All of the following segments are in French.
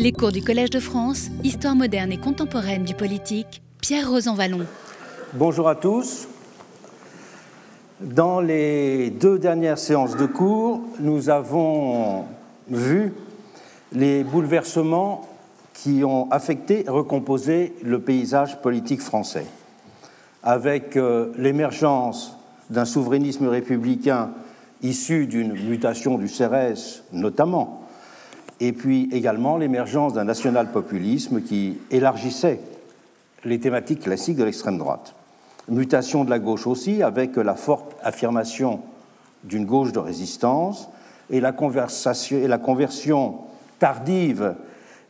Les cours du Collège de France, Histoire moderne et contemporaine du politique, Pierre Rosanvallon. Bonjour à tous. Dans les deux dernières séances de cours, nous avons vu les bouleversements qui ont affecté et recomposé le paysage politique français, avec euh, l'émergence d'un souverainisme républicain issu d'une mutation du CRS notamment, et puis également l'émergence d'un national-populisme qui élargissait les thématiques classiques de l'extrême droite. Mutation de la gauche aussi, avec la forte affirmation d'une gauche de résistance et la, conversion tardive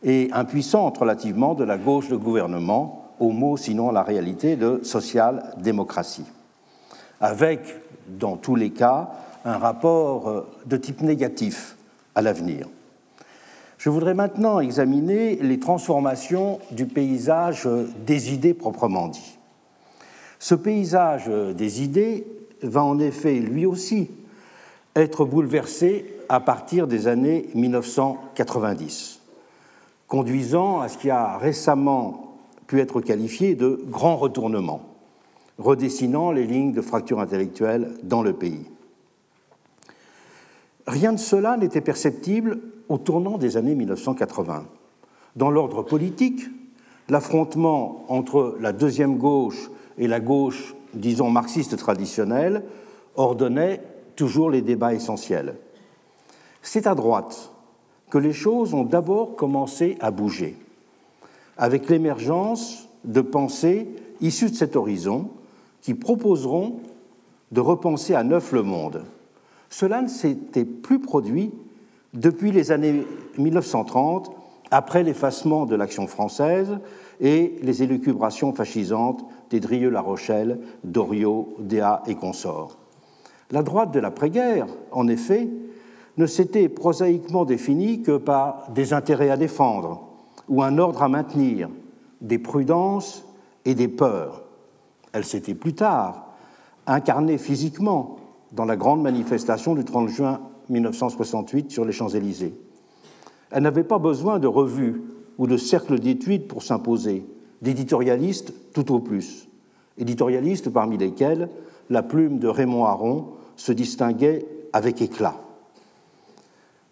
et impuissante relativement de la gauche de gouvernement au mot, sinon à la réalité, de social-démocratie. Avec, dans tous les cas, un rapport de type négatif à l'avenir. Je voudrais maintenant examiner les transformations du paysage des idées proprement dit. Ce paysage des idées va en effet lui aussi être bouleversé à partir des années 1990, conduisant à ce qui a récemment pu être qualifié de grand retournement, redessinant les lignes de fracture intellectuelle dans le pays. Rien de cela n'était perceptible au tournant des années 1980. Dans l'ordre politique, l'affrontement entre la deuxième gauche et la gauche, disons, marxiste traditionnelle, ordonnait toujours les débats essentiels. C'est à droite que les choses ont d'abord commencé à bouger, avec l'émergence de pensées issues de cet horizon qui proposeront de repenser à neuf le monde. Cela ne s'était plus produit depuis les années 1930, après l'effacement de l'action française et les élucubrations fascisantes des Drieux-La Rochelle, Doriot, Déa et consorts. La droite de l'après-guerre, en effet, ne s'était prosaïquement définie que par des intérêts à défendre ou un ordre à maintenir, des prudences et des peurs. Elle s'était plus tard incarnée physiquement dans la grande manifestation du 30 juin 1968 sur les Champs-Élysées. Elle n'avait pas besoin de revues ou de cercles d'études pour s'imposer, d'éditorialistes tout au plus, éditorialistes parmi lesquels la plume de Raymond Aron se distinguait avec éclat.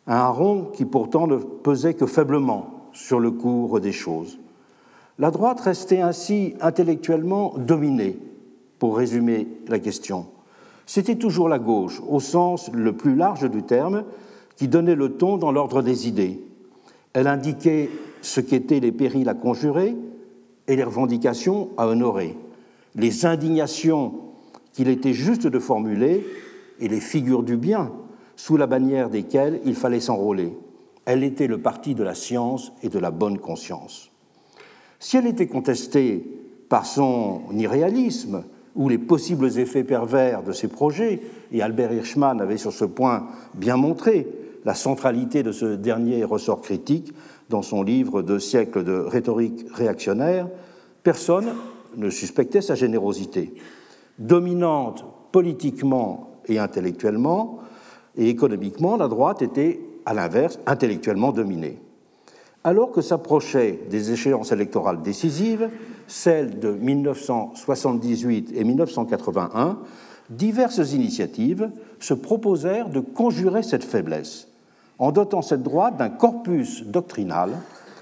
Un Aron qui pourtant ne pesait que faiblement sur le cours des choses. La droite restait ainsi intellectuellement dominée, pour résumer la question c'était toujours la gauche, au sens le plus large du terme, qui donnait le ton dans l'ordre des idées. Elle indiquait ce qu'étaient les périls à conjurer et les revendications à honorer, les indignations qu'il était juste de formuler et les figures du bien sous la bannière desquelles il fallait s'enrôler. Elle était le parti de la science et de la bonne conscience. Si elle était contestée par son irréalisme, ou les possibles effets pervers de ces projets, et Albert Hirschman avait sur ce point bien montré la centralité de ce dernier ressort critique dans son livre de siècles de rhétorique réactionnaire, personne ne suspectait sa générosité. Dominante politiquement et intellectuellement, et économiquement, la droite était, à l'inverse, intellectuellement dominée. Alors que s'approchaient des échéances électorales décisives, celles de 1978 et 1981, diverses initiatives se proposèrent de conjurer cette faiblesse en dotant cette droite d'un corpus doctrinal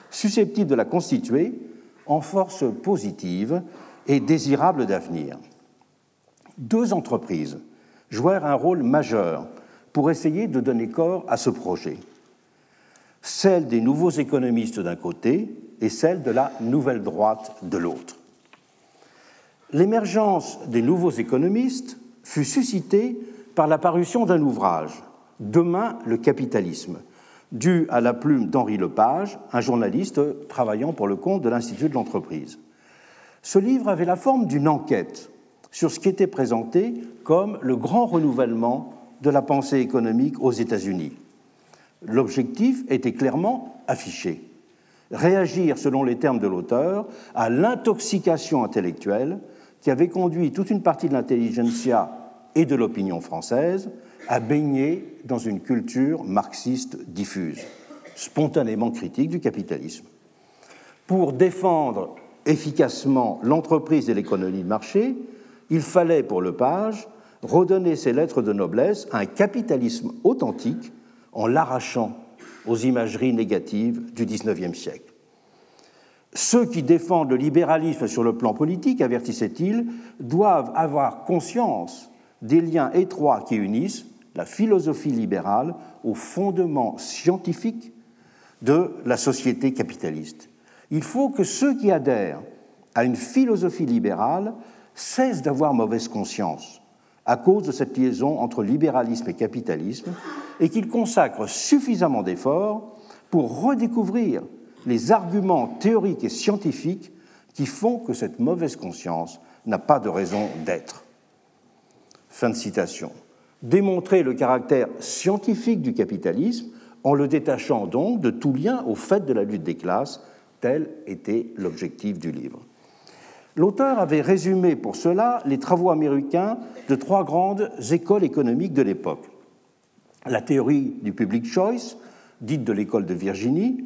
susceptible de la constituer en force positive et désirable d'avenir. Deux entreprises jouèrent un rôle majeur pour essayer de donner corps à ce projet. Celle des nouveaux économistes d'un côté et celle de la nouvelle droite de l'autre. L'émergence des nouveaux économistes fut suscitée par la parution d'un ouvrage, Demain le capitalisme, dû à la plume d'Henri Lepage, un journaliste travaillant pour le compte de l'Institut de l'entreprise. Ce livre avait la forme d'une enquête sur ce qui était présenté comme le grand renouvellement de la pensée économique aux États-Unis. L'objectif était clairement affiché réagir, selon les termes de l'auteur, à l'intoxication intellectuelle qui avait conduit toute une partie de l'intelligentsia et de l'opinion française à baigner dans une culture marxiste diffuse. spontanément critique du capitalisme. Pour défendre efficacement l'entreprise et l'économie de marché, il fallait pour Lepage redonner ses lettres de noblesse à un capitalisme authentique en l'arrachant aux imageries négatives du XIXe siècle. Ceux qui défendent le libéralisme sur le plan politique, avertissait-il, doivent avoir conscience des liens étroits qui unissent la philosophie libérale aux fondements scientifiques de la société capitaliste. Il faut que ceux qui adhèrent à une philosophie libérale cessent d'avoir mauvaise conscience à cause de cette liaison entre libéralisme et capitalisme et qu'ils consacrent suffisamment d'efforts pour redécouvrir les arguments théoriques et scientifiques qui font que cette mauvaise conscience n'a pas de raison d'être. Fin de citation. Démontrer le caractère scientifique du capitalisme en le détachant donc de tout lien au fait de la lutte des classes, tel était l'objectif du livre. L'auteur avait résumé pour cela les travaux américains de trois grandes écoles économiques de l'époque. La théorie du public choice, dite de l'école de Virginie,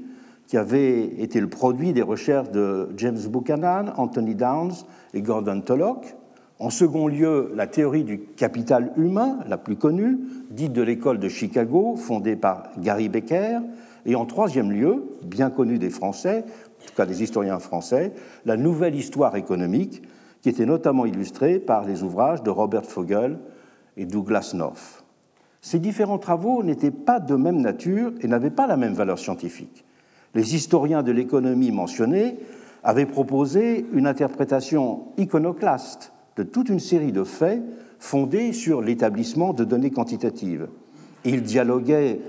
qui avait été le produit des recherches de James Buchanan, Anthony Downs et Gordon Tullock. En second lieu, la théorie du capital humain, la plus connue, dite de l'école de Chicago, fondée par Gary Becker. Et en troisième lieu, bien connue des Français, en tout cas des historiens français, la nouvelle histoire économique, qui était notamment illustrée par les ouvrages de Robert Fogel et Douglas North. Ces différents travaux n'étaient pas de même nature et n'avaient pas la même valeur scientifique. Les historiens de l'économie mentionnés avaient proposé une interprétation iconoclaste de toute une série de faits fondés sur l'établissement de données quantitatives. ils dialoguaient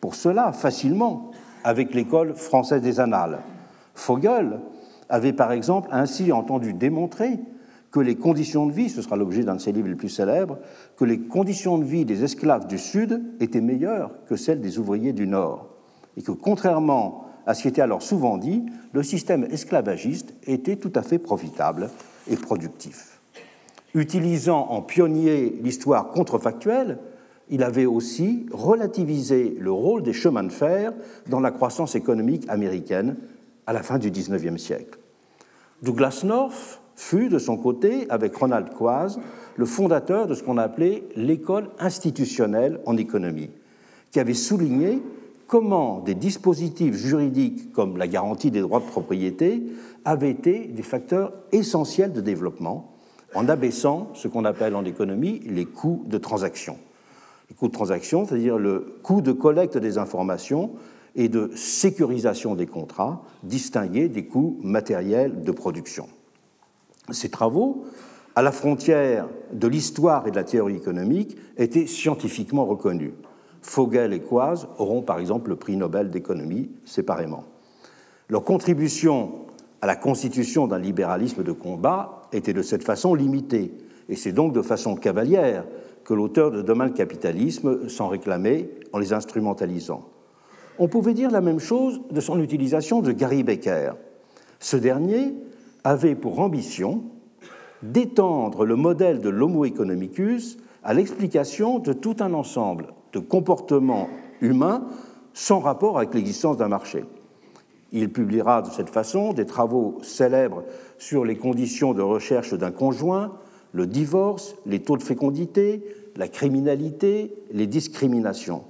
pour cela facilement avec l'école française des annales. Fogel avait par exemple ainsi entendu démontrer que les conditions de vie, ce sera l'objet d'un de ses livres les plus célèbres, que les conditions de vie des esclaves du Sud étaient meilleures que celles des ouvriers du Nord, et que contrairement à ce qui était alors souvent dit, le système esclavagiste était tout à fait profitable et productif. Utilisant en pionnier l'histoire contrefactuelle, il avait aussi relativisé le rôle des chemins de fer dans la croissance économique américaine à la fin du XIXe siècle. Douglas North fut, de son côté, avec Ronald Quaz, le fondateur de ce qu'on appelait l'école institutionnelle en économie, qui avait souligné comment des dispositifs juridiques comme la garantie des droits de propriété avaient été des facteurs essentiels de développement en abaissant ce qu'on appelle en économie les coûts de transaction. Les coûts de transaction, c'est-à-dire le coût de collecte des informations et de sécurisation des contrats distingués des coûts matériels de production. Ces travaux, à la frontière de l'histoire et de la théorie économique, étaient scientifiquement reconnus. Fogel et Quaz auront par exemple le prix Nobel d'économie séparément. Leur contribution à la constitution d'un libéralisme de combat était de cette façon limitée, et c'est donc de façon cavalière que l'auteur de Demain le capitalisme s'en réclamait en les instrumentalisant. On pouvait dire la même chose de son utilisation de Gary Becker. Ce dernier avait pour ambition d'étendre le modèle de l'Homo economicus à l'explication de tout un ensemble de comportements humains sans rapport avec l'existence d'un marché. Il publiera de cette façon des travaux célèbres sur les conditions de recherche d'un conjoint, le divorce, les taux de fécondité, la criminalité, les discriminations.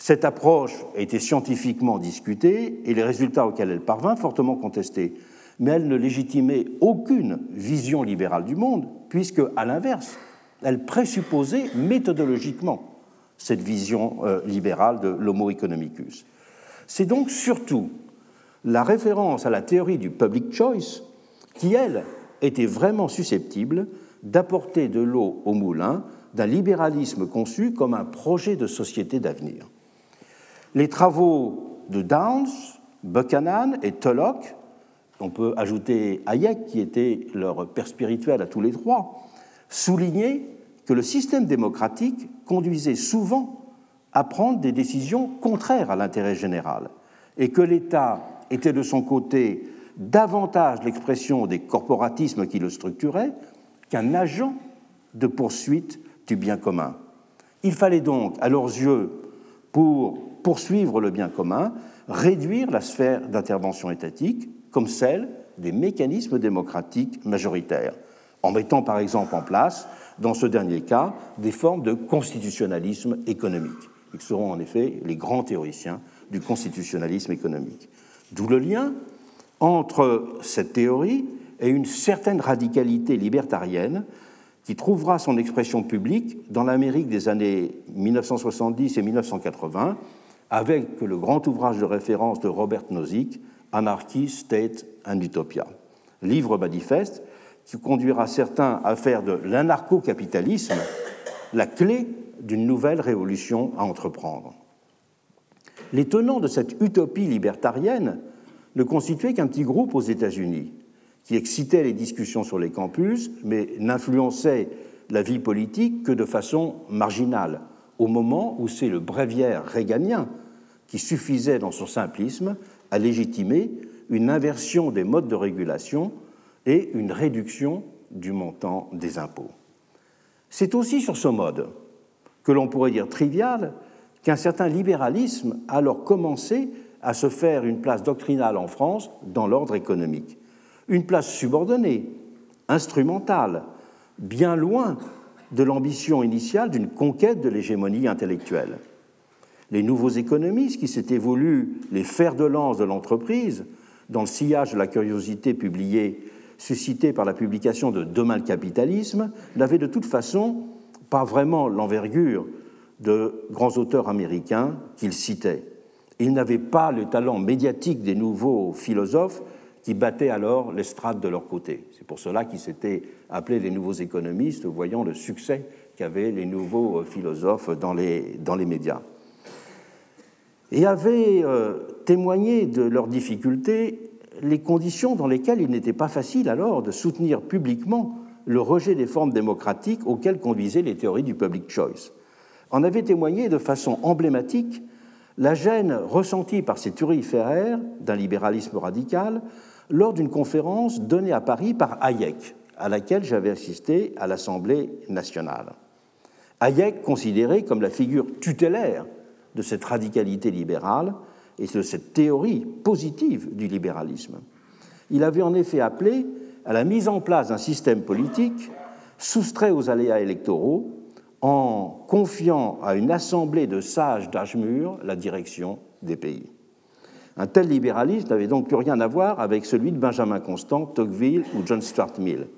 Cette approche a été scientifiquement discutée et les résultats auxquels elle parvint fortement contestés. Mais elle ne légitimait aucune vision libérale du monde, puisque, à l'inverse, elle présupposait méthodologiquement cette vision euh, libérale de l'homo economicus. C'est donc surtout la référence à la théorie du public choice qui, elle, était vraiment susceptible d'apporter de l'eau au moulin d'un libéralisme conçu comme un projet de société d'avenir. Les travaux de Downs, Buchanan et Tullock, on peut ajouter Hayek, qui était leur père spirituel à tous les trois, soulignaient que le système démocratique conduisait souvent à prendre des décisions contraires à l'intérêt général et que l'État était de son côté davantage l'expression des corporatismes qui le structuraient qu'un agent de poursuite du bien commun. Il fallait donc, à leurs yeux, pour poursuivre le bien commun, réduire la sphère d'intervention étatique comme celle des mécanismes démocratiques majoritaires, en mettant par exemple en place, dans ce dernier cas, des formes de constitutionnalisme économique. Ils seront en effet les grands théoriciens du constitutionnalisme économique. D'où le lien entre cette théorie et une certaine radicalité libertarienne qui trouvera son expression publique dans l'Amérique des années 1970 et 1980 avec le grand ouvrage de référence de Robert Nozick, Anarchy, State and Utopia. Livre manifeste qui conduira certains à faire de l'anarcho-capitalisme la clé d'une nouvelle révolution à entreprendre. Les tenants de cette utopie libertarienne ne constituaient qu'un petit groupe aux États-Unis, qui excitait les discussions sur les campus, mais n'influençait la vie politique que de façon marginale, au moment où c'est le bréviaire réganien qui suffisait dans son simplisme à légitimer une inversion des modes de régulation et une réduction du montant des impôts. C'est aussi sur ce mode, que l'on pourrait dire trivial, qu'un certain libéralisme a alors commencé à se faire une place doctrinale en France dans l'ordre économique. Une place subordonnée, instrumentale, bien loin de l'ambition initiale d'une conquête de l'hégémonie intellectuelle. Les nouveaux économistes qui s'étaient voulu les fers de lance de l'entreprise, dans le sillage de la curiosité publiée, suscitée par la publication de Demain le capitalisme, n'avaient de toute façon pas vraiment l'envergure de grands auteurs américains qu'ils citaient. Ils n'avaient pas le talent médiatique des nouveaux philosophes qui battaient alors l'estrade de leur côté. C'est pour cela qu'ils s'étaient appelés les nouveaux économistes, voyant le succès qu'avaient les nouveaux philosophes dans les, dans les médias. Et avaient euh, témoigné de leurs difficultés les conditions dans lesquelles il n'était pas facile alors de soutenir publiquement le rejet des formes démocratiques auxquelles conduisaient les théories du public choice. En avait témoigné de façon emblématique la gêne ressentie par ces turiféraires d'un libéralisme radical lors d'une conférence donnée à Paris par Hayek, à laquelle j'avais assisté à l'Assemblée nationale. Hayek, considéré comme la figure tutélaire de cette radicalité libérale et de cette théorie positive du libéralisme, il avait en effet appelé à la mise en place d'un système politique soustrait aux aléas électoraux en confiant à une assemblée de sages d'âge mûr la direction des pays. Un tel libéralisme n'avait donc plus rien à voir avec celui de Benjamin Constant, Tocqueville ou John Stuart Mill.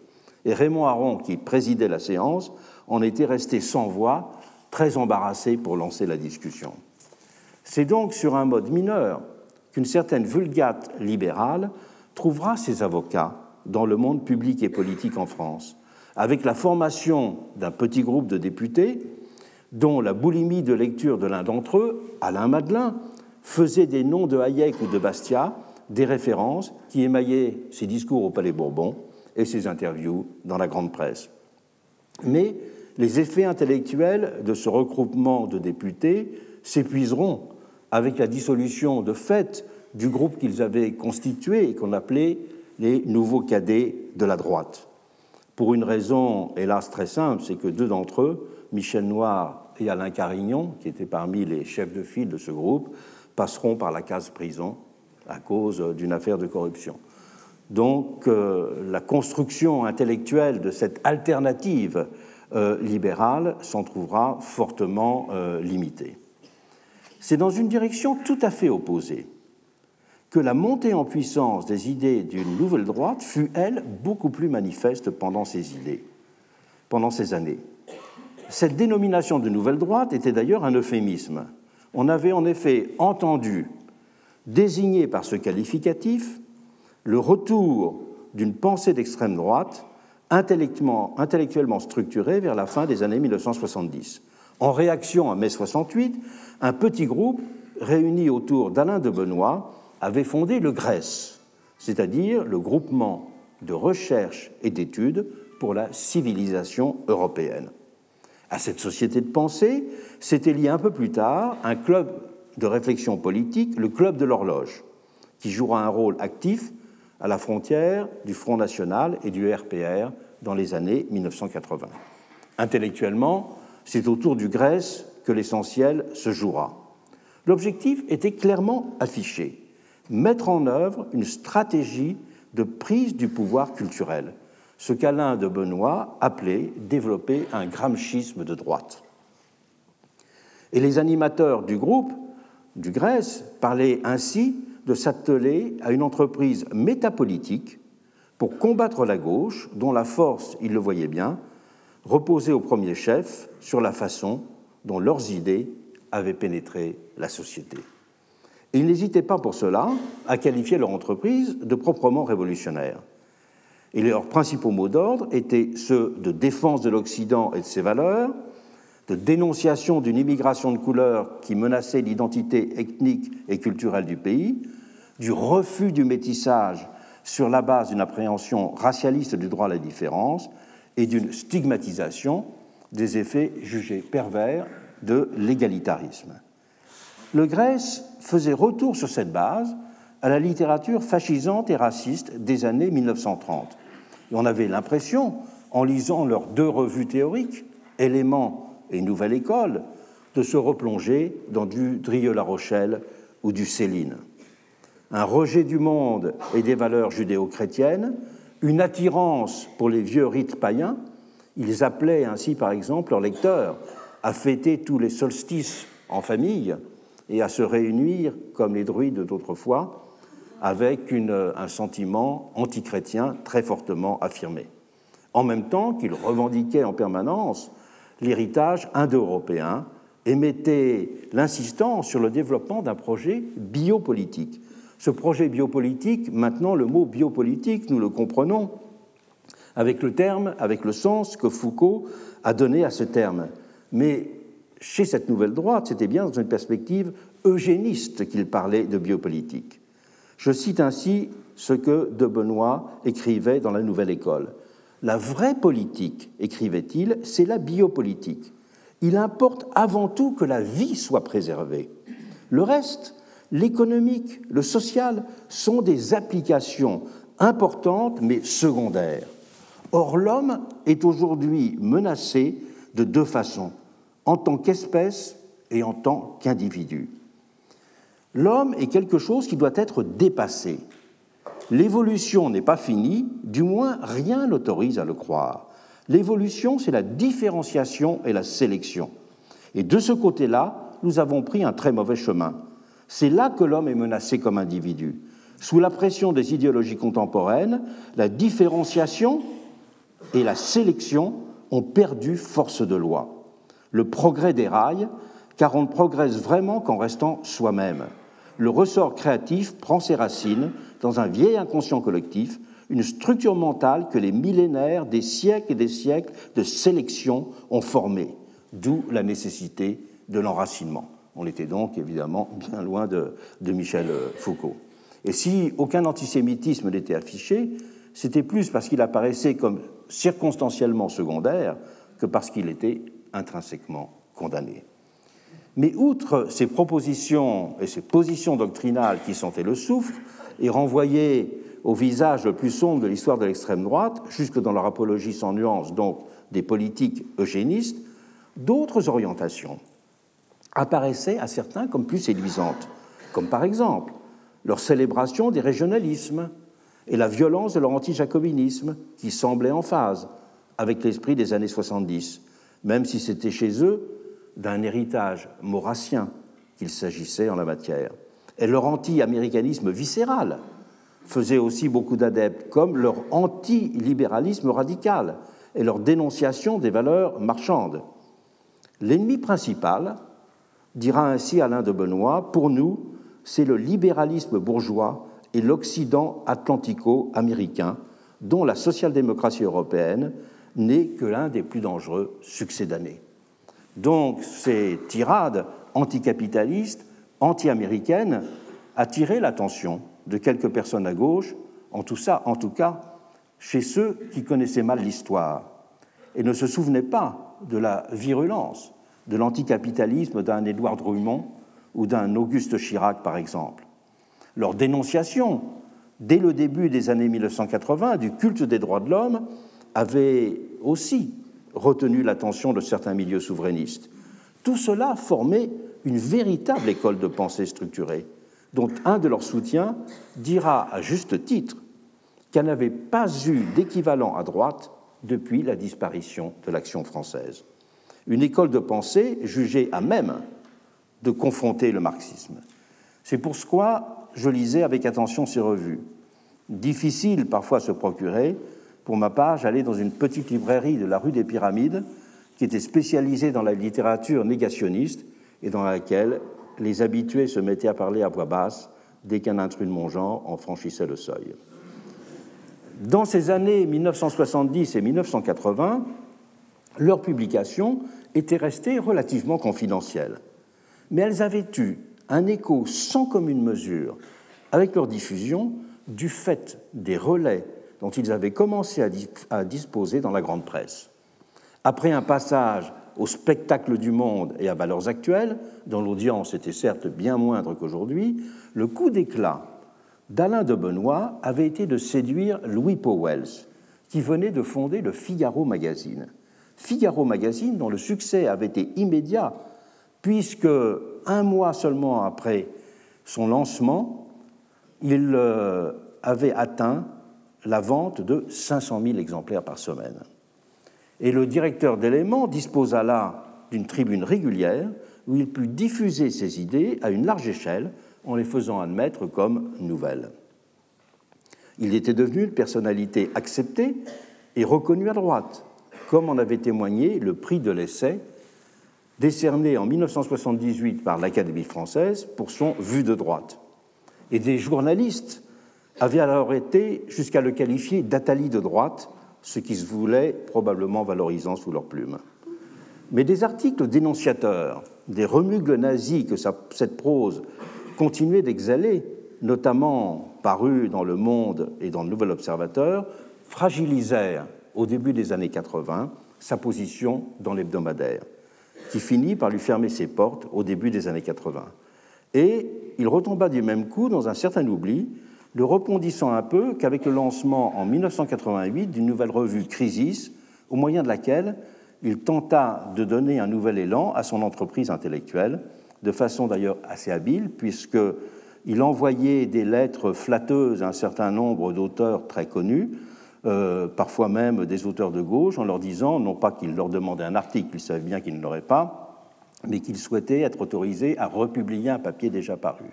Et Raymond Aron, qui présidait la séance, en était resté sans voix, très embarrassé pour lancer la discussion. C'est donc sur un mode mineur qu'une certaine vulgate libérale trouvera ses avocats dans le monde public et politique en France, avec la formation d'un petit groupe de députés dont la boulimie de lecture de l'un d'entre eux, Alain Madelin, faisait des noms de Hayek ou de Bastia des références qui émaillaient ses discours au Palais Bourbon et ses interviews dans la grande presse. Mais les effets intellectuels de ce regroupement de députés s'épuiseront avec la dissolution de fait du groupe qu'ils avaient constitué et qu'on appelait les nouveaux cadets de la droite. Pour une raison, hélas, très simple, c'est que deux d'entre eux, Michel Noir et Alain Carignon, qui étaient parmi les chefs de file de ce groupe, passeront par la case prison à cause d'une affaire de corruption. Donc euh, la construction intellectuelle de cette alternative euh, libérale s'en trouvera fortement euh, limitée. C'est dans une direction tout à fait opposée que la montée en puissance des idées d'une nouvelle droite fut, elle, beaucoup plus manifeste pendant ces idées, pendant ces années. Cette dénomination de nouvelle droite était d'ailleurs un euphémisme. On avait en effet entendu désigner par ce qualificatif le retour d'une pensée d'extrême droite intellectuellement, structurée vers la fin des années 1970. En réaction à mai 68, un petit groupe réuni autour d'Alain de Benoît avait fondé le GRES, c'est-à-dire le groupement de recherche et d'études pour la civilisation européenne. À cette société de pensée s'était lié un peu plus tard un club de réflexion politique, le Club de l'horloge, qui jouera un rôle actif à la frontière du Front National et du RPR dans les années 1980. Intellectuellement, c'est autour du GRES que l'essentiel se jouera. L'objectif était clairement affiché, mettre en œuvre une stratégie de prise du pouvoir culturel, ce qu'Alain de Benoît appelait développer un gramschisme de droite. Et les animateurs du groupe, du Grèce, parlaient ainsi de s'atteler à une entreprise métapolitique pour combattre la gauche, dont la force, ils le voyaient bien, reposait au premier chef sur la façon dont leurs idées avaient pénétré la société. Ils n'hésitaient pas pour cela à qualifier leur entreprise de proprement révolutionnaire. Et leurs principaux mots d'ordre étaient ceux de défense de l'Occident et de ses valeurs, de dénonciation d'une immigration de couleur qui menaçait l'identité ethnique et culturelle du pays, du refus du métissage sur la base d'une appréhension racialiste du droit à la différence et d'une stigmatisation des effets jugés pervers de l'égalitarisme. Le Grèce faisait retour sur cette base à la littérature fascisante et raciste des années 1930. On avait l'impression, en lisant leurs deux revues théoriques, Éléments et Nouvelle École, de se replonger dans du Drieux-La Rochelle ou du Céline. Un rejet du monde et des valeurs judéo-chrétiennes, une attirance pour les vieux rites païens, ils appelaient ainsi par exemple leurs lecteurs à fêter tous les solstices en famille et à se réunir comme les druides d'autrefois avec un sentiment antichrétien très fortement affirmé. En même temps qu'ils revendiquaient en permanence l'héritage indo-européen et mettaient l'insistance sur le développement d'un projet biopolitique. Ce projet biopolitique, maintenant le mot biopolitique, nous le comprenons avec le terme, avec le sens que Foucault a donné à ce terme. Mais chez cette nouvelle droite, c'était bien dans une perspective eugéniste qu'il parlait de biopolitique. Je cite ainsi ce que De Benoît écrivait dans la Nouvelle École. La vraie politique, écrivait-il, c'est la biopolitique. Il importe avant tout que la vie soit préservée. Le reste, l'économique, le social, sont des applications importantes mais secondaires. Or, l'homme est aujourd'hui menacé de deux façons en tant qu'espèce et en tant qu'individu. L'homme est quelque chose qui doit être dépassé. L'évolution n'est pas finie, du moins rien n'autorise à le croire. L'évolution, c'est la différenciation et la sélection. Et de ce côté-là, nous avons pris un très mauvais chemin. C'est là que l'homme est menacé comme individu. Sous la pression des idéologies contemporaines, la différenciation et la sélection ont perdu force de loi le progrès des rails, car on ne progresse vraiment qu'en restant soi-même. Le ressort créatif prend ses racines dans un vieil inconscient collectif, une structure mentale que les millénaires, des siècles et des siècles de sélection ont formée, d'où la nécessité de l'enracinement. On était donc évidemment bien loin de, de Michel Foucault. Et si aucun antisémitisme n'était affiché, c'était plus parce qu'il apparaissait comme circonstanciellement secondaire que parce qu'il était intrinsèquement condamné. Mais outre ces propositions et ces positions doctrinales qui sentaient le souffle et renvoyaient au visage le plus sombre de l'histoire de l'extrême droite, jusque dans leur apologie sans nuance, donc des politiques eugénistes, d'autres orientations apparaissaient à certains comme plus séduisantes, comme par exemple leur célébration des régionalismes et la violence de leur anti-jacobinisme qui semblait en phase avec l'esprit des années 70, même si c'était chez eux d'un héritage maurassien qu'il s'agissait en la matière. Et leur anti-américanisme viscéral faisait aussi beaucoup d'adeptes, comme leur anti-libéralisme radical et leur dénonciation des valeurs marchandes. L'ennemi principal, dira ainsi Alain de Benoît, pour nous, c'est le libéralisme bourgeois et l'Occident atlantico-américain, dont la social-démocratie européenne n'est que l'un des plus dangereux succès d'année. Donc ces tirades anticapitalistes, anti-américaines, attiraient l'attention de quelques personnes à gauche, en tout, ça, en tout cas chez ceux qui connaissaient mal l'histoire et ne se souvenaient pas de la virulence de l'anticapitalisme d'un Édouard Drummond ou d'un Auguste Chirac, par exemple. Leur dénonciation, dès le début des années 1980, du culte des droits de l'homme avait aussi retenu l'attention de certains milieux souverainistes. Tout cela formait une véritable école de pensée structurée, dont un de leurs soutiens dira à juste titre qu'elle n'avait pas eu d'équivalent à droite depuis la disparition de l'action française. Une école de pensée jugée à même de confronter le marxisme. C'est pour ce quoi je lisais avec attention ces revues. Difficile parfois à se procurer. Pour ma part, j'allais dans une petite librairie de la rue des Pyramides qui était spécialisée dans la littérature négationniste et dans laquelle les habitués se mettaient à parler à voix basse dès qu'un intrus de mon genre en franchissait le seuil. Dans ces années 1970 et 1980, leurs publications étaient restées relativement confidentielles, mais elles avaient eu un écho sans commune mesure avec leur diffusion du fait des relais dont ils avaient commencé à, disposer dans la grande presse. Après un passage au spectacle du monde et à valeurs actuelles, dont l'audience était certes bien moindre qu'aujourd'hui, le coup d'éclat d'Alain de Benoît avait été de séduire Louis Powells, qui venait de fonder le Figaro Magazine. Figaro Magazine, dont le succès avait été immédiat, puisque un mois seulement après son lancement, il euh, avait atteint la vente de 500 000 exemplaires par semaine. Et le directeur d'éléments disposa là d'une tribune régulière où il put diffuser ses idées à une large échelle en les faisant admettre comme nouvelles. Il était devenu une personnalité acceptée et reconnue à droite, comme en avait témoigné le prix de l'essai décerné en 1978 par l'Académie française pour son Vue de droite. Et des journalistes avaient alors été jusqu'à le qualifier d'Atali de droite, ce qui se voulait probablement valorisant sous leur plume. Mais des articles dénonciateurs, des remugles nazis que cette prose continuait d'exhaler, notamment parus dans Le Monde et dans Le Nouvel Observateur, fragilisèrent au début des années 80 sa position dans l'hebdomadaire, qui finit par lui fermer ses portes au début des années 80. Et il retomba du même coup dans un certain oubli, le répondissant un peu qu'avec le lancement en 1988 d'une nouvelle revue Crisis, au moyen de laquelle il tenta de donner un nouvel élan à son entreprise intellectuelle, de façon d'ailleurs assez habile, puisqu'il envoyait des lettres flatteuses à un certain nombre d'auteurs très connus, euh, parfois même des auteurs de gauche, en leur disant, non pas qu'il leur demandait un article, ils savaient bien qu'ils ne l'auraient pas, mais qu'ils souhaitaient être autorisés à republier un papier déjà paru.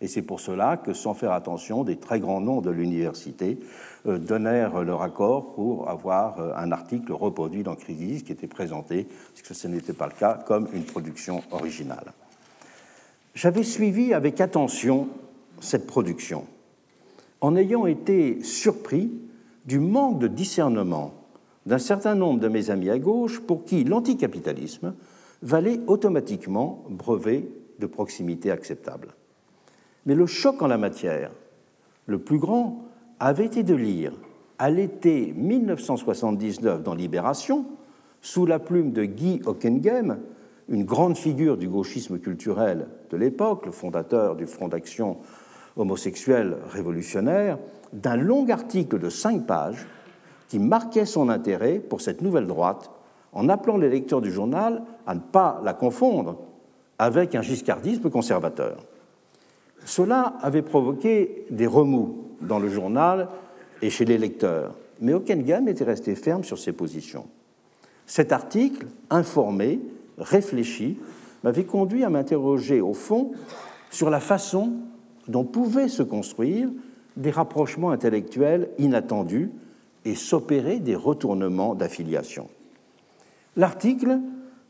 Et c'est pour cela que, sans faire attention, des très grands noms de l'université euh, donnèrent leur accord pour avoir euh, un article reproduit dans Crisis qui était présenté, puisque ce n'était pas le cas, comme une production originale. J'avais suivi avec attention cette production, en ayant été surpris du manque de discernement d'un certain nombre de mes amis à gauche pour qui l'anticapitalisme valait automatiquement brevet de proximité acceptable. Mais le choc en la matière, le plus grand, avait été de lire à l'été 1979 dans Libération, sous la plume de Guy Hockenghem, une grande figure du gauchisme culturel de l'époque, le fondateur du Front d'action homosexuel révolutionnaire, d'un long article de cinq pages qui marquait son intérêt pour cette nouvelle droite en appelant les lecteurs du journal à ne pas la confondre avec un giscardisme conservateur. Cela avait provoqué des remous dans le journal et chez les lecteurs, mais Hockenheim était resté ferme sur ses positions. Cet article, informé, réfléchi, m'avait conduit à m'interroger au fond sur la façon dont pouvaient se construire des rapprochements intellectuels inattendus et s'opérer des retournements d'affiliation. L'article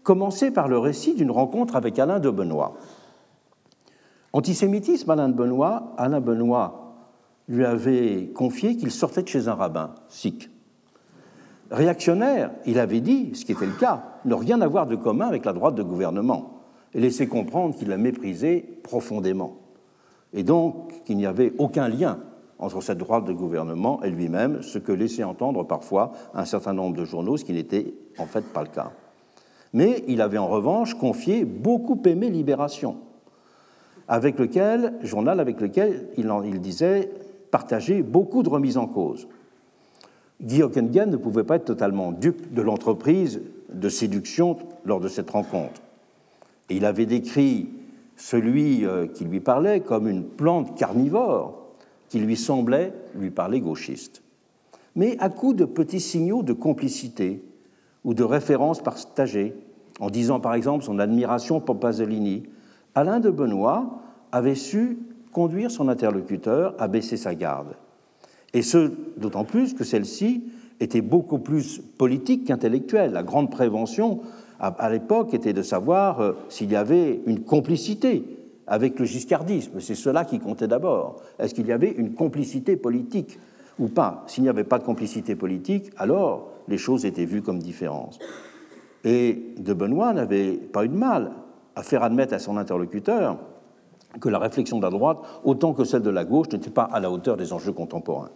commençait par le récit d'une rencontre avec Alain de Benoît. Antisémitisme, Alain Benoît, Alain Benoît lui avait confié qu'il sortait de chez un rabbin, sikh. Réactionnaire, il avait dit, ce qui était le cas, ne rien avoir de commun avec la droite de gouvernement et laissait comprendre qu'il la méprisait profondément. Et donc qu'il n'y avait aucun lien entre cette droite de gouvernement et lui-même, ce que laissait entendre parfois un certain nombre de journaux, ce qui n'était en fait pas le cas. Mais il avait en revanche confié beaucoup aimé Libération, avec lequel, journal avec lequel il, disait partager beaucoup de remises en cause. Guy Hockengen ne pouvait pas être totalement dupe de l'entreprise de séduction lors de cette rencontre. Et il avait décrit celui euh, qui lui parlait comme une plante carnivore qui lui semblait lui parler gauchiste. Mais à coup de petits signaux de complicité ou de références partagées, en disant par exemple son admiration pour Pasolini, Alain de Benoît avait su conduire son interlocuteur à baisser sa garde. Et ce, d'autant plus que celle-ci était beaucoup plus politique qu'intellectuelle. La grande prévention à, l'époque était de savoir euh, s'il y avait une complicité avec le giscardisme. C'est cela qui comptait d'abord. Est-ce qu'il y avait une complicité politique ou pas? S'il n'y avait pas de complicité politique, alors les choses étaient vues comme différentes. Et de Benoît n'avait pas eu de mal à faire admettre à son interlocuteur que la réflexion de la droite, autant que celle de la gauche, n'était pas à la hauteur des enjeux contemporains.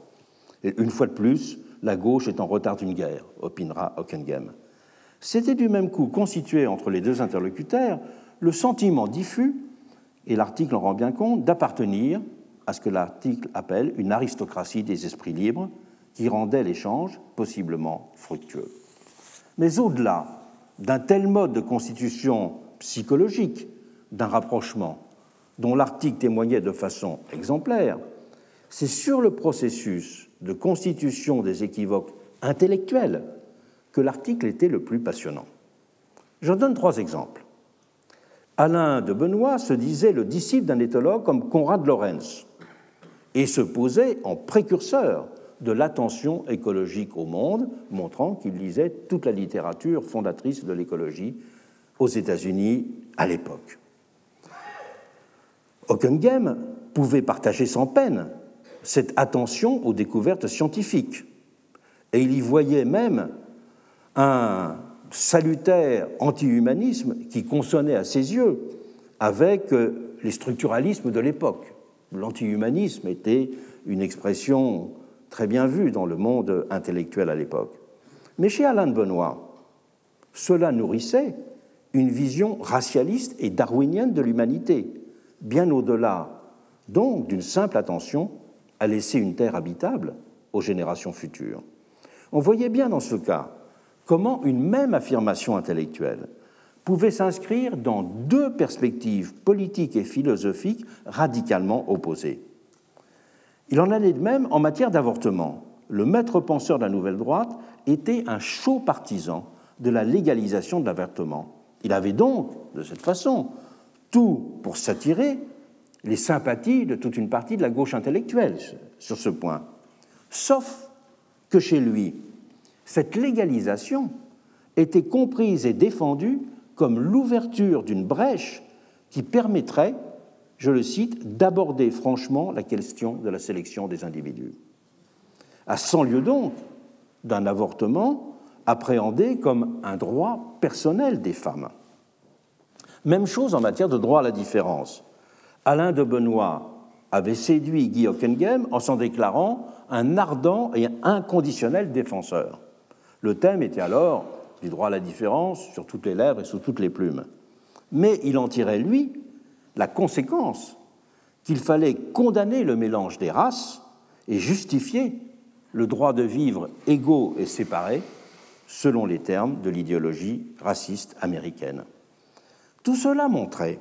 Et une fois de plus, la gauche est en retard d'une guerre, opinera Ockenghem. C'était du même coup constitué entre les deux interlocuteurs le sentiment diffus, et l'article en rend bien compte, d'appartenir à ce que l'article appelle une aristocratie des esprits libres, qui rendait l'échange possiblement fructueux. Mais au-delà d'un tel mode de constitution psychologique d'un rapprochement dont l'article témoignait de façon exemplaire, c'est sur le processus de constitution des équivoques intellectuels que l'article était le plus passionnant. J'en donne trois exemples. Alain de Benoît se disait le disciple d'un éthologue comme Conrad Lorenz et se posait en précurseur de l'attention écologique au monde, montrant qu'il lisait toute la littérature fondatrice de l'écologie aux États-Unis à l'époque. Ockenghem pouvait partager sans peine cette attention aux découvertes scientifiques, et il y voyait même un salutaire anti-humanisme qui consonnait à ses yeux avec euh, les structuralismes de l'époque. L'anti-humanisme était une expression très bien vue dans le monde intellectuel à l'époque. Mais chez Alain de Benoît, cela nourrissait une vision racialiste et darwinienne de l'humanité, bien au-delà donc d'une simple attention à laisser une terre habitable aux générations futures. On voyait bien dans ce cas comment une même affirmation intellectuelle pouvait s'inscrire dans deux perspectives politiques et philosophiques radicalement opposées. Il en allait de même en matière d'avortement. Le maître penseur de la nouvelle droite était un chaud partisan de la légalisation de l'avortement. Il avait donc, de cette façon, tout pour s'attirer les sympathies de toute une partie de la gauche intellectuelle sur ce point. Sauf que chez lui, cette légalisation était comprise et défendue comme l'ouverture d'une brèche qui permettrait, je le cite, d'aborder franchement la question de la sélection des individus. À 100 lieues donc d'un avortement appréhendé comme un droit personnel des femmes. Même chose en matière de droit à la différence. Alain de Benoît avait séduit Guy Ockenghem en s'en déclarant un ardent et inconditionnel défenseur. Le thème était alors du droit à la différence sur toutes les lèvres et sous toutes les plumes. Mais il en tirait, lui, la conséquence qu'il fallait condamner le mélange des races et justifier le droit de vivre égaux et séparés selon les termes de l'idéologie raciste américaine. Tout cela montrait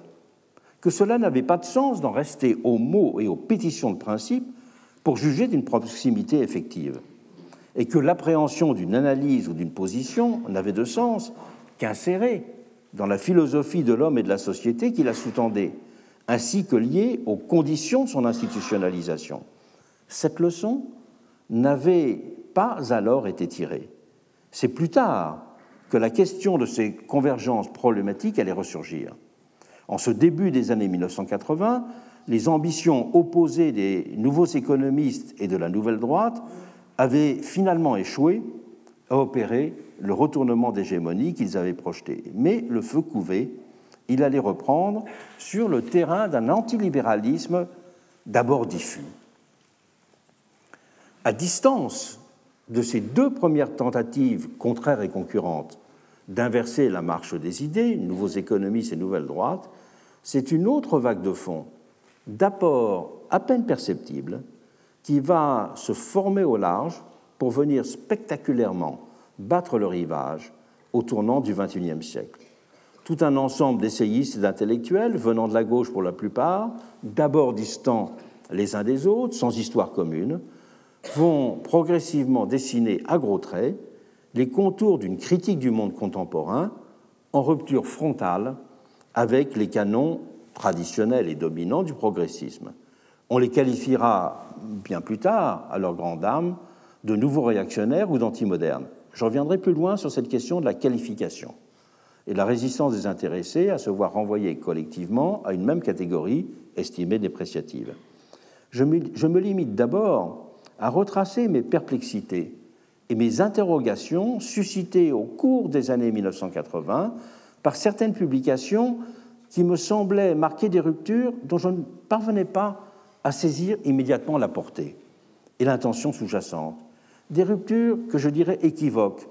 que cela n'avait pas de sens d'en rester aux mots et aux pétitions de principe pour juger d'une proximité effective, et que l'appréhension d'une analyse ou d'une position n'avait de sens qu'insérée dans la philosophie de l'homme et de la société qui la sous-tendait, ainsi que liée aux conditions de son institutionnalisation. Cette leçon n'avait pas alors été tirée. C'est plus tard que la question de ces convergences problématiques allait ressurgir. En ce début des années 1980, les ambitions opposées des nouveaux économistes et de la nouvelle droite avaient finalement échoué à opérer le retournement d'hégémonie qu'ils avaient projeté. Mais le feu couvait, il allait reprendre sur le terrain d'un antilibéralisme d'abord diffus. À distance de ces deux premières tentatives contraires et concurrentes d'inverser la marche des idées, nouveaux économistes et nouvelles droites, c'est une autre vague de fond, d'apport à peine perceptible, qui va se former au large pour venir spectaculairement battre le rivage au tournant du XXIe siècle. tout un ensemble d'essayistes et d'intellectuels venant de la gauche pour la plupart, d'abord distants les uns des autres, sans histoire commune, vont progressivement dessiner à gros traits les contours d'une critique du monde contemporain en rupture frontale avec les canons traditionnels et dominants du progressisme. On les qualifiera bien plus tard, à leur grande âme, de nouveaux réactionnaires ou d'antimodernes. Je reviendrai plus loin sur cette question de la qualification et la résistance des intéressés à se voir renvoyés collectivement à une même catégorie estimée dépréciative. Je me limite d'abord à retracer mes perplexités et mes interrogations suscitées au cours des années 1980 par certaines publications qui me semblaient marquer des ruptures dont je ne parvenais pas à saisir immédiatement la portée et l'intention sous-jacente. Des ruptures que je dirais équivoques,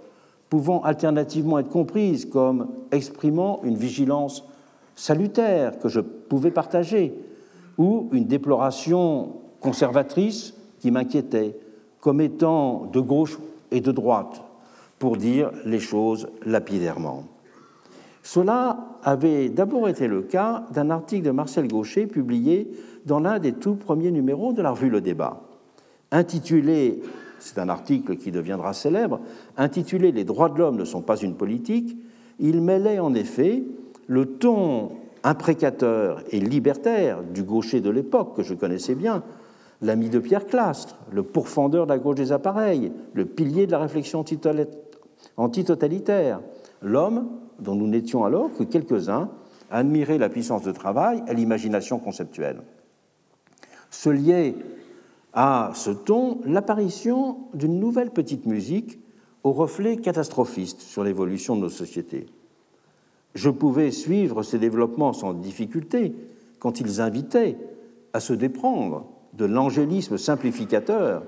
pouvant alternativement être comprises comme exprimant une vigilance salutaire que je pouvais partager, ou une déploration conservatrice qui m'inquiétait, comme étant de gauche et de droite, pour dire les choses lapidairement. Cela avait d'abord été le cas d'un article de Marcel Gaucher publié dans l'un des tout premiers numéros de la revue Le Débat, intitulé c'est un article qui deviendra célèbre, intitulé Les droits de l'homme ne sont pas une politique, il mêlait en effet le ton imprécateur et libertaire du gaucher de l'époque, que je connaissais bien, l'ami de Pierre Clastre, le pourfendeur de la gauche des appareils, le pilier de la réflexion antitotalitaire, l'homme dont nous n'étions alors que quelques-uns à admirer la puissance de travail et l'imagination conceptuelle. Ce liait à ce ton l'apparition d'une nouvelle petite musique au reflet catastrophiste sur l'évolution de nos sociétés. Je pouvais suivre ces développements sans difficulté quand ils invitaient à se déprendre de l'angélisme simplificateur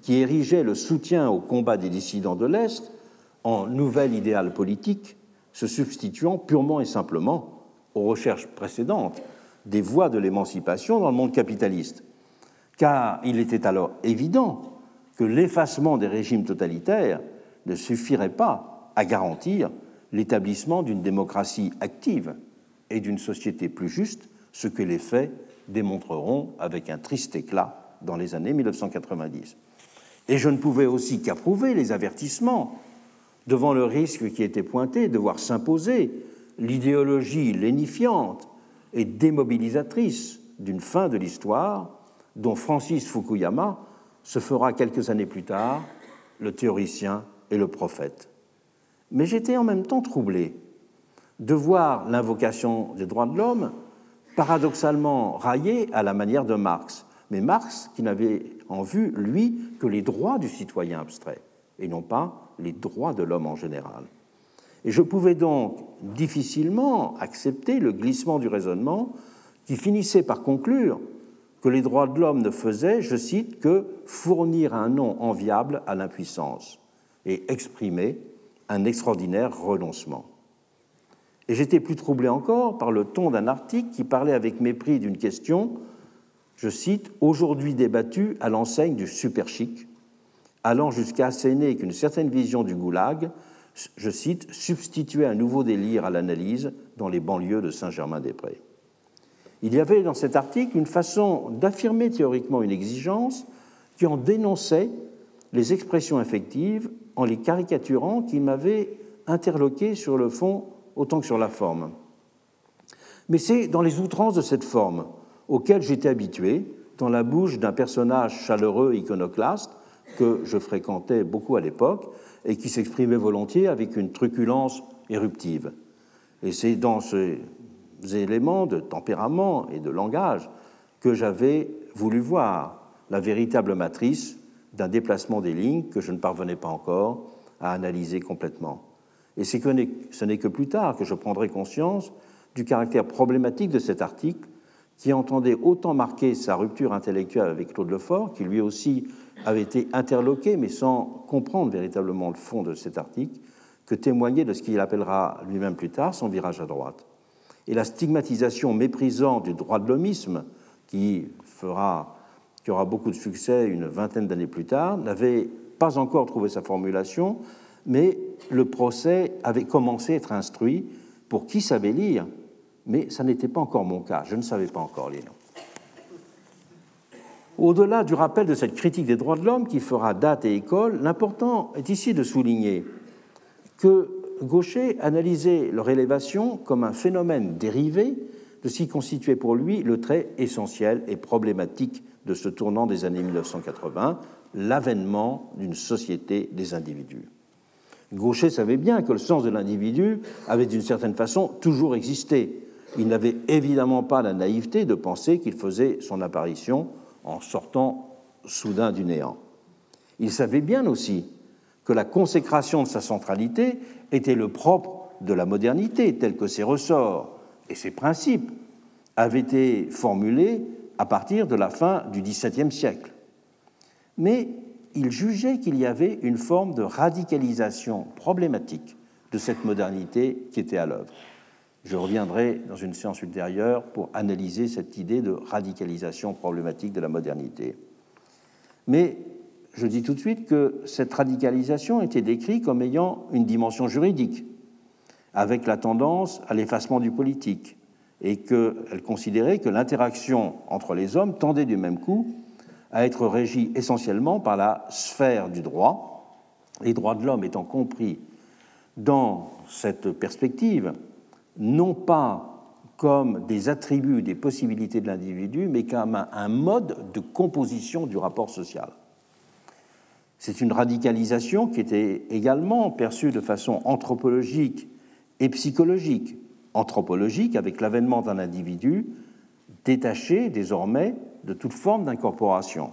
qui érigeait le soutien au combat des dissidents de l'Est en nouvel idéal politique, se substituant purement et simplement aux recherches précédentes des voies de l'émancipation dans le monde capitaliste. Car il était alors évident que l'effacement des régimes totalitaires ne suffirait pas à garantir l'établissement d'une démocratie active et d'une société plus juste, ce que les faits démontreront avec un triste éclat dans les années 1990. Et je ne pouvais aussi qu'approuver les avertissements devant le risque qui était pointé de voir s'imposer l'idéologie lénifiante et démobilisatrice d'une fin de l'histoire dont Francis Fukuyama se fera quelques années plus tard le théoricien et le prophète. Mais j'étais en même temps troublé de voir l'invocation des droits de l'homme paradoxalement raillée à la manière de Marx. Mais Marx qui n'avait en vue, lui, que les droits du citoyen abstrait, et non pas les droits de l'homme en général. Et je pouvais donc difficilement accepter le glissement du raisonnement qui finissait par conclure que les droits de l'homme ne faisaient, je cite, que fournir un nom enviable à l'impuissance et exprimer un extraordinaire renoncement. Et j'étais plus troublé encore par le ton d'un article qui parlait avec mépris d'une question, je cite, aujourd'hui débattue à l'enseigne du super chic, allant jusqu'à asséner qu'une certaine vision du goulag, je cite, substituait un nouveau délire à l'analyse dans les banlieues de Saint-Germain-des-Prés. Il y avait dans cet article une façon d'affirmer théoriquement une exigence qui en dénonçait les expressions affectives en les caricaturant qui m'avaient interloqué sur le fond autant que sur la forme. Mais c'est dans les outrances de cette forme auxquelles j'étais habitué, dans la bouche d'un personnage chaleureux iconoclaste que je fréquentais beaucoup à l'époque et qui s'exprimait volontiers avec une truculence éruptive. Et c'est dans ce éléments de tempérament et de langage que j'avais voulu voir, la véritable matrice d'un déplacement des lignes que je ne parvenais pas encore à analyser complètement. Et ce n'est que plus tard que je prendrai conscience du caractère problématique de cet article qui entendait autant marquer sa rupture intellectuelle avec Claude Lefort, qui lui aussi avait été interloqué, mais sans comprendre véritablement le fond de cet article, que témoigner de ce qu'il appellera lui-même plus tard son virage à droite. Et la stigmatisation méprisante du droit de l'homisme, qui, qui aura beaucoup de succès une vingtaine d'années plus tard, n'avait pas encore trouvé sa formulation, mais le procès avait commencé à être instruit pour qui savait lire, mais ça n'était pas encore mon cas, je ne savais pas encore lire. Au-delà du rappel de cette critique des droits de l'homme qui fera date et école, l'important est ici de souligner que Gaucher analysait leur élévation comme un phénomène dérivé de ce qui constituait pour lui le trait essentiel et problématique de ce tournant des années 1980, l'avènement d'une société des individus. Gaucher savait bien que le sens de l'individu avait d'une certaine façon toujours existé. Il n'avait évidemment pas la naïveté de penser qu'il faisait son apparition en sortant soudain du néant. Il savait bien aussi que la consécration de sa centralité était le propre de la modernité, tel que ses ressorts et ses principes avaient été formulés à partir de la fin du XVIIe siècle. Mais il jugeait qu'il y avait une forme de radicalisation problématique de cette modernité qui était à l'œuvre. Je reviendrai dans une séance ultérieure pour analyser cette idée de radicalisation problématique de la modernité. Mais je dis tout de suite que cette radicalisation était décrite comme ayant une dimension juridique, avec la tendance à l'effacement du politique, et qu'elle considérait que l'interaction entre les hommes tendait du même coup à être régie essentiellement par la sphère du droit, les droits de l'homme étant compris dans cette perspective non pas comme des attributs, des possibilités de l'individu, mais comme un mode de composition du rapport social. C'est une radicalisation qui était également perçue de façon anthropologique et psychologique. Anthropologique avec l'avènement d'un individu détaché désormais de toute forme d'incorporation.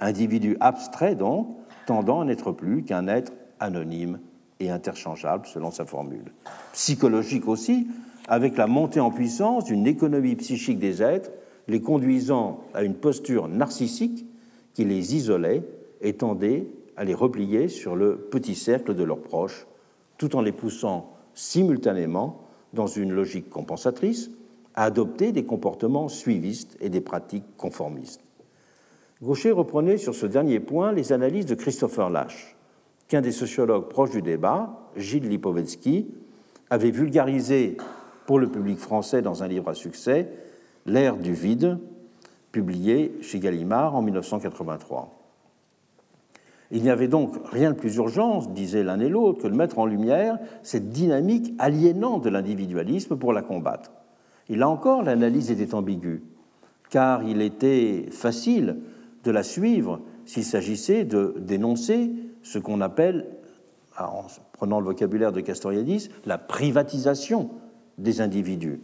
Individu abstrait donc, tendant à n'être plus qu'un être anonyme et interchangeable selon sa formule. Psychologique aussi, avec la montée en puissance d'une économie psychique des êtres, les conduisant à une posture narcissique qui les isolait et tendait à les replier sur le petit cercle de leurs proches, tout en les poussant simultanément, dans une logique compensatrice, à adopter des comportements suivistes et des pratiques conformistes. Gaucher reprenait sur ce dernier point les analyses de Christopher Lash, qu'un des sociologues proches du débat, Gilles Lipovetsky, avait vulgarisé pour le public français dans un livre à succès, L'ère du vide, publié chez Gallimard en 1983. Il n'y avait donc rien de plus urgent, disaient l'un et l'autre, que de mettre en lumière cette dynamique aliénante de l'individualisme pour la combattre. Et là encore, l'analyse était ambiguë, car il était facile de la suivre s'il s'agissait de dénoncer ce qu'on appelle, en prenant le vocabulaire de Castoriadis, la privatisation des individus.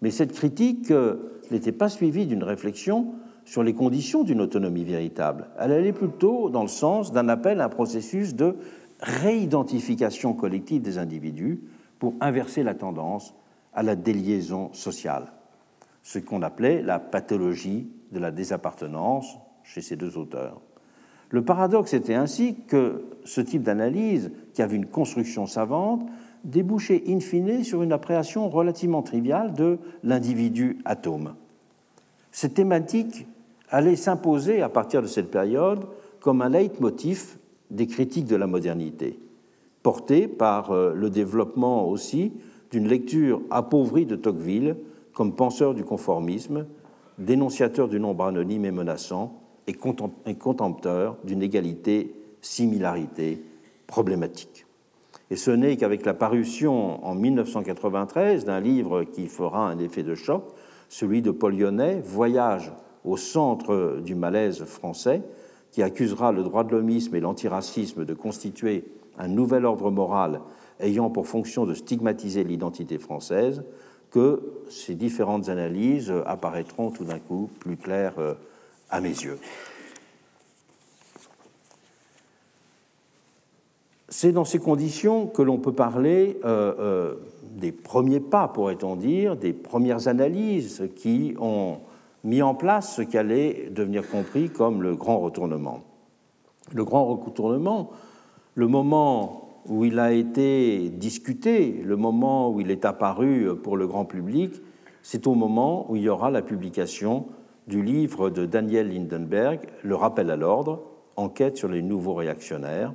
Mais cette critique euh, n'était pas suivie d'une réflexion sur les conditions d'une autonomie véritable. Elle allait plutôt dans le sens d'un appel à un processus de réidentification collective des individus pour inverser la tendance à la déliaison sociale, ce qu'on appelait la pathologie de la désappartenance chez ces deux auteurs. Le paradoxe était ainsi que ce type d'analyse, qui avait une construction savante, débouchait in fine sur une appréhension relativement triviale de l'individu atome. Cette thématique allait s'imposer à partir de cette période comme un leitmotiv des critiques de la modernité, porté par euh, le développement aussi d'une lecture appauvrie de Tocqueville comme penseur du conformisme, dénonciateur du nombre anonyme et menaçant, et contempteur d'une égalité similarité problématique. Et ce n'est qu'avec la parution en 1993 d'un livre qui fera un effet de choc, celui de Paul Lyonnais, Voyage au centre du malaise français, qui accusera le droit de l'homisme et l'antiracisme de constituer un nouvel ordre moral ayant pour fonction de stigmatiser l'identité française, que ces différentes analyses apparaîtront tout d'un coup plus claires euh, à mes yeux. C'est dans ces conditions que l'on peut parler euh, euh, des premiers pas, pourrait-on dire, des premières analyses qui ont mis en place ce qui allait devenir compris comme le grand retournement. Le grand retournement, le moment où il a été discuté, le moment où il est apparu pour le grand public, c'est au moment où il y aura la publication du livre de Daniel Lindenberg, Le rappel à l'ordre, enquête sur les nouveaux réactionnaires,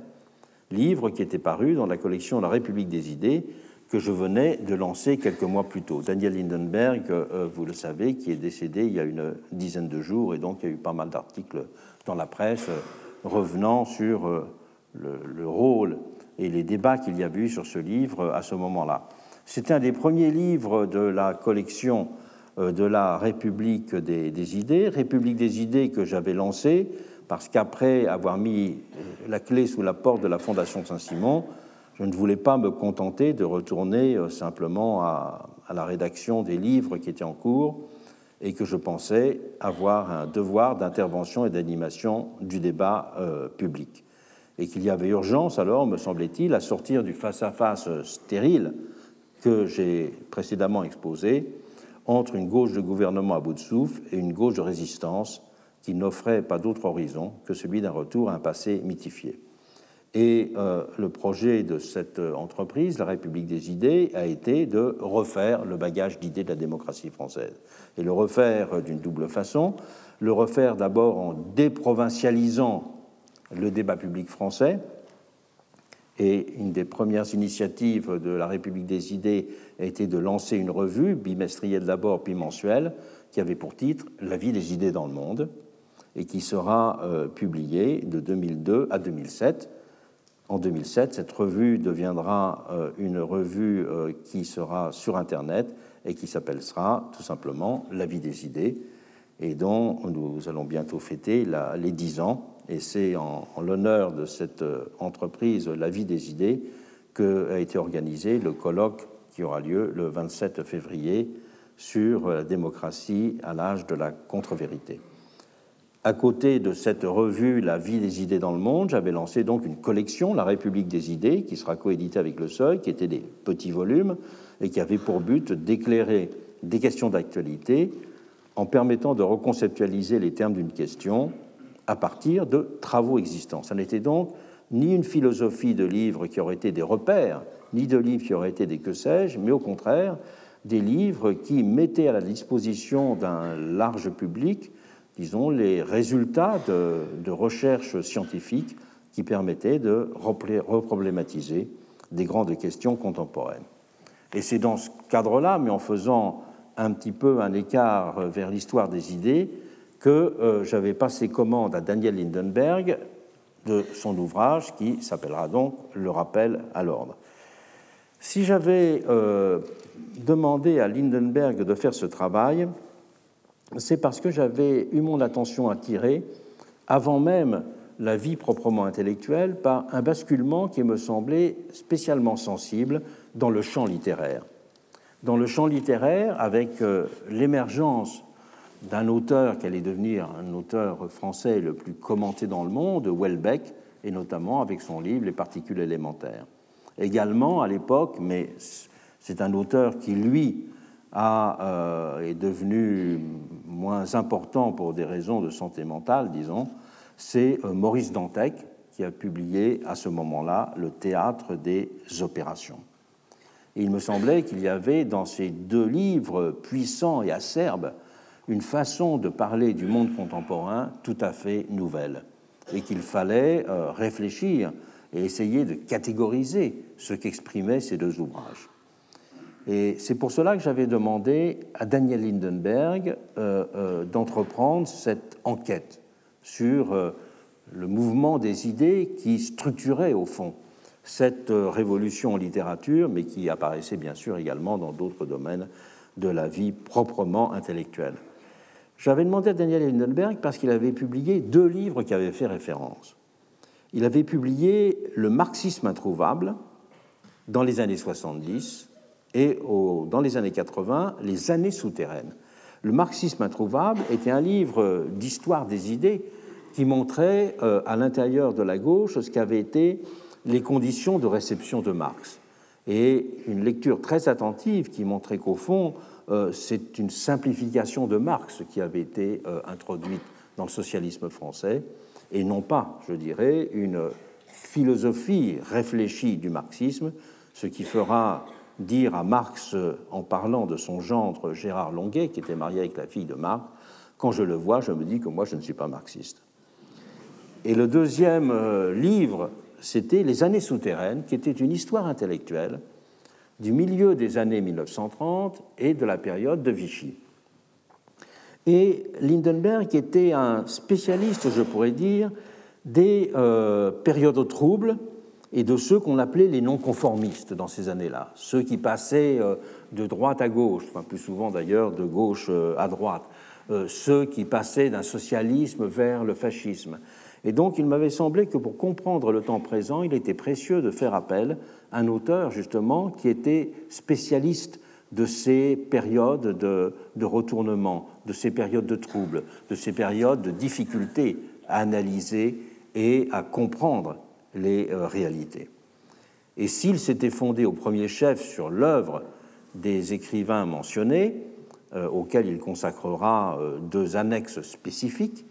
livre qui était paru dans la collection La République des idées que je venais de lancer quelques mois plus tôt. Daniel Lindenberg, euh, vous le savez, qui est décédé il y a une dizaine de jours, et donc il y a eu pas mal d'articles dans la presse euh, revenant sur euh, le, rôle et les débats qu'il y a eu sur ce livre à ce moment-là. C'est un des premiers livres de la collection de la République des, idées, République des idées que j'avais lancée, parce qu'après avoir mis la clé sous la porte de la Fondation Saint-Simon, je ne voulais pas me contenter de retourner euh, simplement à, la rédaction des livres qui étaient en cours et que je pensais avoir un devoir d'intervention et d'animation du débat euh, public. Et qu'il y avait urgence, alors, me semblait-il, à sortir du face-à-face -face stérile que j'ai précédemment exposé entre une gauche de gouvernement à bout de souffle et une gauche de résistance qui n'offrait pas d'autre horizon que celui d'un retour à un passé mythifié. Et euh, le projet de cette entreprise, la République des idées, a été de refaire le bagage d'idées de la démocratie française. Et le refaire d'une double façon. Le refaire d'abord en déprovincialisant le débat public français. Et une des premières initiatives de la République des idées a été de lancer une revue, bimestrielle d'abord, puis mensuelle, qui avait pour titre La vie des idées dans le monde, et qui sera euh, publiée de 2002 à 2007 en 2007. Cette revue deviendra euh, une revue euh, qui sera sur Internet et qui s'appellera tout simplement La vie des idées et dont nous allons bientôt fêter les dix ans. Et c'est en, l'honneur de cette euh, entreprise La vie des idées qu'a été organisé le colloque qui aura lieu le 27 février sur la démocratie à l'âge de la contre-vérité. À côté de cette revue La vie des idées dans le monde, j'avais lancé donc une collection, La République des idées, qui sera coéditée avec Le Seuil, qui était des petits volumes et qui avait pour but d'éclairer des questions d'actualité en permettant de reconceptualiser les termes d'une question à partir de travaux existants. Ça n'était donc ni une philosophie de livres qui auraient été des repères, ni de livres qui auraient été des que sais-je, mais au contraire des livres qui mettaient à la disposition d'un large public disons, les résultats de, recherches scientifiques qui permettaient de reproblématiser des grandes questions contemporaines. Et c'est dans ce cadre-là, mais en faisant un petit peu un écart vers l'histoire des idées, que euh, j'avais passé commande à Daniel Lindenberg de son ouvrage qui s'appellera donc Le rappel à l'ordre. Si j'avais euh, demandé à Lindenberg de faire ce travail, c'est parce que j'avais eu mon attention attirée, avant même la vie proprement intellectuelle, par un basculement qui me semblait spécialement sensible dans le champ littéraire. Dans le champ littéraire, avec euh, l'émergence d'un auteur qui allait devenir un auteur français le plus commenté dans le monde, Welbeck, et notamment avec son livre Les particules élémentaires. Également, à l'époque, mais c'est un auteur qui, lui, euh, est devenu moins important pour des raisons de santé mentale, disons, c'est euh, Maurice Dantec qui a publié à ce moment-là le théâtre des opérations. Il me semblait qu'il y avait dans ces deux livres puissants et acerbes une façon de parler du monde contemporain tout à fait nouvelle et qu'il fallait euh, réfléchir et essayer de catégoriser ce qu'exprimaient ces deux ouvrages. Et c'est pour cela que j'avais demandé à Daniel Lindenberg euh, euh, d'entreprendre cette enquête sur le mouvement des idées qui structurait au fond cette révolution en littérature, mais qui apparaissait bien sûr également dans d'autres domaines de la vie proprement intellectuelle. J'avais demandé à Daniel Lindenberg parce qu'il avait publié deux livres qui avaient fait référence. Il avait publié Le marxisme introuvable dans les années 70 et dans les années 80, Les années souterraines. Le marxisme introuvable était un livre d'histoire des idées qui montrait euh, à l'intérieur de la gauche ce qu'avaient été les conditions de réception de Marx. Et une lecture très attentive qui montrait qu'au fond, c'est une simplification de Marx qui avait été euh, introduite dans le socialisme français, et non pas, je dirais, une philosophie réfléchie du marxisme, ce qui fera dire à Marx, en parlant de son gendre Gérard Longuet, qui était marié avec la fille de Marx, quand je le vois, je me dis que moi, je ne suis pas marxiste. Et le deuxième euh, livre, c'était Les années souterraines, qui était une histoire intellectuelle du milieu des années 1930 et de la période de Vichy. Et Lindenberg était un spécialiste, je pourrais dire, des euh, périodes troubles et de ceux qu'on appelait les non-conformistes dans ces années-là, ceux qui passaient euh, de droite à gauche, enfin plus souvent d'ailleurs de gauche euh, à droite, ceux qui passaient d'un socialisme vers le fascisme. Et donc il m'avait semblé que pour comprendre le temps présent, il était précieux de faire appel à un auteur justement qui était spécialiste de ces périodes de, retournement, de ces périodes de troubles, de ces périodes de difficultés à analyser et à comprendre les euh, réalités. Et s'il s'était fondé au premier chef sur l'œuvre des écrivains mentionnés, euh, auxquels il consacrera euh, deux annexes spécifiques,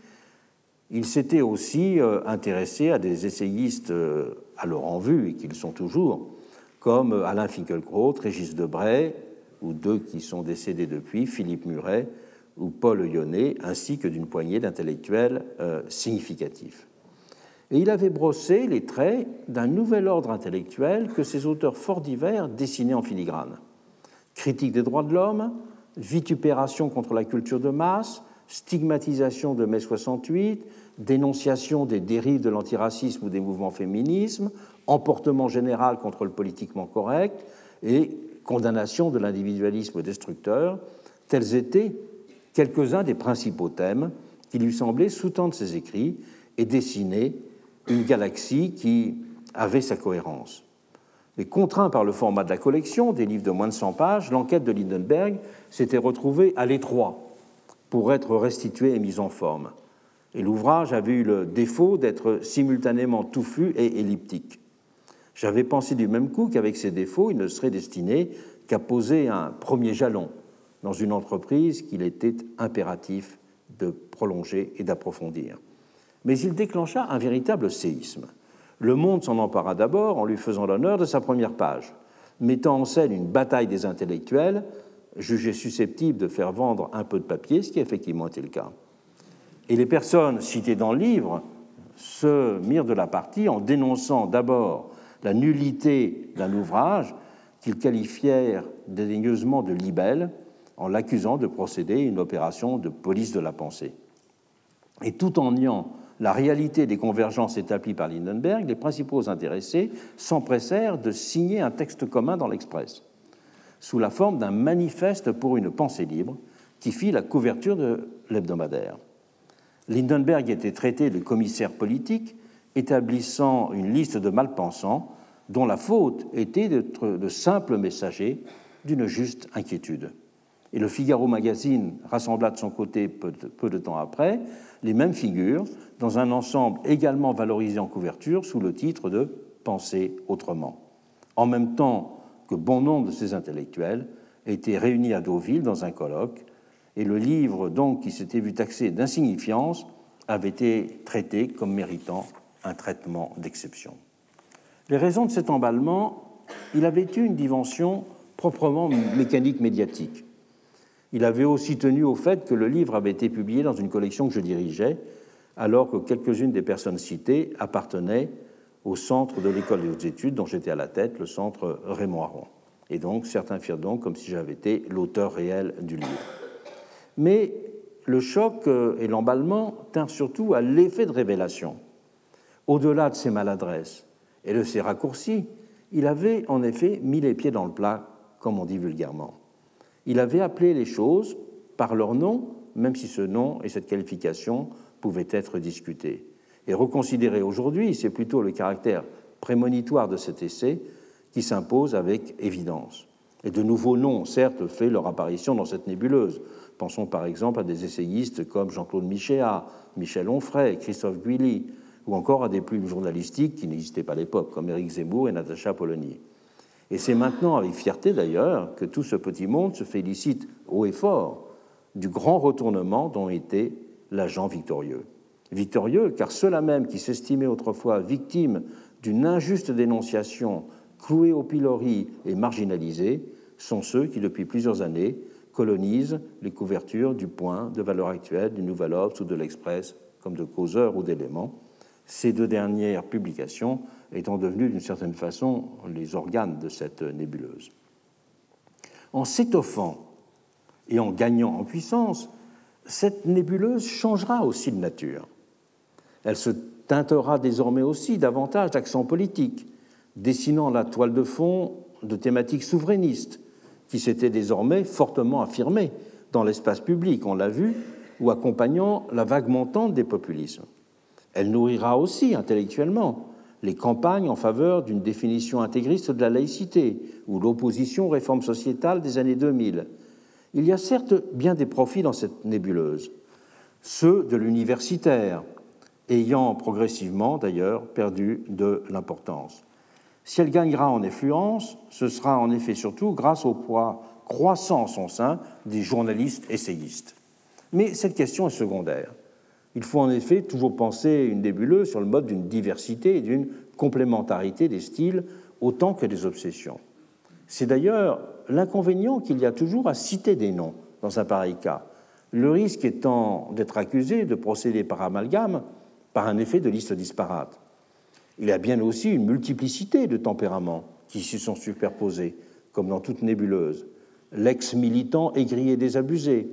il s'était aussi intéressé à des essayistes alors en vue, et qu'ils sont toujours, comme Alain Finkielkraut, Régis Debray, ou deux qui sont décédés depuis, Philippe Muret ou Paul Yonnet, ainsi que d'une poignée d'intellectuels significatifs et il avait brossé les traits d'un nouvel ordre intellectuel que ces auteurs fort divers dessinaient en filigrane. Critique des droits de l'homme, vitupération contre la culture de masse, stigmatisation de mai 68, dénonciation des dérives de l'antiracisme ou des mouvements féminisme, emportement général contre le politiquement correct et condamnation de l'individualisme destructeur, tels étaient quelques-uns des principaux thèmes qui lui semblaient sous-tendre ses écrits et dessiner une galaxie qui avait sa cohérence. Mais contraint par le format de la collection, des livres de moins de 100 pages, l'enquête de Lindenberg s'était retrouvée à l'étroit pour être restituée et mise en forme. Et l'ouvrage avait eu le défaut d'être simultanément touffu et elliptique. J'avais pensé du même coup qu'avec ces défauts, il ne serait destiné qu'à poser un premier jalon dans une entreprise qu'il était impératif de prolonger et d'approfondir mais il déclencha un véritable séisme. Le Monde s'en empara d'abord en lui faisant l'honneur de sa première page, mettant en scène une bataille des intellectuels jugés susceptibles de faire vendre un peu de papier, ce qui effectivement était le cas. Et les personnes citées dans le livre se mirent de la partie en dénonçant d'abord la nullité d'un ouvrage qu'ils qualifièrent dédaigneusement de libelle, en l'accusant de procéder à une opération de police de la pensée. Et tout en niant la réalité des convergences établies par Lindenberg, les principaux intéressés s'empressèrent de signer un texte commun dans l'Express, sous la forme d'un manifeste pour une pensée libre qui fit la couverture de l'hebdomadaire. Lindenberg était traité de commissaire politique, établissant une liste de malpensants dont la faute était d'être le simple messager d'une juste inquiétude. Et le Figaro Magazine rassembla de son côté peu de, peu de temps après les mêmes figures dans un ensemble également valorisé en couverture sous le titre de Penser autrement. En même temps que bon nombre de ces intellectuels étaient réunis à Deauville dans un colloque, et le livre donc qui s'était vu taxé d'insignifiance avait été traité comme méritant un traitement d'exception. Les raisons de cet emballement, il avait eu une dimension proprement mécanique médiatique. Il avait aussi tenu au fait que le livre avait été publié dans une collection que je dirigeais, alors que quelques-unes des personnes citées appartenaient au centre de l'école des hautes études dont j'étais à la tête, le centre Raymond Aron. Et donc certains firent donc comme si j'avais été l'auteur réel du livre. Mais le choc euh, et l'emballement tinrent surtout à l'effet de révélation. Au-delà de ses maladresses et de ses raccourcis, il avait en effet mis les pieds dans le plat, comme on dit vulgairement. Il avait appelé les choses par leur nom, même si ce nom et cette qualification pouvaient être discutés. Et reconsidéré aujourd'hui, c'est plutôt le caractère prémonitoire de cet essai qui s'impose avec évidence. Et de nouveaux noms, certes, fait leur apparition dans cette nébuleuse. Pensons par exemple à des essayistes comme Jean-Claude Michéa, Michel Onfray, Christophe Guilly, ou encore à des plumes journalistiques qui n'existaient pas à l'époque, comme Éric Zemmour et Natacha Polony. Et c'est maintenant avec fierté d'ailleurs que tout ce petit monde se félicite haut et fort du grand retournement dont était l'agent victorieux. Victorieux car ceux-là même qui s'estimaient autrefois victimes d'une injuste dénonciation, cloués au pilori et marginalisés, sont ceux qui depuis plusieurs années colonisent les couvertures du Point, de Valeur Actuelle, du Nouvel Obs ou de l'Express comme de causeurs ou d'éléments. Ces deux dernières publications étant devenus d'une certaine façon les organes de cette nébuleuse. En s'étoffant et en gagnant en puissance, cette nébuleuse changera aussi de nature. Elle se teintera désormais aussi davantage d'accents politiques, dessinant la toile de fond de thématiques souverainistes qui s'étaient désormais fortement affirmées dans l'espace public, on l'a vu, ou accompagnant la vague montante des populismes. Elle nourrira aussi intellectuellement les campagnes en faveur d'une définition intégriste de la laïcité ou l'opposition aux réformes sociétales des années 2000. Il y a certes bien des profits dans cette nébuleuse, ceux de l'universitaire, ayant progressivement d'ailleurs perdu de l'importance. Si elle gagnera en influence, ce sera en effet surtout grâce au poids croissant en son sein des journalistes essayistes. Mais cette question est secondaire. Il faut en effet toujours penser une nébuleuse sur le mode d'une diversité et d'une complémentarité des styles autant que des obsessions. C'est d'ailleurs l'inconvénient qu'il y a toujours à citer des noms dans un pareil cas, le risque étant d'être accusé de procéder par amalgame par un effet de liste disparate. Il y a bien aussi une multiplicité de tempéraments qui s'y sont superposés, comme dans toute nébuleuse. L'ex-militant aigri et désabusé,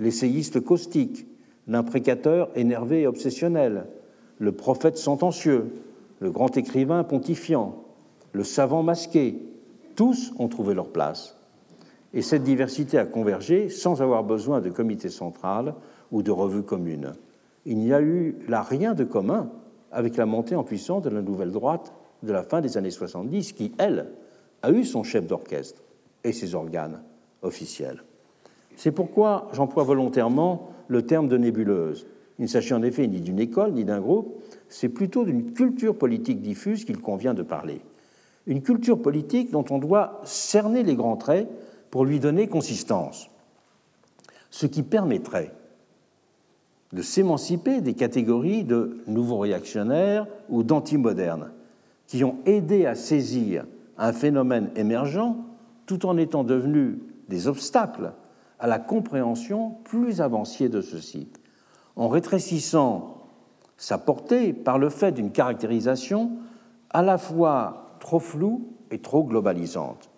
l'essayiste caustique, l'imprécateur énervé et obsessionnel, le prophète sentencieux, le grand écrivain pontifiant, le savant masqué, tous ont trouvé leur place. Et cette diversité a convergé sans avoir besoin de comité central ou de revue commune il n'y a eu là rien de commun avec la montée en puissance de la nouvelle droite de la fin des années 70, qui, elle, a eu son chef d'orchestre et ses organes officiels. C'est pourquoi j'emploie volontairement le terme de nébuleuse. Il ne s'agit en effet ni d'une école ni d'un groupe, c'est plutôt d'une culture politique diffuse qu'il convient de parler. Une culture politique dont on doit cerner les grands traits pour lui donner consistance, ce qui permettrait de s'émanciper des catégories de nouveaux réactionnaires ou d'antimodernes, qui ont aidé à saisir un phénomène émergent tout en étant devenus des obstacles à la compréhension plus avancée de ceci, en rétrécissant sa portée par le fait d'une caractérisation à la fois trop floue et trop globalisante.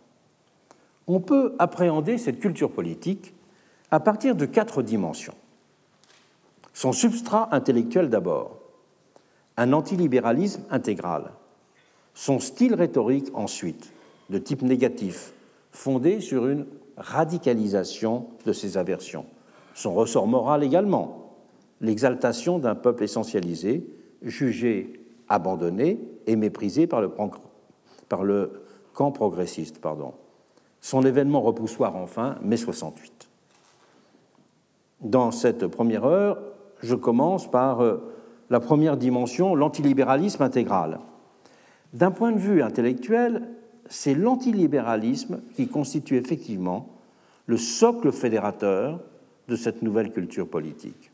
On peut appréhender cette culture politique à partir de quatre dimensions. Son substrat intellectuel d'abord, un antilibéralisme intégral. Son style rhétorique ensuite, de type négatif, fondé sur une radicalisation de ses aversions. Son ressort moral également, l'exaltation d'un peuple essentialisé, jugé abandonné et méprisé par le, camp progressiste. Pardon. Son événement repoussoir enfin, mai 68. Dans cette première heure, je commence par euh, la première dimension, l'antilibéralisme intégral. D'un point de vue intellectuel, c'est l'antilibéralisme qui constitue effectivement le socle fédérateur de cette nouvelle culture politique.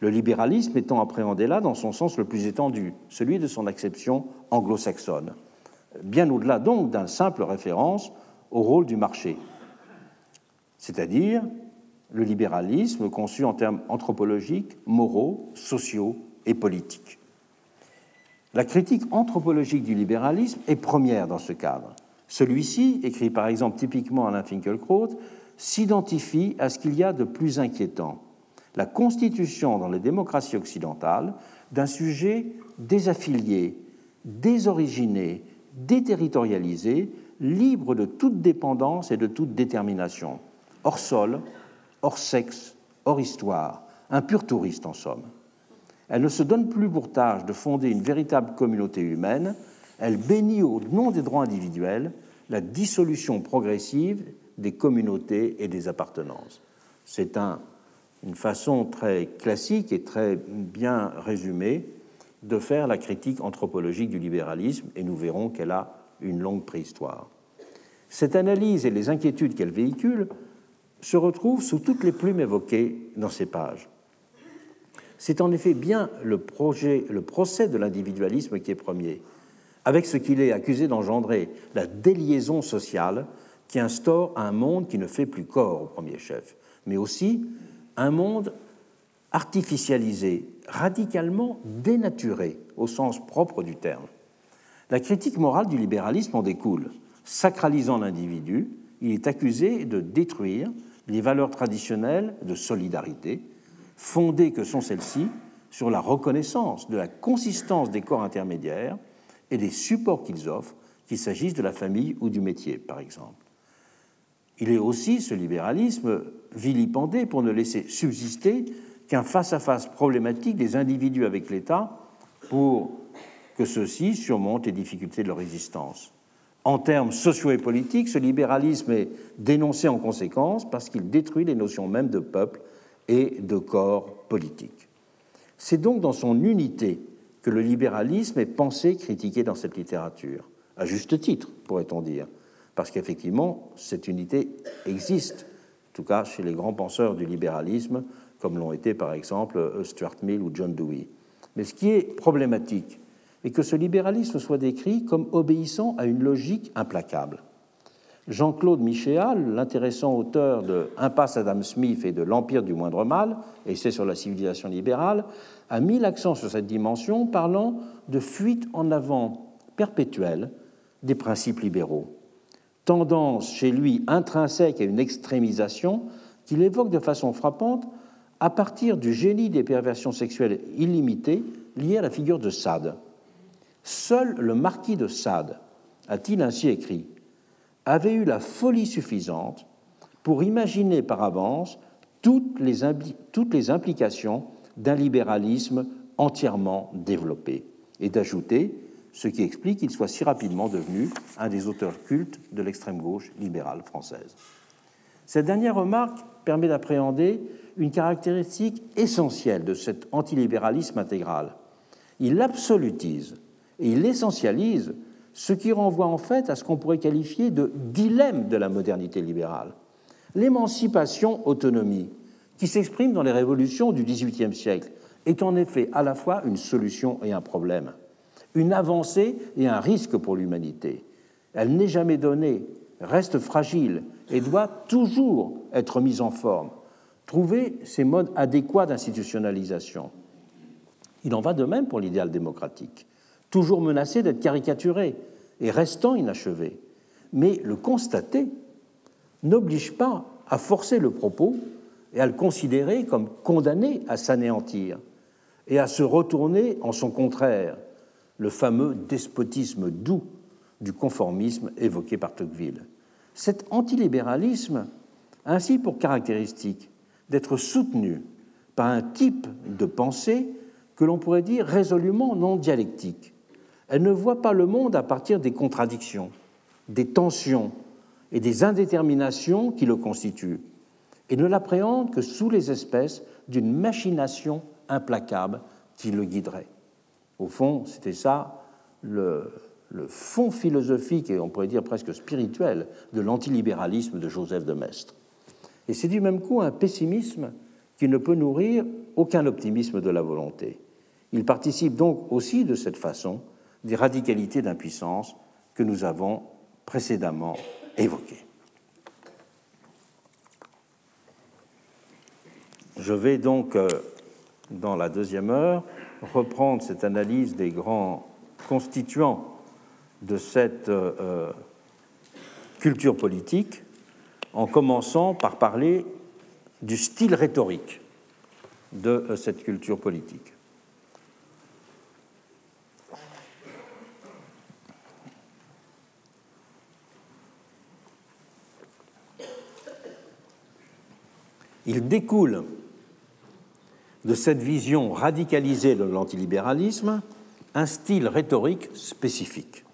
Le libéralisme étant appréhendé là dans son sens le plus étendu, celui de son acception anglo-saxonne, bien au-delà donc d'une simple référence au rôle du marché, c'est-à-dire le libéralisme conçu en termes anthropologiques, moraux, sociaux et politiques. La critique anthropologique du libéralisme est première dans ce cadre. Celui-ci, écrit par exemple typiquement Alain Finkielkraut, s'identifie à ce qu'il y a de plus inquiétant, la constitution dans les démocraties occidentales d'un sujet désaffilié, désoriginé, déterritorialisé, libre de toute dépendance et de toute détermination, hors sol, hors sexe, hors histoire, un pur touriste en somme. Elle ne se donne plus pour tâche de fonder une véritable communauté humaine, elle bénit au nom des droits individuels la dissolution progressive des communautés et des appartenances. C'est une façon très classique et très bien résumée de faire la critique anthropologique du libéralisme, et nous verrons qu'elle a une longue préhistoire. Cette analyse et les inquiétudes qu'elle véhicule se retrouve sous toutes les plumes évoquées dans ces pages. C'est en effet bien le, projet, le procès de l'individualisme qui est premier, avec ce qu'il est accusé d'engendrer, la déliaison sociale qui instaure un monde qui ne fait plus corps au premier chef, mais aussi un monde artificialisé, radicalement dénaturé au sens propre du terme. La critique morale du libéralisme en découle, sacralisant l'individu il est accusé de détruire les valeurs traditionnelles de solidarité, fondées que sont celles-ci sur la reconnaissance de la consistance des corps intermédiaires et des supports qu'ils offrent, qu'il s'agisse de la famille ou du métier, par exemple. Il est aussi, ce libéralisme, vilipendé pour ne laisser subsister qu'un face-à-face problématique des individus avec l'État pour que ceux-ci surmontent les difficultés de leur résistance. En termes sociaux et politiques, ce libéralisme est dénoncé en conséquence parce qu'il détruit les notions mêmes de peuple et de corps politique. C'est donc dans son unité que le libéralisme est pensé, critiqué dans cette littérature, à juste titre, pourrait-on dire, parce qu'effectivement, cette unité existe, en tout cas chez les grands penseurs du libéralisme, comme l'ont été par exemple Stuart Mill ou John Dewey. Mais ce qui est problématique est que ce libéralisme soit décrit comme obéissant à une logique implacable. Jean-Claude Michéal, l'intéressant auteur de Impasse Adam Smith et de L'Empire du moindre mal, et c'est sur la civilisation libérale, a mis l'accent sur cette dimension parlant de fuite en avant perpétuelle des principes libéraux. Tendance chez lui intrinsèque à une extrémisation qu'il évoque de façon frappante à partir du génie des perversions sexuelles illimitées liées à la figure de Sade. Seul le marquis de Sade, a-t-il ainsi écrit, avait eu la folie suffisante pour imaginer par avance toutes les, implications d'un libéralisme entièrement développé, et d'ajouter ce qui explique qu'il soit si rapidement devenu un des auteurs cultes de l'extrême gauche libérale française. Cette dernière remarque permet d'appréhender une caractéristique essentielle de cet antilibéralisme intégral. Il absolutise et il essentialise ce qui renvoie en fait à ce qu'on pourrait qualifier de dilemme de la modernité libérale. L'émancipation-autonomie, qui s'exprime dans les révolutions du XVIIIe siècle, est en effet à la fois une solution et un problème, une avancée et un risque pour l'humanité. Elle n'est jamais donnée, reste fragile et doit toujours être mise en forme, trouver ses modes adéquats d'institutionnalisation. Il en va de même pour l'idéal démocratique, toujours menacé d'être caricaturé et restant inachevé. Mais le constater n'oblige pas à forcer le propos et à le considérer comme condamné à s'anéantir et à se retourner en son contraire, le fameux despotisme doux du conformisme évoqué par Tocqueville. Cet antilibéralisme a ainsi pour caractéristique d'être soutenu par un type de pensée que l'on pourrait dire résolument non dialectique. Elle ne voit pas le monde à partir des contradictions, des tensions et des indéterminations qui le constituent, et ne l'appréhende que sous les espèces d'une machination implacable qui le guiderait. Au fond, c'était ça le, le, fond philosophique et on pourrait dire presque spirituel de l'antilibéralisme de Joseph de Maistre. Et c'est du même coup un pessimisme qui ne peut nourrir aucun optimisme de la volonté. Il participe donc aussi de cette façon des radicalités d'impuissance que nous avons précédemment évoquées. Je vais donc, euh, dans la deuxième heure, reprendre cette analyse des grands constituants de cette euh, euh, culture politique en commençant par parler du style rhétorique de cette culture politique. Il découle de cette vision radicalisée de l'antilibéralisme un style rhétorique spécifique,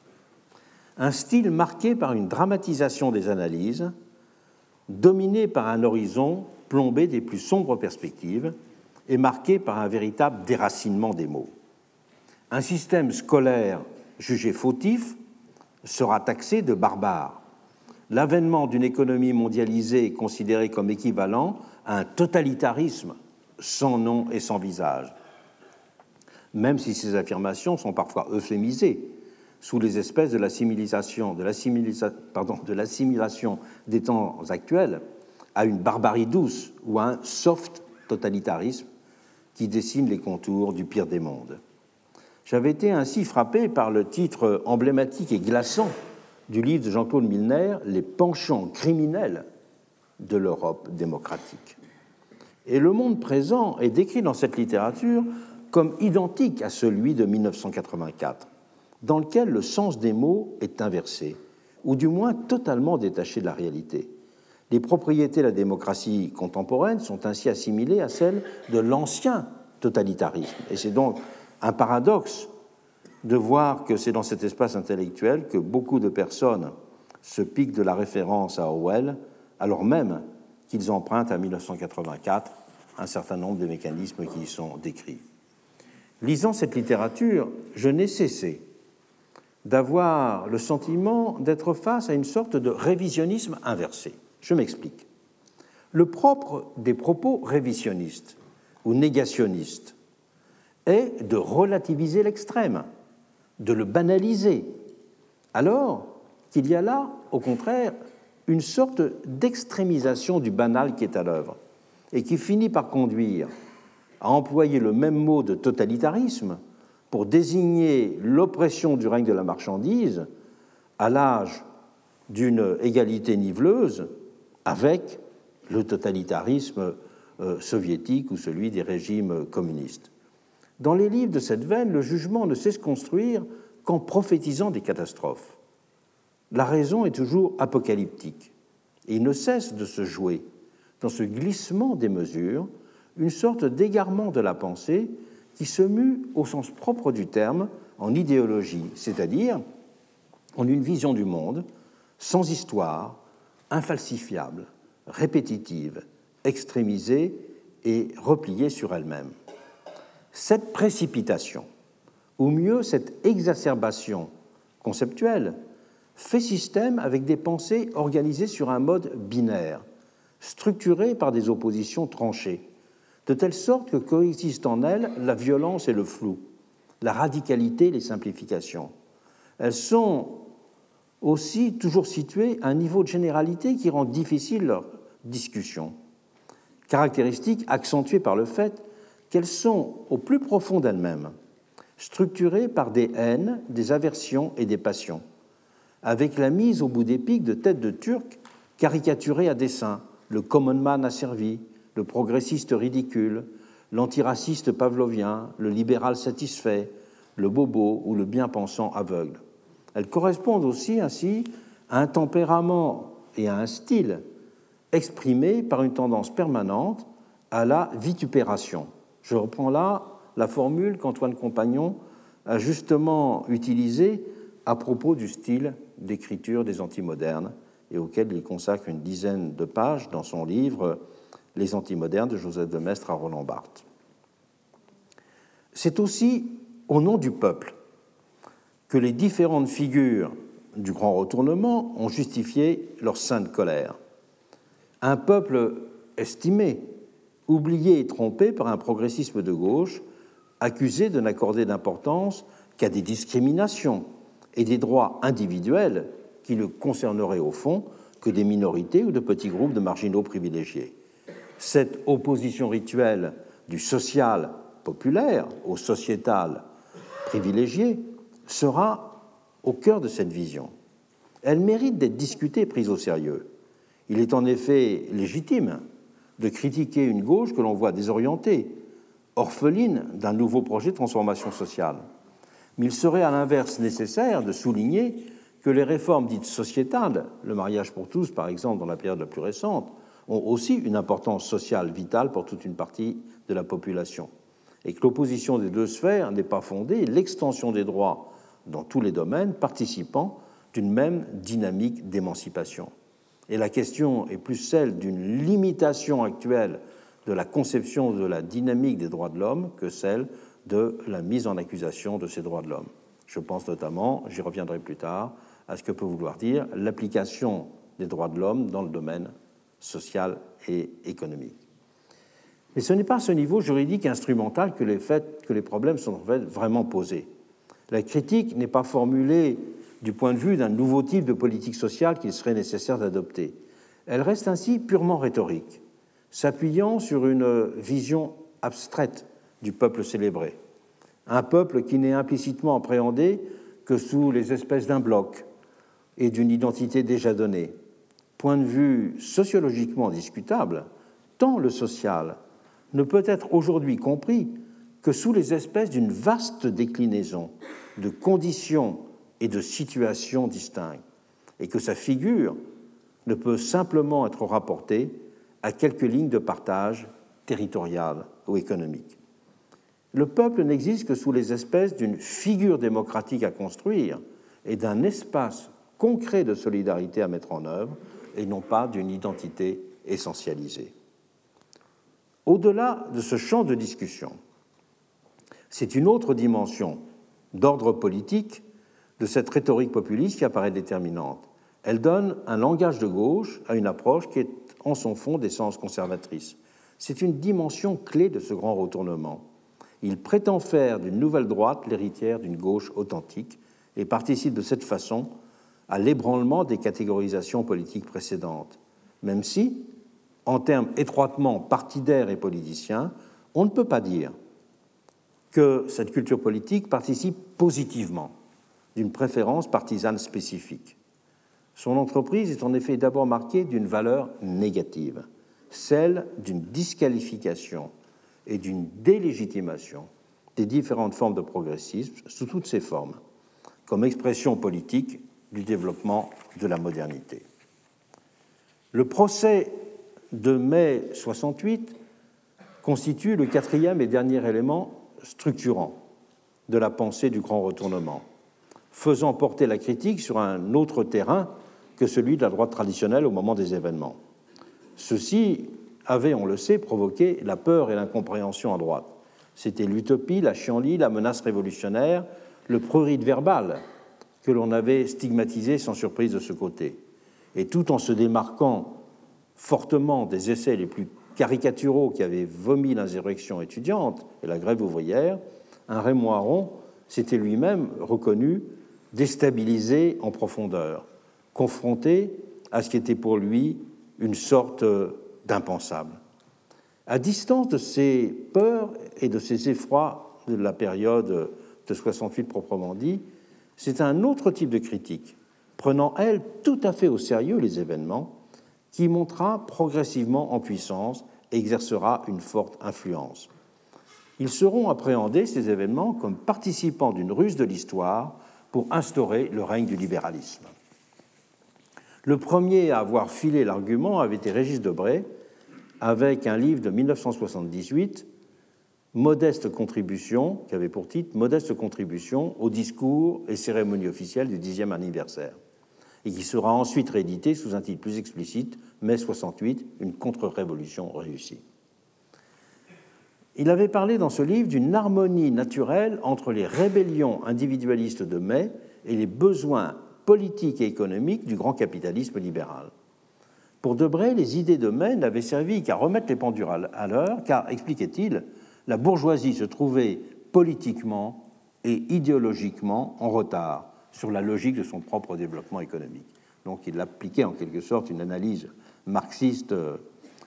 un style marqué par une dramatisation des analyses, dominé par un horizon plombé des plus sombres perspectives et marqué par un véritable déracinement des mots. Un système scolaire jugé fautif sera taxé de barbare. L'avènement d'une économie mondialisée considérée comme équivalent à un totalitarisme sans nom et sans visage, même si ces affirmations sont parfois euphémisées sous les espèces de l'assimilation de l'assimilation des temps actuels à une barbarie douce ou à un soft totalitarisme qui dessine les contours du pire des mondes. J'avais été ainsi frappé par le titre emblématique et glaçant du livre de Jean-Claude Milner, Les penchants criminels de l'Europe démocratique. Et le monde présent est décrit dans cette littérature comme identique à celui de 1984, dans lequel le sens des mots est inversé, ou du moins totalement détaché de la réalité. Les propriétés de la démocratie contemporaine sont ainsi assimilées à celles de l'ancien totalitarisme. Et c'est donc un paradoxe de voir que c'est dans cet espace intellectuel que beaucoup de personnes se piquent de la référence à Orwell, alors même qu'ils empruntent à 1984 un certain nombre de mécanismes qui y sont décrits. Lisant cette littérature, je n'ai cessé d'avoir le sentiment d'être face à une sorte de révisionnisme inversé. Je m'explique. Le propre des propos révisionnistes ou négationnistes est de relativiser l'extrême, de le banaliser, alors qu'il y a là, au contraire, une sorte d'extrémisation du banal qui est à l'œuvre et qui finit par conduire à employer le même mot de totalitarisme pour désigner l'oppression du règne de la marchandise à l'âge d'une égalité niveleuse avec le totalitarisme euh, soviétique ou celui des régimes communistes. Dans les livres de cette veine, le jugement ne cesse construire qu'en prophétisant des catastrophes. La raison est toujours apocalyptique et il ne cesse de se jouer dans ce glissement des mesures une sorte d'égarement de la pensée qui se mue au sens propre du terme en idéologie, c'est-à-dire en une vision du monde sans histoire, infalsifiable, répétitive, extrémisée et repliée sur elle-même. Cette précipitation, ou mieux cette exacerbation conceptuelle, fait système avec des pensées organisées sur un mode binaire, structuré par des oppositions tranchées de telle sorte que coexistent en elles la violence et le flou, la radicalité et les simplifications. Elles sont aussi toujours situées à un niveau de généralité qui rend difficile leur discussion, caractéristique accentuée par le fait qu'elles sont au plus profond d'elles-mêmes, structurées par des haines, des aversions et des passions, avec la mise au bout des pics de têtes de Turcs caricaturées à dessein, le common man asservi, le progressiste ridicule, l'antiraciste pavlovien, le libéral satisfait, le bobo ou le bien-pensant aveugle. Elles correspondent aussi ainsi à un tempérament et à un style exprimés par une tendance permanente à la vitupération. Je reprends là la formule qu'Antoine Compagnon a justement utilisée à propos du style d'écriture des antimodernes et auquel il consacre une dizaine de pages dans son livre les antimodernes de Joseph de Maistre à Roland Barthes. C'est aussi au nom du peuple que les différentes figures du grand retournement ont justifié leur sainte colère. Un peuple estimé, oublié et trompé par un progressisme de gauche, accusé de n'accorder d'importance qu'à des discriminations et des droits individuels qui ne concerneraient au fond que des minorités ou de petits groupes de marginaux privilégiés cette opposition rituelle du social populaire au sociétal privilégié sera au cœur de cette vision. Elle mérite d'être discutée et prise au sérieux. Il est en effet légitime de critiquer une gauche que l'on voit désorientée, orpheline d'un nouveau projet de transformation sociale. Mais il serait à l'inverse nécessaire de souligner que les réformes dites sociétales, le mariage pour tous par exemple dans la période la plus récente, ont aussi une importance sociale vitale pour toute une partie de la population. Et que l'opposition des deux sphères n'est pas fondée, l'extension des droits dans tous les domaines participant d'une même dynamique d'émancipation. Et la question est plus celle d'une limitation actuelle de la conception de la dynamique des droits de l'homme que celle de la mise en accusation de ces droits de l'homme. Je pense notamment, j'y reviendrai plus tard, à ce que peut vouloir dire l'application des droits de l'homme dans le domaine sociale et économique. Mais ce n'est pas à ce niveau juridique instrumental que les, faits, que les problèmes sont en fait vraiment posés. La critique n'est pas formulée du point de vue d'un nouveau type de politique sociale qu'il serait nécessaire d'adopter. Elle reste ainsi purement rhétorique, s'appuyant sur une vision abstraite du peuple célébré. Un peuple qui n'est implicitement appréhendé que sous les espèces d'un bloc, et d'une identité déjà donnée. Point de vue sociologiquement discutable, tant le social ne peut être aujourd'hui compris que sous les espèces d'une vaste déclinaison de conditions et de situations distinctes, et que sa figure ne peut simplement être rapportée à quelques lignes de partage territoriales ou économiques. Le peuple n'existe que sous les espèces d'une figure démocratique à construire et d'un espace concret de solidarité à mettre en œuvre, et non pas d'une identité essentialisée. Au-delà de ce champ de discussion, c'est une autre dimension d'ordre politique de cette rhétorique populiste qui apparaît déterminante. Elle donne un langage de gauche à une approche qui est en son fond d'essence conservatrice. C'est une dimension clé de ce grand retournement. Il prétend faire d'une nouvelle droite l'héritière d'une gauche authentique et participe de cette façon à l'ébranlement des catégorisations politiques précédentes, même si, en termes étroitement partidaires et politiciens, on ne peut pas dire que cette culture politique participe positivement d'une préférence partisane spécifique. Son entreprise est en effet d'abord marquée d'une valeur négative, celle d'une disqualification et d'une délégitimation des différentes formes de progressisme sous toutes ses formes, comme expression politique du développement de la modernité. Le procès de mai 68 constitue le quatrième et dernier élément structurant de la pensée du grand retournement, faisant porter la critique sur un autre terrain que celui de la droite traditionnelle au moment des événements. Ceci avait, on le sait, provoqué la peur et l'incompréhension à droite. C'était l'utopie, la chienlit, la menace révolutionnaire, le prurite verbal que l'on avait stigmatisé sans surprise de ce côté. Et tout en se démarquant fortement des essais les plus caricaturaux qui avaient vomi l'insurrection étudiante et la grève ouvrière, un Raymond Aron s'était lui-même reconnu déstabilisé en profondeur, confronté à ce qui était pour lui une sorte d'impensable. À distance de ces peurs et de ces effrois de la période de 68 proprement dit, c'est un autre type de critique, prenant, elle, tout à fait au sérieux les événements, qui montera progressivement en puissance et exercera une forte influence. Ils seront appréhendés, ces événements, comme participants d'une ruse de l'histoire pour instaurer le règne du libéralisme. Le premier à avoir filé l'argument avait été Régis Debray, avec un livre de 1978, Modeste contribution, qui avait pour titre Modeste contribution au discours et cérémonie officielle du dixième anniversaire, et qui sera ensuite réédité sous un titre plus explicite, Mai 68, une contre-révolution réussie. Il avait parlé dans ce livre d'une harmonie naturelle entre les rébellions individualistes de mai et les besoins politiques et économiques du grand capitalisme libéral. Pour Debray, les idées de mai n'avaient servi qu'à remettre les pendules à l'heure, car, expliquait-il, la bourgeoisie se trouvait politiquement et idéologiquement en retard sur la logique de son propre développement économique. Donc il appliquait en quelque sorte une analyse marxiste euh,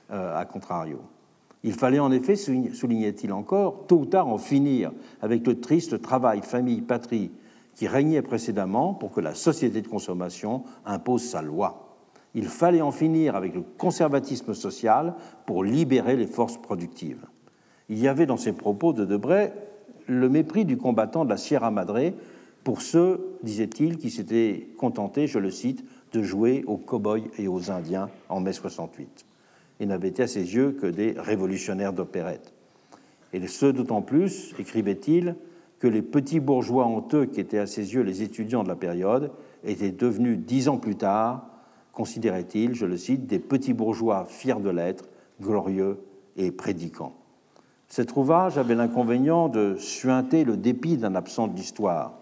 à contrario. Il fallait en effet, soulignait-il encore, tôt ou tard en finir avec le triste travail famille, patrie qui régnait précédemment pour que la société de consommation impose sa loi. Il fallait en finir avec le conservatisme social pour libérer les forces productives. Il y avait dans ces propos de Debray le mépris du combattant de la Sierra Madre pour ceux, disait-il, qui s'étaient contentés, je le cite, de jouer aux cow-boys et aux Indiens en mai 68 et n'avaient été à ses yeux que des révolutionnaires d'opérette. Et ce d'autant plus, écrivait-il, que les petits bourgeois honteux qui étaient à ses yeux les étudiants de la période étaient devenus dix ans plus tard, considérait-il, je le cite, des petits bourgeois fiers de l'être, glorieux et prédicants. Cet ouvrage avait l'inconvénient de suinter le dépit d'un absent de l'histoire,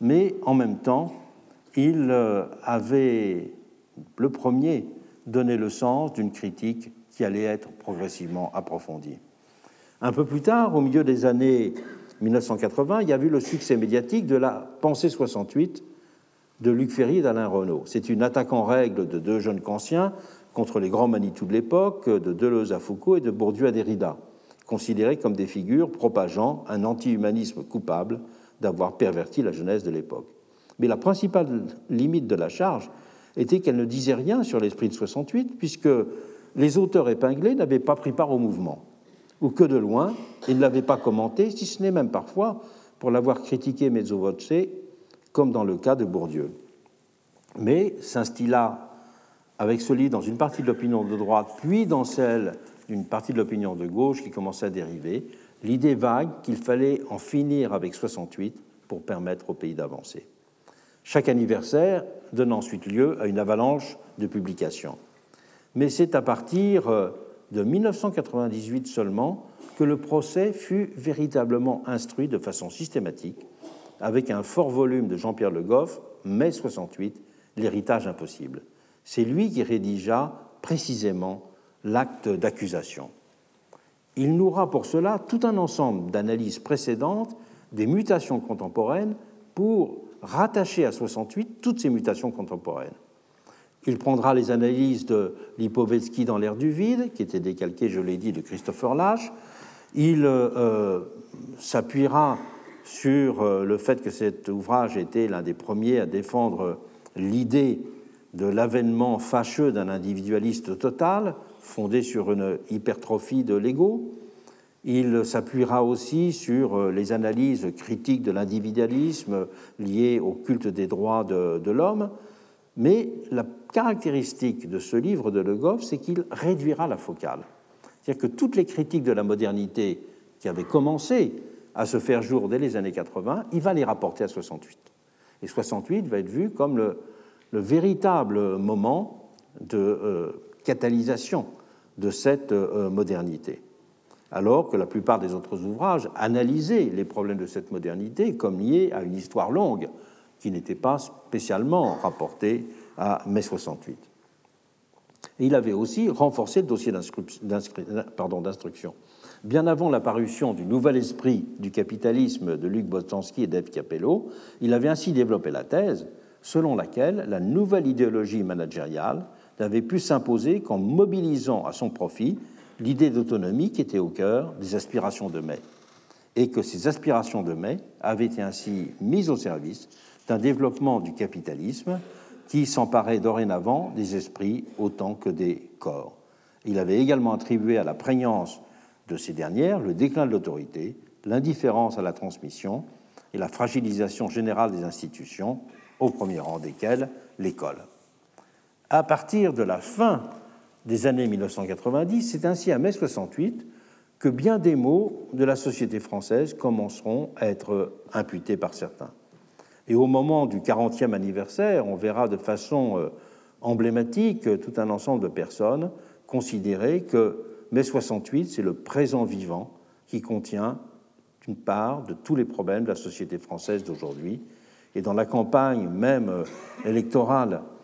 mais en même temps, il euh, avait le premier donné le sens d'une critique qui allait être progressivement approfondie. Un peu plus tard, au milieu des années 1980, il y a eu le succès médiatique de la Pensée 68 de Luc Ferry et d'Alain Renaud. C'est une attaque en règle de deux jeunes kantiens contre les grands Manitou de l'époque, de Deleuze à Foucault et de Bourdieu à Derrida, considérés comme des figures propageant un anti-humanisme coupable d'avoir perverti la jeunesse de l'époque. Mais la principale limite de la charge était qu'elle ne disait rien sur l'esprit de 68, puisque les auteurs épinglés n'avaient pas pris part au mouvement, ou que de loin, ils ne l'avaient pas commenté, si ce n'est même parfois pour l'avoir critiqué mezzo voce, comme dans le cas de Bourdieu. Mais s'instilla avec ce livre dans une partie de l'opinion de droite, puis dans celle d'une partie de l'opinion de gauche qui commençait à dériver, l'idée vague qu'il fallait en finir avec 68 pour permettre au pays d'avancer. Chaque anniversaire donne ensuite lieu à une avalanche de publications. Mais c'est à partir euh, de 1998 seulement que le procès fut véritablement instruit de façon systématique, avec un fort volume de Jean-Pierre Le Goff, mai 68, L'héritage impossible. C'est lui qui rédigea précisément l'acte d'accusation. Il nourra pour cela tout un ensemble d'analyses précédentes des mutations contemporaines pour rattacher à 68 toutes ces mutations contemporaines. Il prendra les analyses de Lipovetsky dans l'air du vide, qui était décalqué, je l'ai dit, de Christopher Lash. Il euh, s'appuiera sur euh, le fait que cet ouvrage était l'un des premiers à défendre l'idée de l'avènement fâcheux d'un individualiste total, fondé sur une hypertrophie de l'ego. Il s'appuiera aussi sur euh, les analyses critiques de l'individualisme liées au culte des droits de, l'homme. Mais la caractéristique de ce livre de Le Goff, c'est qu'il réduira la focale. C'est-à-dire que toutes les critiques de la modernité qui avaient commencé à se faire jour dès les années 80, il va les rapporter à 68. Et 68 va être vu comme le, véritable moment de euh, catalysation de cette euh, modernité. Alors que la plupart des autres ouvrages analysaient les problèmes de cette modernité comme liés à une histoire longue qui n'était pas spécialement rapportée à mai 68. Et il avait aussi renforcé le dossier d'instruction. Bien avant la parution du Nouvel Esprit du capitalisme de Luc Bostanski et d'Eve Capello, il avait ainsi développé la thèse selon laquelle la nouvelle idéologie managériale n'avait pu s'imposer qu'en mobilisant à son profit l'idée d'autonomie qui était au cœur des aspirations de mai, et que ces aspirations de mai avaient été ainsi mises au service d'un développement du capitalisme qui s'emparait dorénavant des esprits autant que des corps. Il avait également attribué à la prégnance de ces dernières le déclin de l'autorité, l'indifférence à la transmission et la fragilisation générale des institutions, au premier rang desquelles l'école. À partir de la fin des années 1990, c'est ainsi à mai 68 que bien des mots de la société française commenceront à être imputés par certains. Et au moment du 40e anniversaire, on verra de façon euh, emblématique tout un ensemble de personnes considérer que mai 68, c'est le présent vivant qui contient une part de tous les problèmes de la société française d'aujourd'hui. Et dans la campagne même euh, électorale euh,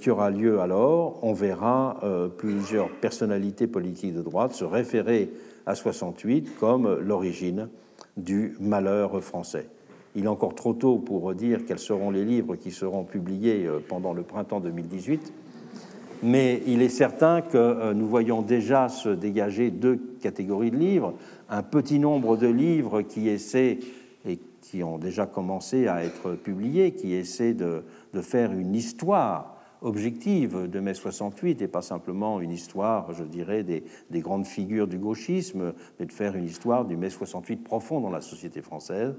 qui aura lieu alors, on verra plusieurs personnalités politiques de droite se référer à 68 comme l'origine du malheur français. Il est encore trop tôt pour dire quels seront les livres qui seront publiés euh, pendant le printemps 2018, mais il est certain que euh, nous voyons déjà se dégager deux catégories de livres. Un petit nombre de livres qui essaient, et qui ont déjà commencé à être publiés, qui essaient de, de faire une histoire objective de mai 68 et pas simplement une histoire, je dirais, des, grandes figures du gauchisme, mais de faire une histoire du mai 68 profond dans la société française,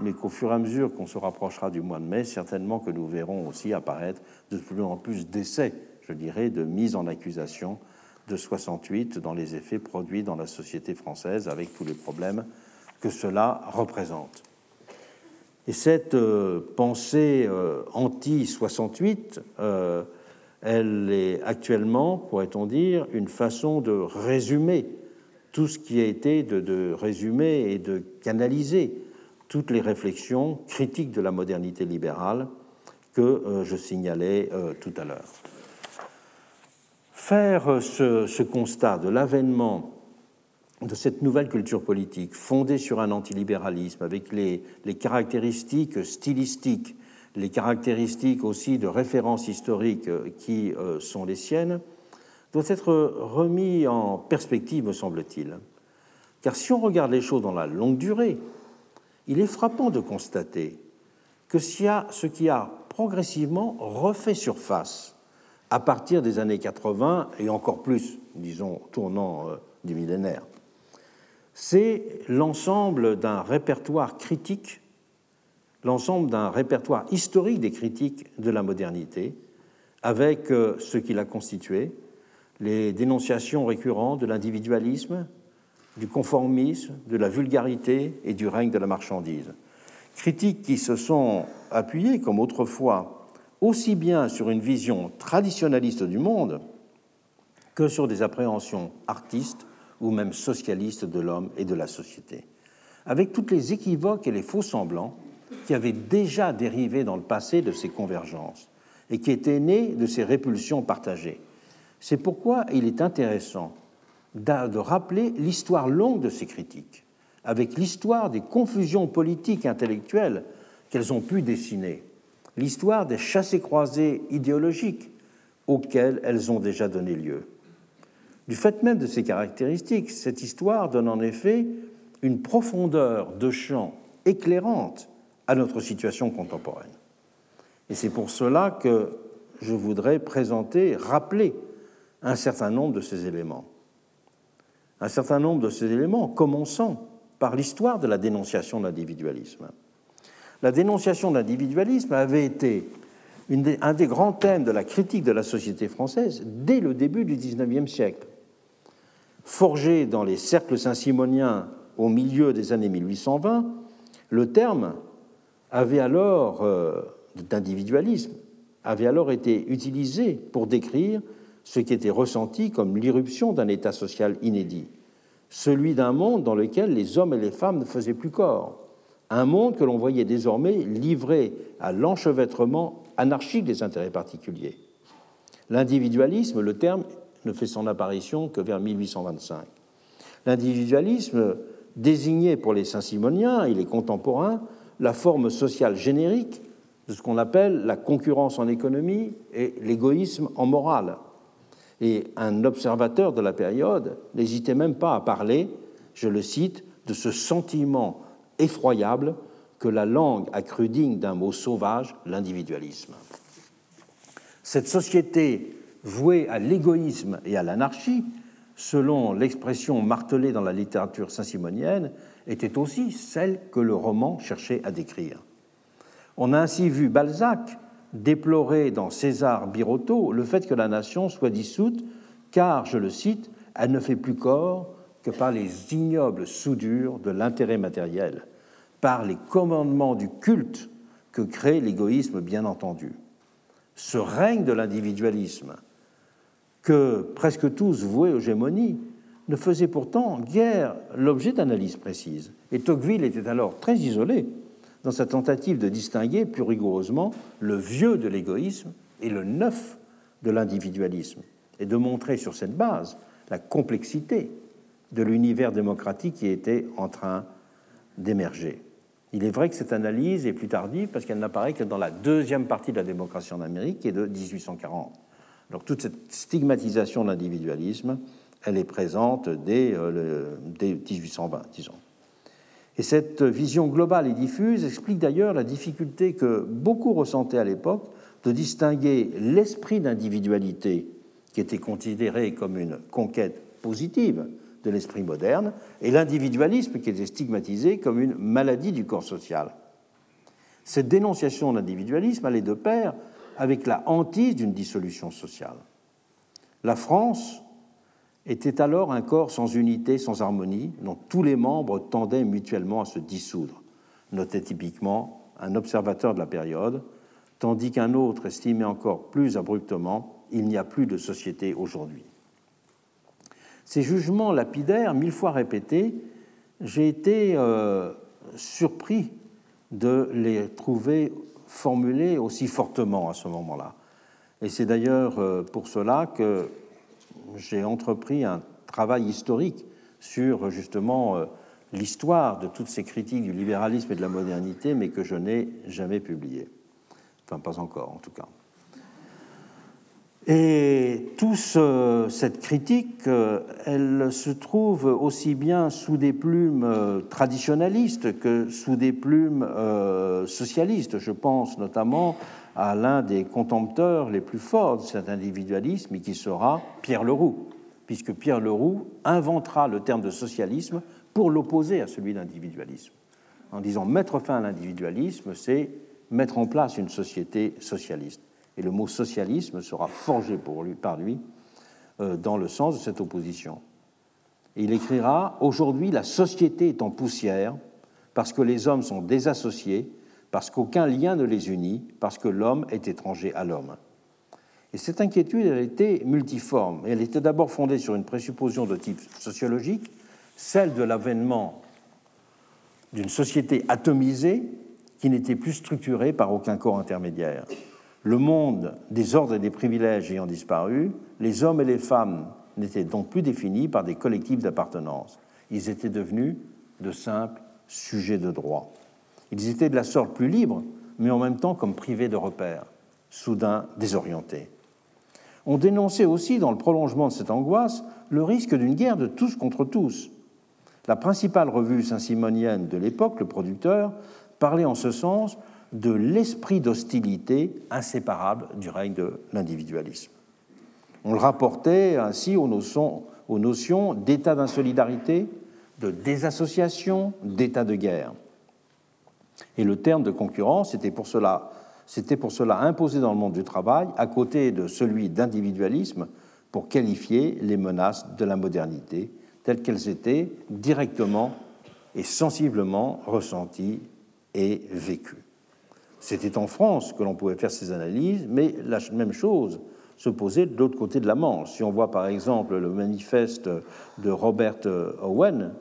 mais qu'au fur et à mesure qu'on se rapprochera du mois de mai, certainement que nous verrons aussi apparaître de plus en plus d'essais, je dirais, de mise en accusation de 68 dans les effets produits dans la société française avec tous les problèmes que cela représente. Et cette euh, pensée euh, anti-68, euh, elle est actuellement, pourrait-on dire, une façon de résumer tout ce qui a été, de, résumer et de canaliser toutes les réflexions critiques de la modernité libérale que je signalais tout à l'heure. Faire ce constat de l'avènement de cette nouvelle culture politique fondée sur un antilibéralisme avec les, caractéristiques stylistiques, les caractéristiques aussi de référence historique qui euh, sont les siennes, doit être remis en perspective, me semble-t-il. Car si on regarde les choses dans la longue durée, il est frappant de constater que ce qui a progressivement refait surface à partir des années 80 et encore plus, disons, tournant euh, du millénaire. C'est l'ensemble d'un répertoire critique, l'ensemble d'un répertoire historique des critiques de la modernité, avec euh, ce qui l'a constitué, les dénonciations récurrentes de l'individualisme, du conformisme, de la vulgarité et du règne de la marchandise. Critiques qui se sont appuyées, comme autrefois, aussi bien sur une vision traditionnaliste du monde que sur des appréhensions artistes ou même socialistes de l'homme et de la société, avec toutes les équivoques et les faux semblants qui avaient déjà dérivé dans le passé de ces convergences et qui étaient nés de ces répulsions partagées. C'est pourquoi il est intéressant de rappeler l'histoire longue de ces critiques, avec l'histoire des confusions politiques et intellectuelles qu'elles ont pu dessiner, l'histoire des chassés-croisés idéologiques auxquels elles ont déjà donné lieu. Du fait même de ces caractéristiques, cette histoire donne en effet une profondeur de champ éclairante à notre situation contemporaine. Et c'est pour cela que je voudrais présenter, rappeler un certain nombre de ces éléments. Un certain nombre de ces éléments, commençant par l'histoire de la dénonciation de l'individualisme. La dénonciation de l'individualisme avait été un des grands thèmes de la critique de la société française dès le début du XIXe siècle. Forgé dans les cercles saint-simoniens au milieu des années 1820, le terme avait alors euh, d'individualisme avait alors été utilisé pour décrire ce qui était ressenti comme l'irruption d'un état social inédit, celui d'un monde dans lequel les hommes et les femmes ne faisaient plus corps, un monde que l'on voyait désormais livré à l'enchevêtrement anarchique des intérêts particuliers. L'individualisme, le terme, ne fait son apparition que vers 1825. L'individualisme désignait pour les Saint-Simoniens et les contemporains la forme sociale générique de ce qu'on appelle la concurrence en économie et l'égoïsme en morale. Et un observateur de la période n'hésitait même pas à parler, je le cite, de ce sentiment effroyable que la langue a cru digne d'un mot sauvage, l'individualisme. Cette société vouée à l'égoïsme et à l'anarchie, selon l'expression martelée dans la littérature saint-simonienne, était aussi celle que le roman cherchait à décrire. On a ainsi vu Balzac déplorer dans César Birotteau le fait que la nation soit dissoute, car, je le cite, elle ne fait plus corps que par les ignobles soudures de l'intérêt matériel, par les commandements du culte que crée l'égoïsme bien entendu. Ce règne de l'individualisme, que presque tous vouaient aux gémonies, ne faisait pourtant guère l'objet d'analyses précises. Et Tocqueville était alors très isolé dans sa tentative de distinguer plus rigoureusement le vieux de l'égoïsme et le neuf de l'individualisme, et de montrer sur cette base la complexité de l'univers démocratique qui était en train d'émerger. Il est vrai que cette analyse est plus tardive parce qu'elle n'apparaît que dans la deuxième partie de la démocratie en Amérique, qui est de 1840. Toute cette stigmatisation de l'individualisme, elle est présente dès, euh, dès 1820, disons. Et cette vision globale et diffuse explique d'ailleurs la difficulté que beaucoup ressentaient à l'époque de distinguer l'esprit d'individualité, qui était considéré comme une conquête positive de l'esprit moderne, et l'individualisme, qui était stigmatisé comme une maladie du corps social. Cette dénonciation de l'individualisme allait de pair avec la hantise d'une dissolution sociale. La France était alors un corps sans unité, sans harmonie, dont tous les membres tendaient mutuellement à se dissoudre, notait typiquement un observateur de la période, tandis qu'un autre estimait encore plus abruptement il n'y a plus de société aujourd'hui. Ces jugements lapidaires, mille fois répétés, j'ai été euh, surpris de les trouver formulés aussi fortement à ce moment-là. Et c'est d'ailleurs euh, pour cela que j'ai entrepris un travail historique sur justement euh, l'histoire de toutes ces critiques du libéralisme et de la modernité, mais que je n'ai jamais publié. Enfin, pas encore en tout cas. Et toute cette critique, euh, elle se trouve aussi bien sous des plumes euh, traditionnalistes que sous des plumes euh, socialistes. Je pense notamment à l'un des contempteurs les plus forts de cet individualisme, et qui sera Pierre Leroux, puisque Pierre Leroux inventera le terme de socialisme pour l'opposer à celui d'individualisme. En disant mettre fin à l'individualisme, c'est mettre en place une société socialiste et le mot socialisme sera forgé par lui euh, dans le sens de cette opposition. Et il écrira Aujourd'hui, la société est en poussière parce que les hommes sont désassociés, parce qu'aucun lien ne les unit, parce que l'homme est étranger à l'homme. Et cette inquiétude, elle était multiforme. elle était d'abord fondée sur une présupposition de type sociologique, celle de l'avènement d'une société atomisée qui n'était plus structurée par aucun corps intermédiaire le monde des ordres et des privilèges ayant disparu, les hommes et les femmes n'étaient donc plus définis par des collectifs d'appartenance. Ils étaient devenus de simples sujets de droit. Ils étaient de la sorte plus libres, mais en même temps comme privés de repères, soudain désorientés. On dénonçait aussi, dans le prolongement de cette angoisse, le risque d'une guerre de tous contre tous. La principale revue saint-simonienne de l'époque, le producteur, parlait en ce sens de l'esprit d'hostilité inséparable du règne de l'individualisme. On le rapportait ainsi aux notions, d'état d'insolidarité, de désassociation, d'état de guerre. Et le terme de concurrence était pour cela imposé dans le monde du travail à côté de celui d'individualisme pour qualifier les menaces de la modernité telles qu'elles étaient directement et sensiblement ressenties et vécues. C'était en France que l'on pouvait faire ces analyses, mais la même chose se posait de l'autre côté de la Manche. Si on voit par exemple le manifeste de Robert Owen,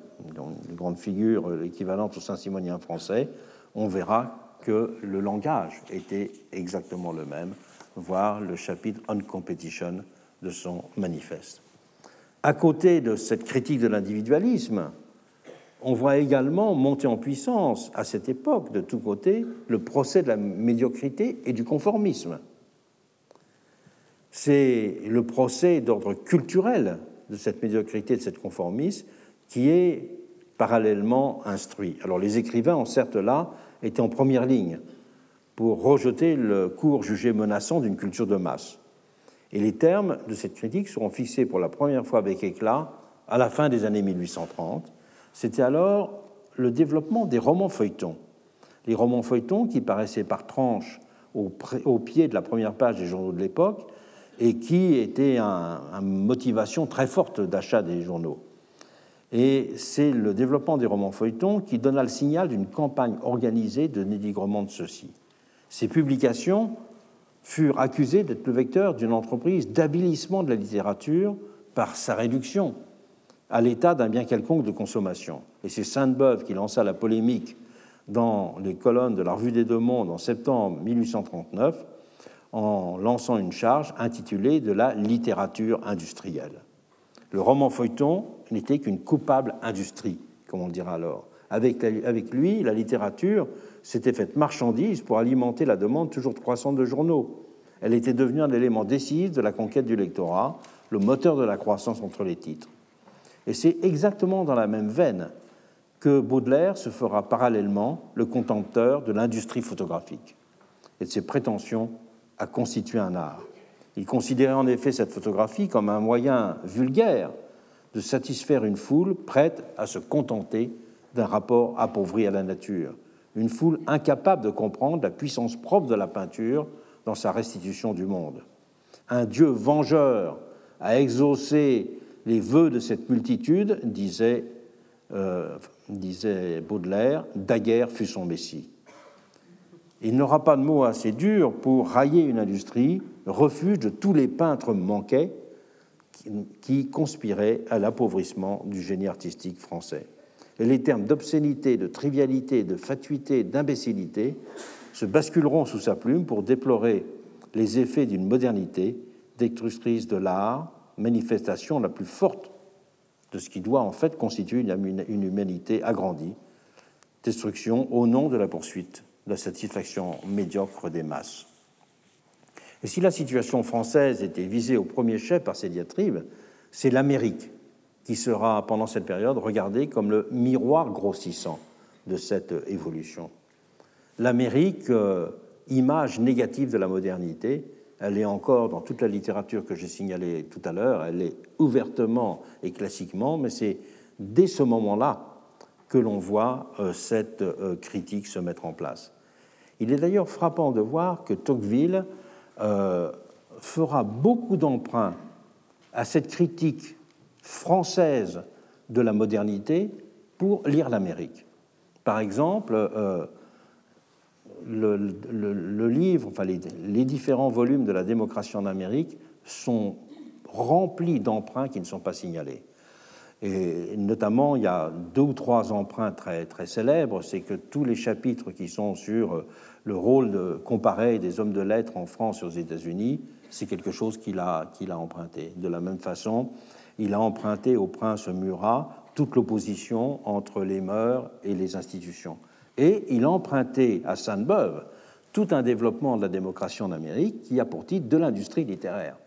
une grande figure équivalente au Saint-Simonien français, on verra que le langage était exactement le même, voire le chapitre On Competition de son manifeste. À côté de cette critique de l'individualisme, on voit également monter en puissance à cette époque, de tous côtés, le procès de la médiocrité et du conformisme. C'est le procès d'ordre culturel de cette médiocrité, de cette conformisme, qui est parallèlement instruit. Alors les écrivains, en certes là, étaient en première ligne pour rejeter le cours jugé menaçant d'une culture de masse. Et les termes de cette critique seront fixés pour la première fois avec éclat à la fin des années 1830 c'était alors le développement des romans feuilletons. Les romans feuilletons qui paraissaient par tranches au, pied de la première page des journaux de l'époque et qui étaient une motivation très forte d'achat des journaux. Et c'est le développement des romans feuilletons qui donna le signal d'une campagne organisée de dénigrement de ceux-ci. Ces publications furent accusées d'être le vecteur d'une entreprise d'habilissement de la littérature par sa réduction à l'état d'un bien quelconque de consommation. Et c'est Sainte-Beuve qui lança la polémique dans les colonnes de la Revue des Deux Mondes en septembre 1839 en lançant une charge intitulée De la littérature industrielle. Le roman feuilleton n'était qu'une coupable industrie, comme on le dira alors. Avec, avec lui, la littérature s'était faite marchandise pour alimenter la demande toujours croissante de journaux. Elle était devenue un élément décisif de la conquête du lectorat, le moteur de la croissance entre les titres. Et c'est exactement dans la même veine que Baudelaire se fera parallèlement le contempteur de l'industrie photographique et de ses prétentions à constituer un art. Il considérait en effet cette photographie comme un moyen vulgaire de satisfaire une foule prête à se contenter d'un rapport appauvri à la nature, une foule incapable de comprendre la puissance propre de la peinture dans sa restitution du monde. Un Dieu vengeur a exaucé les vœux de cette multitude, disait, euh, disait Baudelaire, Daguerre fut son Messie. Il n'aura pas de mots assez durs pour railler une industrie, refuge de tous les peintres manqués qui conspiraient à l'appauvrissement du génie artistique français. Et les termes d'obscénité, de trivialité, de fatuité, d'imbécilité se basculeront sous sa plume pour déplorer les effets d'une modernité destructrice de l'art, manifestation la plus forte de ce qui doit en fait constituer une humanité agrandie, destruction au nom de la poursuite de la satisfaction médiocre des masses. Et si la situation française était visée au premier chef par ces diatribes, c'est l'Amérique qui sera, pendant cette période, regardée comme le miroir grossissant de cette évolution. L'Amérique, euh, image négative de la modernité, elle est encore dans toute la littérature que j'ai signalée tout à l'heure, elle est ouvertement et classiquement, mais c'est dès ce moment-là que l'on voit euh, cette euh, critique se mettre en place. Il est d'ailleurs frappant de voir que Tocqueville euh, fera beaucoup d'emprunts à cette critique française de la modernité pour lire l'Amérique. Par exemple, le, livre, enfin les, différents volumes de la démocratie en Amérique sont remplis d'emprunts qui ne sont pas signalés. Et notamment, il y a deux ou trois emprunts très, très célèbres. C'est que tous les chapitres qui sont sur le rôle de, comparé des hommes de lettres en France et aux États-Unis, c'est quelque chose qu'il a, qu'il a emprunté. De la même façon, il a emprunté au prince Murat toute l'opposition entre les mœurs et les institutions. Et il a emprunté à Sainte-Beuve tout un développement de la démocratie en Amérique qui a pour titre de l'industrie littéraire.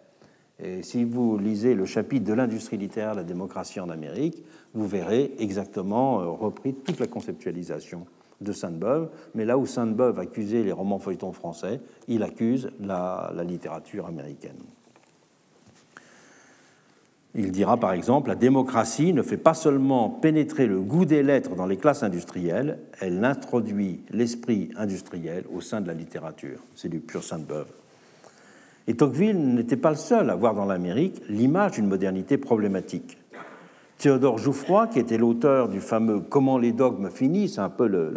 Et si vous lisez le chapitre de l'industrie littéraire la démocratie en Amérique, vous verrez exactement euh, repris toute la conceptualisation de Sainte-Beuve. Mais là où Sainte-Beuve accusait les romans feuilletons français, il accuse la, la littérature américaine. Il dira par exemple La démocratie ne fait pas seulement pénétrer le goût des lettres dans les classes industrielles, elle introduit l'esprit industriel au sein de la littérature. C'est du pur Sainte-Beuve. Et Tocqueville n'était pas le seul à voir dans l'Amérique l'image d'une modernité problématique. Théodore Jouffroy, qui était l'auteur du fameux Comment les dogmes finissent, un peu le,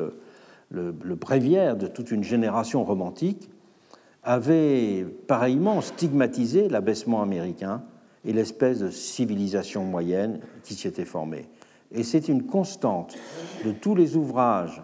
le, le, bréviaire de toute une génération romantique, avait pareillement stigmatisé l'abaissement américain et l'espèce de civilisation moyenne qui s'y était formée. Et c'est une constante de tous les ouvrages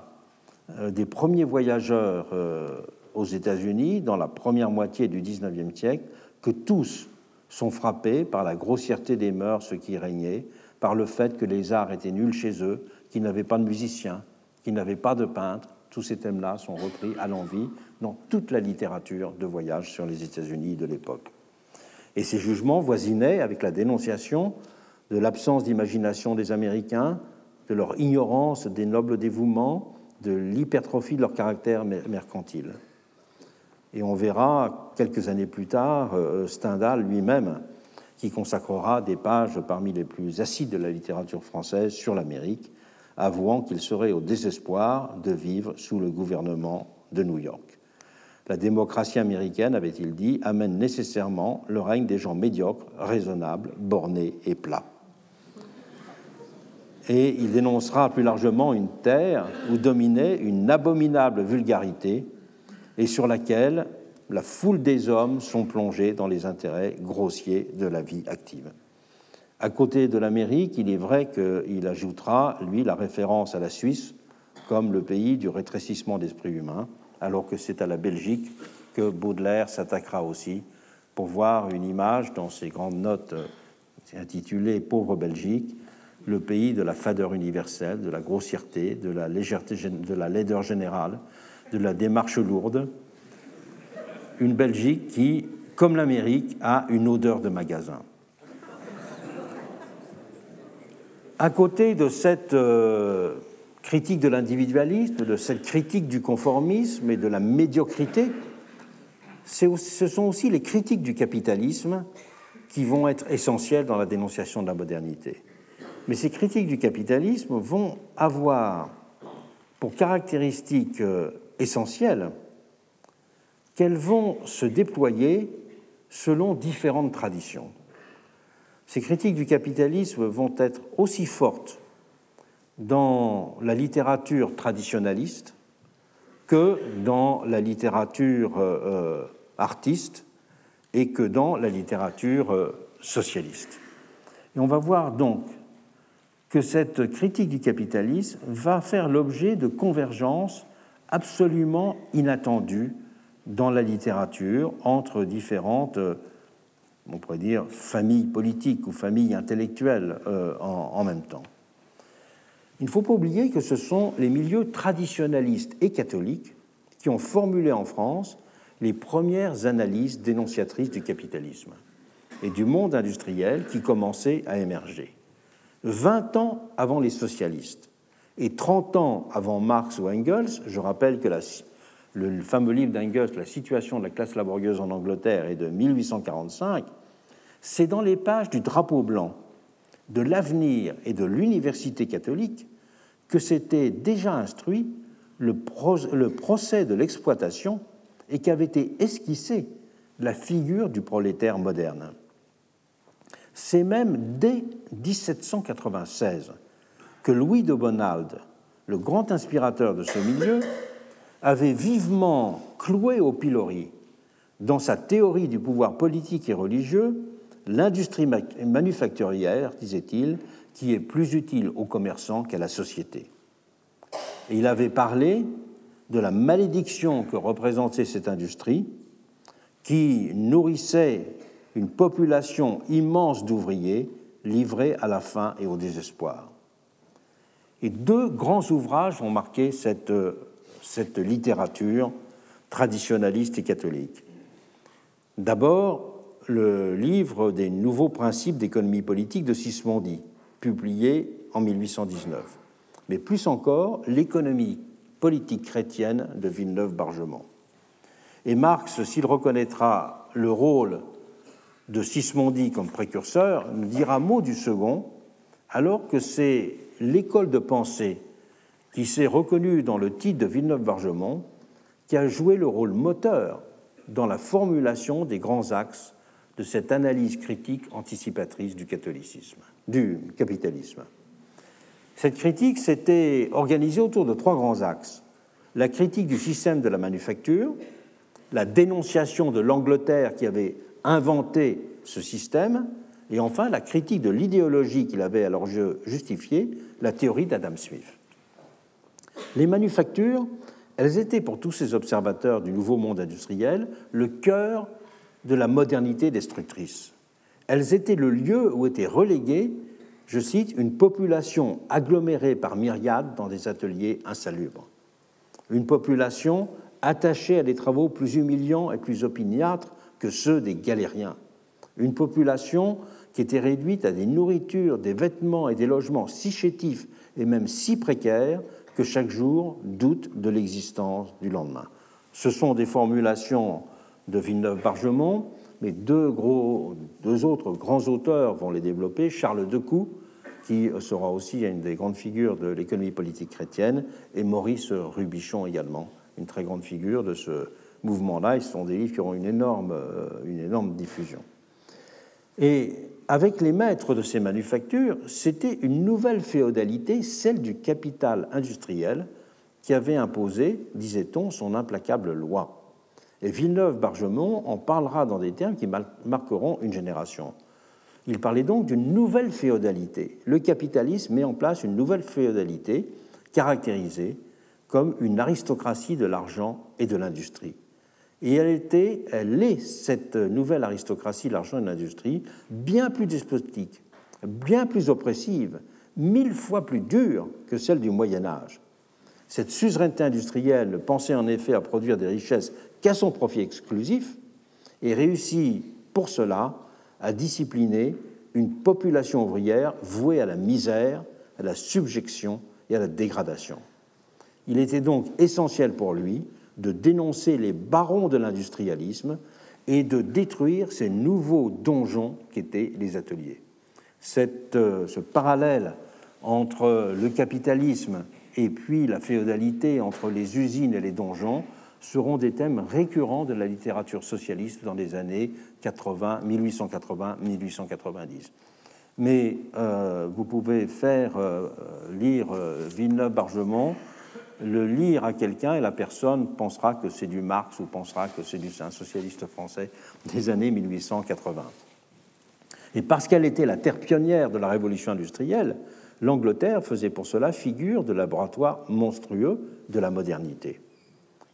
euh, des premiers voyageurs euh, aux États-Unis dans la première moitié du XIXe siècle que tous sont frappés par la grossièreté des mœurs qui régnait, par le fait que les arts étaient nuls chez eux, qu'ils n'avaient pas de musiciens, qu'ils n'avaient pas de peintres. Tous ces thèmes-là sont repris à l'envie dans toute la littérature de voyage sur les États-Unis de l'époque. Et ces jugements voisinaient avec la dénonciation de l'absence d'imagination des Américains, de leur ignorance des nobles dévouements, de l'hypertrophie de leur caractère mercantile. Et on verra quelques années plus tard euh, Stendhal lui-même qui consacrera des pages parmi les plus acides de la littérature française sur l'Amérique, avouant qu'il serait au désespoir de vivre sous le gouvernement de New York. La démocratie américaine, avait-il dit, amène nécessairement le règne des gens médiocres, raisonnables, bornés et plats. Et il dénoncera plus largement une terre où dominait une abominable vulgarité et sur laquelle la foule des hommes sont plongés dans les intérêts grossiers de la vie active. À côté de l'Amérique, il est vrai qu'il ajoutera, lui, la référence à la Suisse comme le pays du rétrécissement d'esprit humain, alors que c'est à la Belgique que Baudelaire s'attaquera aussi pour voir une image dans ses grandes notes euh, intitulées Pauvre Belgique, le pays de la fadeur universelle, de la grossièreté, de la légèreté, de la laideur générale, de la démarche lourde, une Belgique qui, comme l'Amérique, a une odeur de magasin. À côté de cette euh, critique de l'individualisme, de cette critique du conformisme et de la médiocrité, ce sont aussi les critiques du capitalisme qui vont être essentielles dans la dénonciation de la modernité. Mais ces critiques du capitalisme vont avoir pour caractéristique euh, essentielles qu'elles vont se déployer selon différentes traditions. Ces critiques du capitalisme vont être aussi fortes dans la littérature traditionnaliste que dans la littérature euh, artiste et que dans la littérature euh, socialiste. Et on va voir donc que cette critique du capitalisme va faire l'objet de convergences absolument inattendues dans la littérature entre différentes, euh, on pourrait dire, familles politiques ou familles intellectuelles euh, en, même temps. Il ne faut pas oublier que ce sont les milieux traditionnalistes et catholiques qui ont formulé en France les premières analyses dénonciatrices du capitalisme et du monde industriel qui commençait à émerger. Vingt ans avant les socialistes et trente ans avant Marx ou Engels, je rappelle que le fameux livre d'Engels, La situation de la classe laborieuse en Angleterre, est de 1845, c'est dans les pages du drapeau blanc, de l'avenir et de l'université catholique que s'était déjà instruit le, procès de l'exploitation et qu'avait été esquissée la figure du prolétaire moderne. C'est même dès 1796 que Louis de Bonald, le grand inspirateur de ce milieu, avait vivement cloué au pilori, dans sa théorie du pouvoir politique et religieux, l'industrie manufacturière, disait-il, qui est plus utile aux commerçants qu'à la société. Il avait parlé de la malédiction que représentait cette industrie, qui nourrissait une population immense d'ouvriers livrés à la faim et au désespoir. Et deux grands ouvrages ont marqué cette, cette littérature traditionnaliste et catholique. D'abord, le livre des nouveaux principes d'économie politique de Sismondi, publié en 1819, mais plus encore l'économie politique chrétienne de Villeneuve-Bargemont. Et Marx, s'il reconnaîtra le rôle de Sismondi comme précurseur, nous dira mot du second, alors que c'est l'école de pensée qui s'est reconnue dans le titre de Villeneuve-Bargemont qui a joué le rôle moteur dans la formulation des grands axes de cette analyse critique anticipatrice du catholicisme, du capitalisme. Cette critique s'était organisée autour de trois grands axes. La critique du système de la manufacture, la dénonciation de l'Angleterre qui avait inventé ce système, et enfin la critique de l'idéologie qu'il avait alors justifiée, la théorie d'Adam Smith. Les manufactures, elles étaient pour tous ces observateurs du nouveau monde industriel le cœur de la modernité destructrice. Elles étaient le lieu où était reléguée, je cite, une population agglomérée par myriades dans des ateliers insalubres. Une population attachée à des travaux plus humiliants et plus opiniâtres que ceux des galériens. Une population qui était réduite à des nourritures, des vêtements et des logements si chétifs et même si précaires que chaque jour doute de l'existence du lendemain. Ce sont des formulations de Villeneuve-Bargemont, mais deux, autres grands auteurs vont les développer, Charles Decoux, qui sera aussi une des grandes figures de l'économie politique chrétienne, et Maurice Rubichon également, une très grande figure de ce mouvement-là. Ce sont des livres qui auront euh, une énorme diffusion. Et avec les maîtres de ces manufactures, c'était une nouvelle féodalité, celle du capital industriel, qui avait imposé, disait-on, son implacable loi. Et Villeneuve-Bargemont en parlera dans des termes qui marqueront une génération. Il parlait donc d'une nouvelle féodalité. Le capitalisme met en place une nouvelle féodalité caractérisée comme une aristocratie de l'argent et de l'industrie. Et elle, était, elle est, cette nouvelle aristocratie de l'argent et de l'industrie, bien plus despotique, bien plus oppressive, mille fois plus dure que celle du Moyen Âge. Cette suzeraineté industrielle pensait en effet à produire des richesses qu'à son profit exclusif et réussit pour cela à discipliner une population ouvrière vouée à la misère, à la subjection et à la dégradation. Il était donc essentiel pour lui de dénoncer les barons de l'industrialisme et de détruire ces nouveaux donjons qu'étaient les ateliers. Euh, ce parallèle entre le capitalisme et puis la féodalité, entre les usines et les donjons, seront des thèmes récurrents de la littérature socialiste dans les années 80, 1880-1890. Mais euh, vous pouvez faire euh, lire euh, Villeneuve-Bargemont, le lire à quelqu'un et la personne pensera que c'est du Marx ou pensera que c'est un socialiste français des années 1880. Et parce qu'elle était la terre pionnière de la révolution industrielle, l'Angleterre faisait pour cela figure de laboratoire monstrueux de la modernité.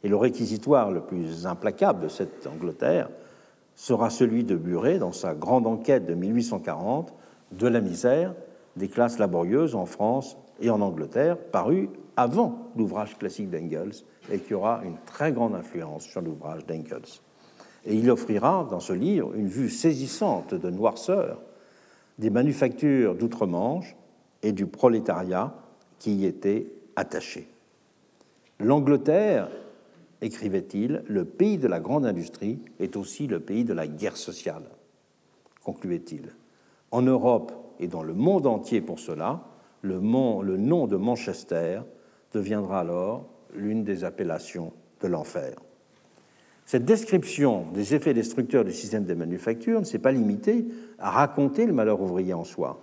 Et le réquisitoire le plus implacable de cette Angleterre sera celui de Buret dans sa grande enquête de 1840 de la misère des classes laborieuses en France et en Angleterre, paru avant l'ouvrage classique d'Engels et qui aura une très grande influence sur l'ouvrage d'Engels. Et il offrira dans ce livre une vue saisissante de noirceur des manufactures d'outre-Manche et du prolétariat qui y étaient attachés. L'Angleterre, écrivait-il, le pays de la grande industrie est aussi le pays de la guerre sociale, concluait-il. En Europe et dans le monde entier pour cela, le, nom de Manchester deviendra alors l'une des appellations de l'enfer. Cette description des effets destructeurs du système des manufactures ne s'est pas limitée à raconter le malheur ouvrier en soi.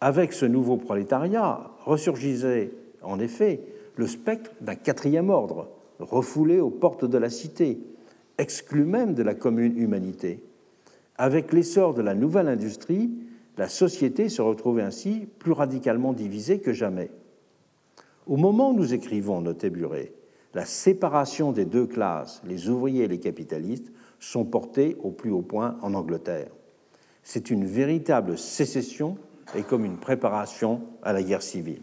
Avec ce nouveau prolétariat ressurgissait en effet le spectre d'un quatrième ordre, refoulé aux portes de la cité, exclu même de la commune humanité. Avec l'essor de la nouvelle industrie, la société se retrouvait ainsi plus radicalement divisée que jamais. Au moment où nous écrivons, notait Buret, la séparation des deux classes, les ouvriers et les capitalistes, sont portés au plus haut point en Angleterre. C'est une véritable sécession et comme une préparation à la guerre civile.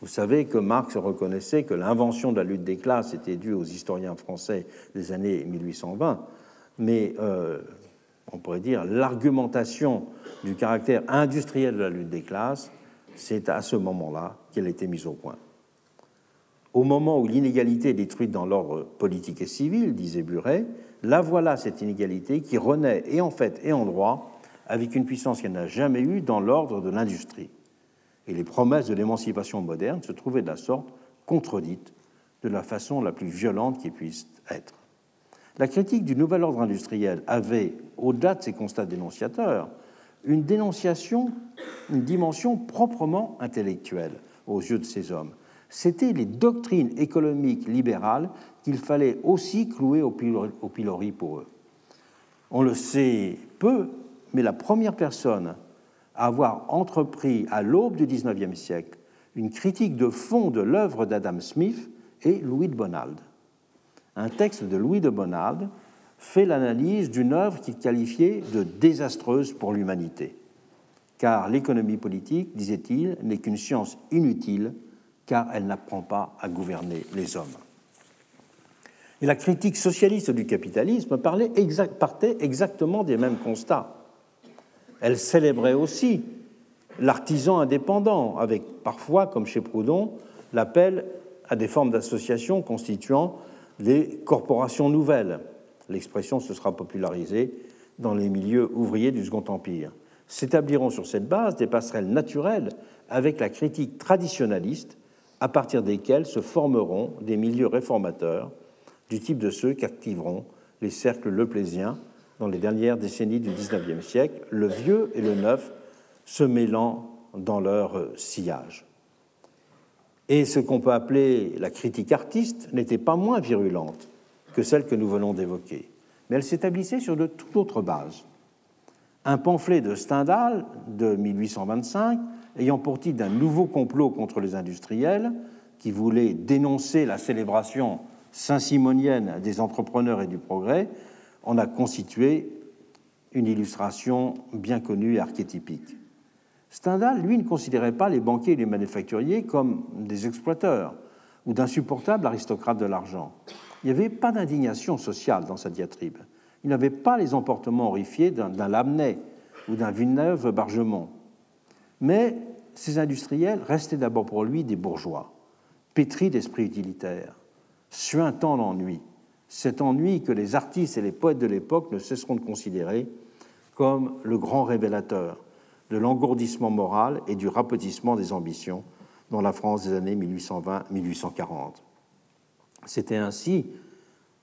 Vous savez que Marx reconnaissait que l'invention de la lutte des classes était due aux historiens français des années 1820, mais euh, on pourrait dire l'argumentation du caractère industriel de la lutte des classes, c'est à ce moment-là qu'elle été mise au point. Au moment où l'inégalité est détruite dans l'ordre politique et civil, disait Buret, la voilà cette inégalité qui renaît et en fait et en droit avec une puissance qu'elle n'a jamais eue dans l'ordre de l'industrie. Et les promesses de l'émancipation moderne se trouvaient de la sorte contredites de la façon la plus violente qui puisse être. La critique du nouvel ordre industriel avait, au-delà de ses constats dénonciateurs, une dénonciation, une dimension proprement intellectuelle aux yeux de ces hommes. C'étaient les doctrines économiques libérales qu'il fallait aussi clouer au pilori pour eux. On le sait peu, mais la première personne avoir entrepris à l'aube du XIXe siècle une critique de fond de l'œuvre d'Adam Smith est Louis de Bonald un texte de Louis de Bonald fait l'analyse d'une œuvre qu'il qualifiait de désastreuse pour l'humanité. Car l'économie politique, disait-il, n'est qu'une science inutile, car elle n'apprend pas à gouverner les hommes. Et la critique socialiste du capitalisme parlait partait exactement des mêmes constats. Elle célébrait aussi l'artisan indépendant, avec parfois, comme chez Proudhon, l'appel à des formes d'association constituant les corporations nouvelles. L'expression se sera popularisée dans les milieux ouvriers du Second Empire. S'établiront sur cette base des passerelles naturelles avec la critique traditionnaliste, à partir desquelles se formeront des milieux réformateurs du type de ceux qu'activeront les cercles leplésiens dans les dernières décennies du XIXe siècle, le vieux et le neuf se mêlant dans leur sillage. Et ce qu'on peut appeler la critique artiste n'était pas moins virulente que celle que nous venons d'évoquer, mais elle s'établissait sur de toute autre base. Un pamphlet de Stendhal de 1825, ayant pour titre d'un nouveau complot contre les industriels, qui voulait dénoncer la célébration saint-simonienne des entrepreneurs et du progrès, en a constitué une illustration bien connue et archétypique. Stendhal, lui, ne considérait pas les banquiers et les manufacturiers comme des exploiteurs ou d'insupportables aristocrates de l'argent. Il n'y avait pas d'indignation sociale dans sa diatribe. Il n'avait pas les emportements horrifiés d'un Lamennais ou d'un Villeneuve-Bargemont. Mais ces industriels restaient d'abord pour lui des bourgeois, pétris d'esprit utilitaire, suintant l'ennui, cet ennui que les artistes et les poètes de l'époque ne cesseront de considérer comme le grand révélateur de l'engourdissement moral et du rapetissement des ambitions dans la France des années 1820-1840. C'était ainsi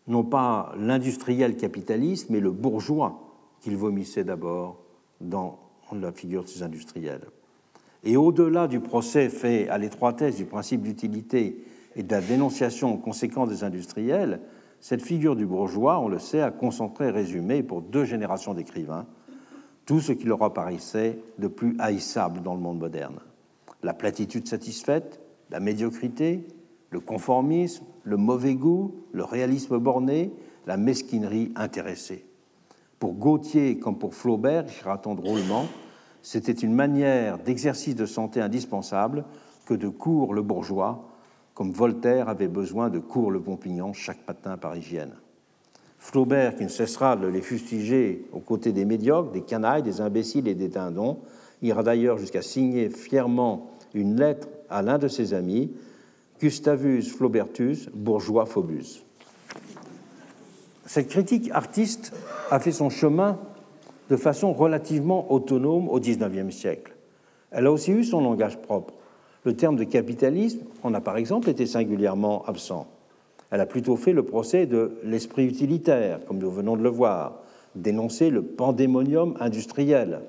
non pas l'industriel capitaliste, mais le bourgeois qu'il vomissait d'abord dans la figure de ces industriels. Et au-delà du procès fait à l'étroitesse du principe d'utilité et de la dénonciation conséquente des industriels, cette figure du bourgeois, on le sait, a concentré et résumé pour deux générations d'écrivains tout ce qui leur apparaissait de plus haïssable dans le monde moderne. La platitude satisfaite, la médiocrité, le conformisme, le mauvais goût, le réalisme borné, la mesquinerie intéressée. Pour Gautier comme pour Flaubert, écrira-t-on drôlement, c'était une manière d'exercice de santé indispensable que de cours le bourgeois, comme Voltaire avait besoin de cours le Pompignan chaque matin par hygiène. Flaubert, qui ne cessera de les fustiger aux côtés des médiocres, des canailles, des imbéciles et des dindons, ira d'ailleurs jusqu'à signer fièrement une lettre à l'un de ses amis, Gustavus Flaubertus, bourgeois phobus. Cette critique artiste a fait son chemin de façon relativement autonome au XIXe siècle. Elle a aussi eu son langage propre. Le terme de capitalisme en a par exemple été singulièrement absent. Elle a plutôt fait le procès de l'esprit utilitaire, comme nous venons de le voir, dénoncer le pandémonium industriel,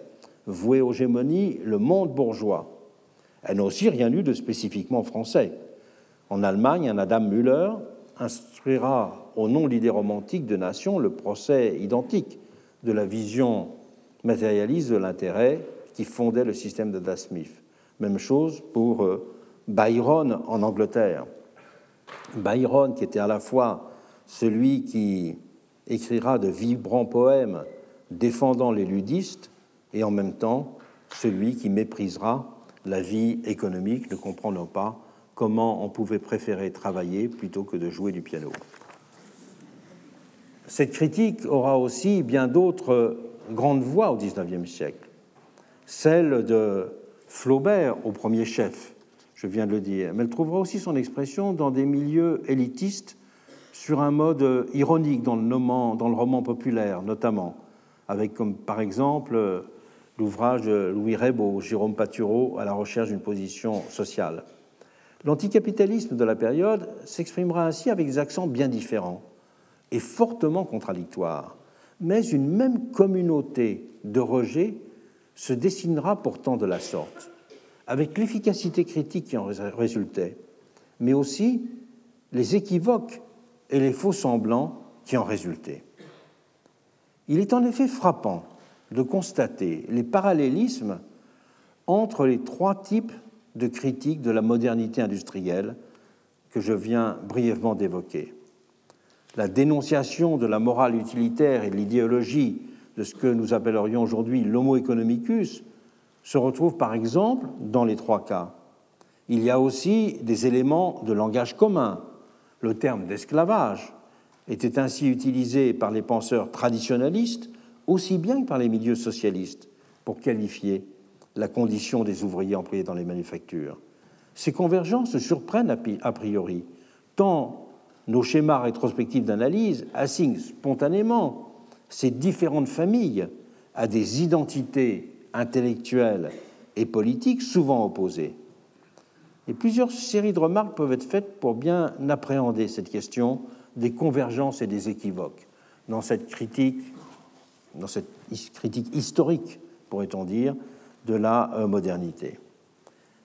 voué aux gémonies le monde bourgeois. Elle n'a aussi rien eu de spécifiquement français. En Allemagne, un Adam Müller instruira au nom de l'idée romantique de nation le procès identique de la vision matérialiste de l'intérêt qui fondait le système de Smith. Même chose pour euh, Byron en Angleterre. Byron, qui était à la fois celui qui écrira de vibrants poèmes défendant les ludistes et en même temps celui qui méprisera la vie économique, ne comprenant pas comment on pouvait préférer travailler plutôt que de jouer du piano. Cette critique aura aussi bien d'autres grandes voix au XIXe siècle. Celle de Flaubert au premier chef, je viens de le dire, mais elle trouvera aussi son expression dans des milieux élitistes sur un mode ironique dans le, dans le roman populaire notamment, avec comme par exemple l'ouvrage de Louis Rebaud, Jérôme Patureau, à la recherche d'une position sociale. L'anticapitalisme de la période s'exprimera ainsi avec des accents bien différents et fortement contradictoires, mais une même communauté de rejet se dessinera pourtant de la sorte, avec l'efficacité critique qui en résultait, mais aussi les équivoques et les faux semblants qui en résultaient. Il est en effet frappant de constater les parallélismes entre les trois types de critiques de la modernité industrielle que je viens brièvement d'évoquer. La dénonciation de la morale utilitaire et de l'idéologie de ce que nous appellerions aujourd'hui l'homo economicus se retrouve par exemple dans les trois cas. Il y a aussi des éléments de langage commun. Le terme d'esclavage était ainsi utilisé par les penseurs traditionnalistes aussi bien que par les milieux socialistes pour qualifier la condition des ouvriers employés dans les manufactures. Ces convergences surprennent a priori, tant nos schémas rétrospectifs d'analyse assignent spontanément ces différentes familles à des identités intellectuelles et politiques souvent opposées. Et plusieurs séries de remarques peuvent être faites pour bien appréhender cette question des convergences et des équivoques dans cette critique dans cette critique historique, pourrait-on dire, de la euh, modernité.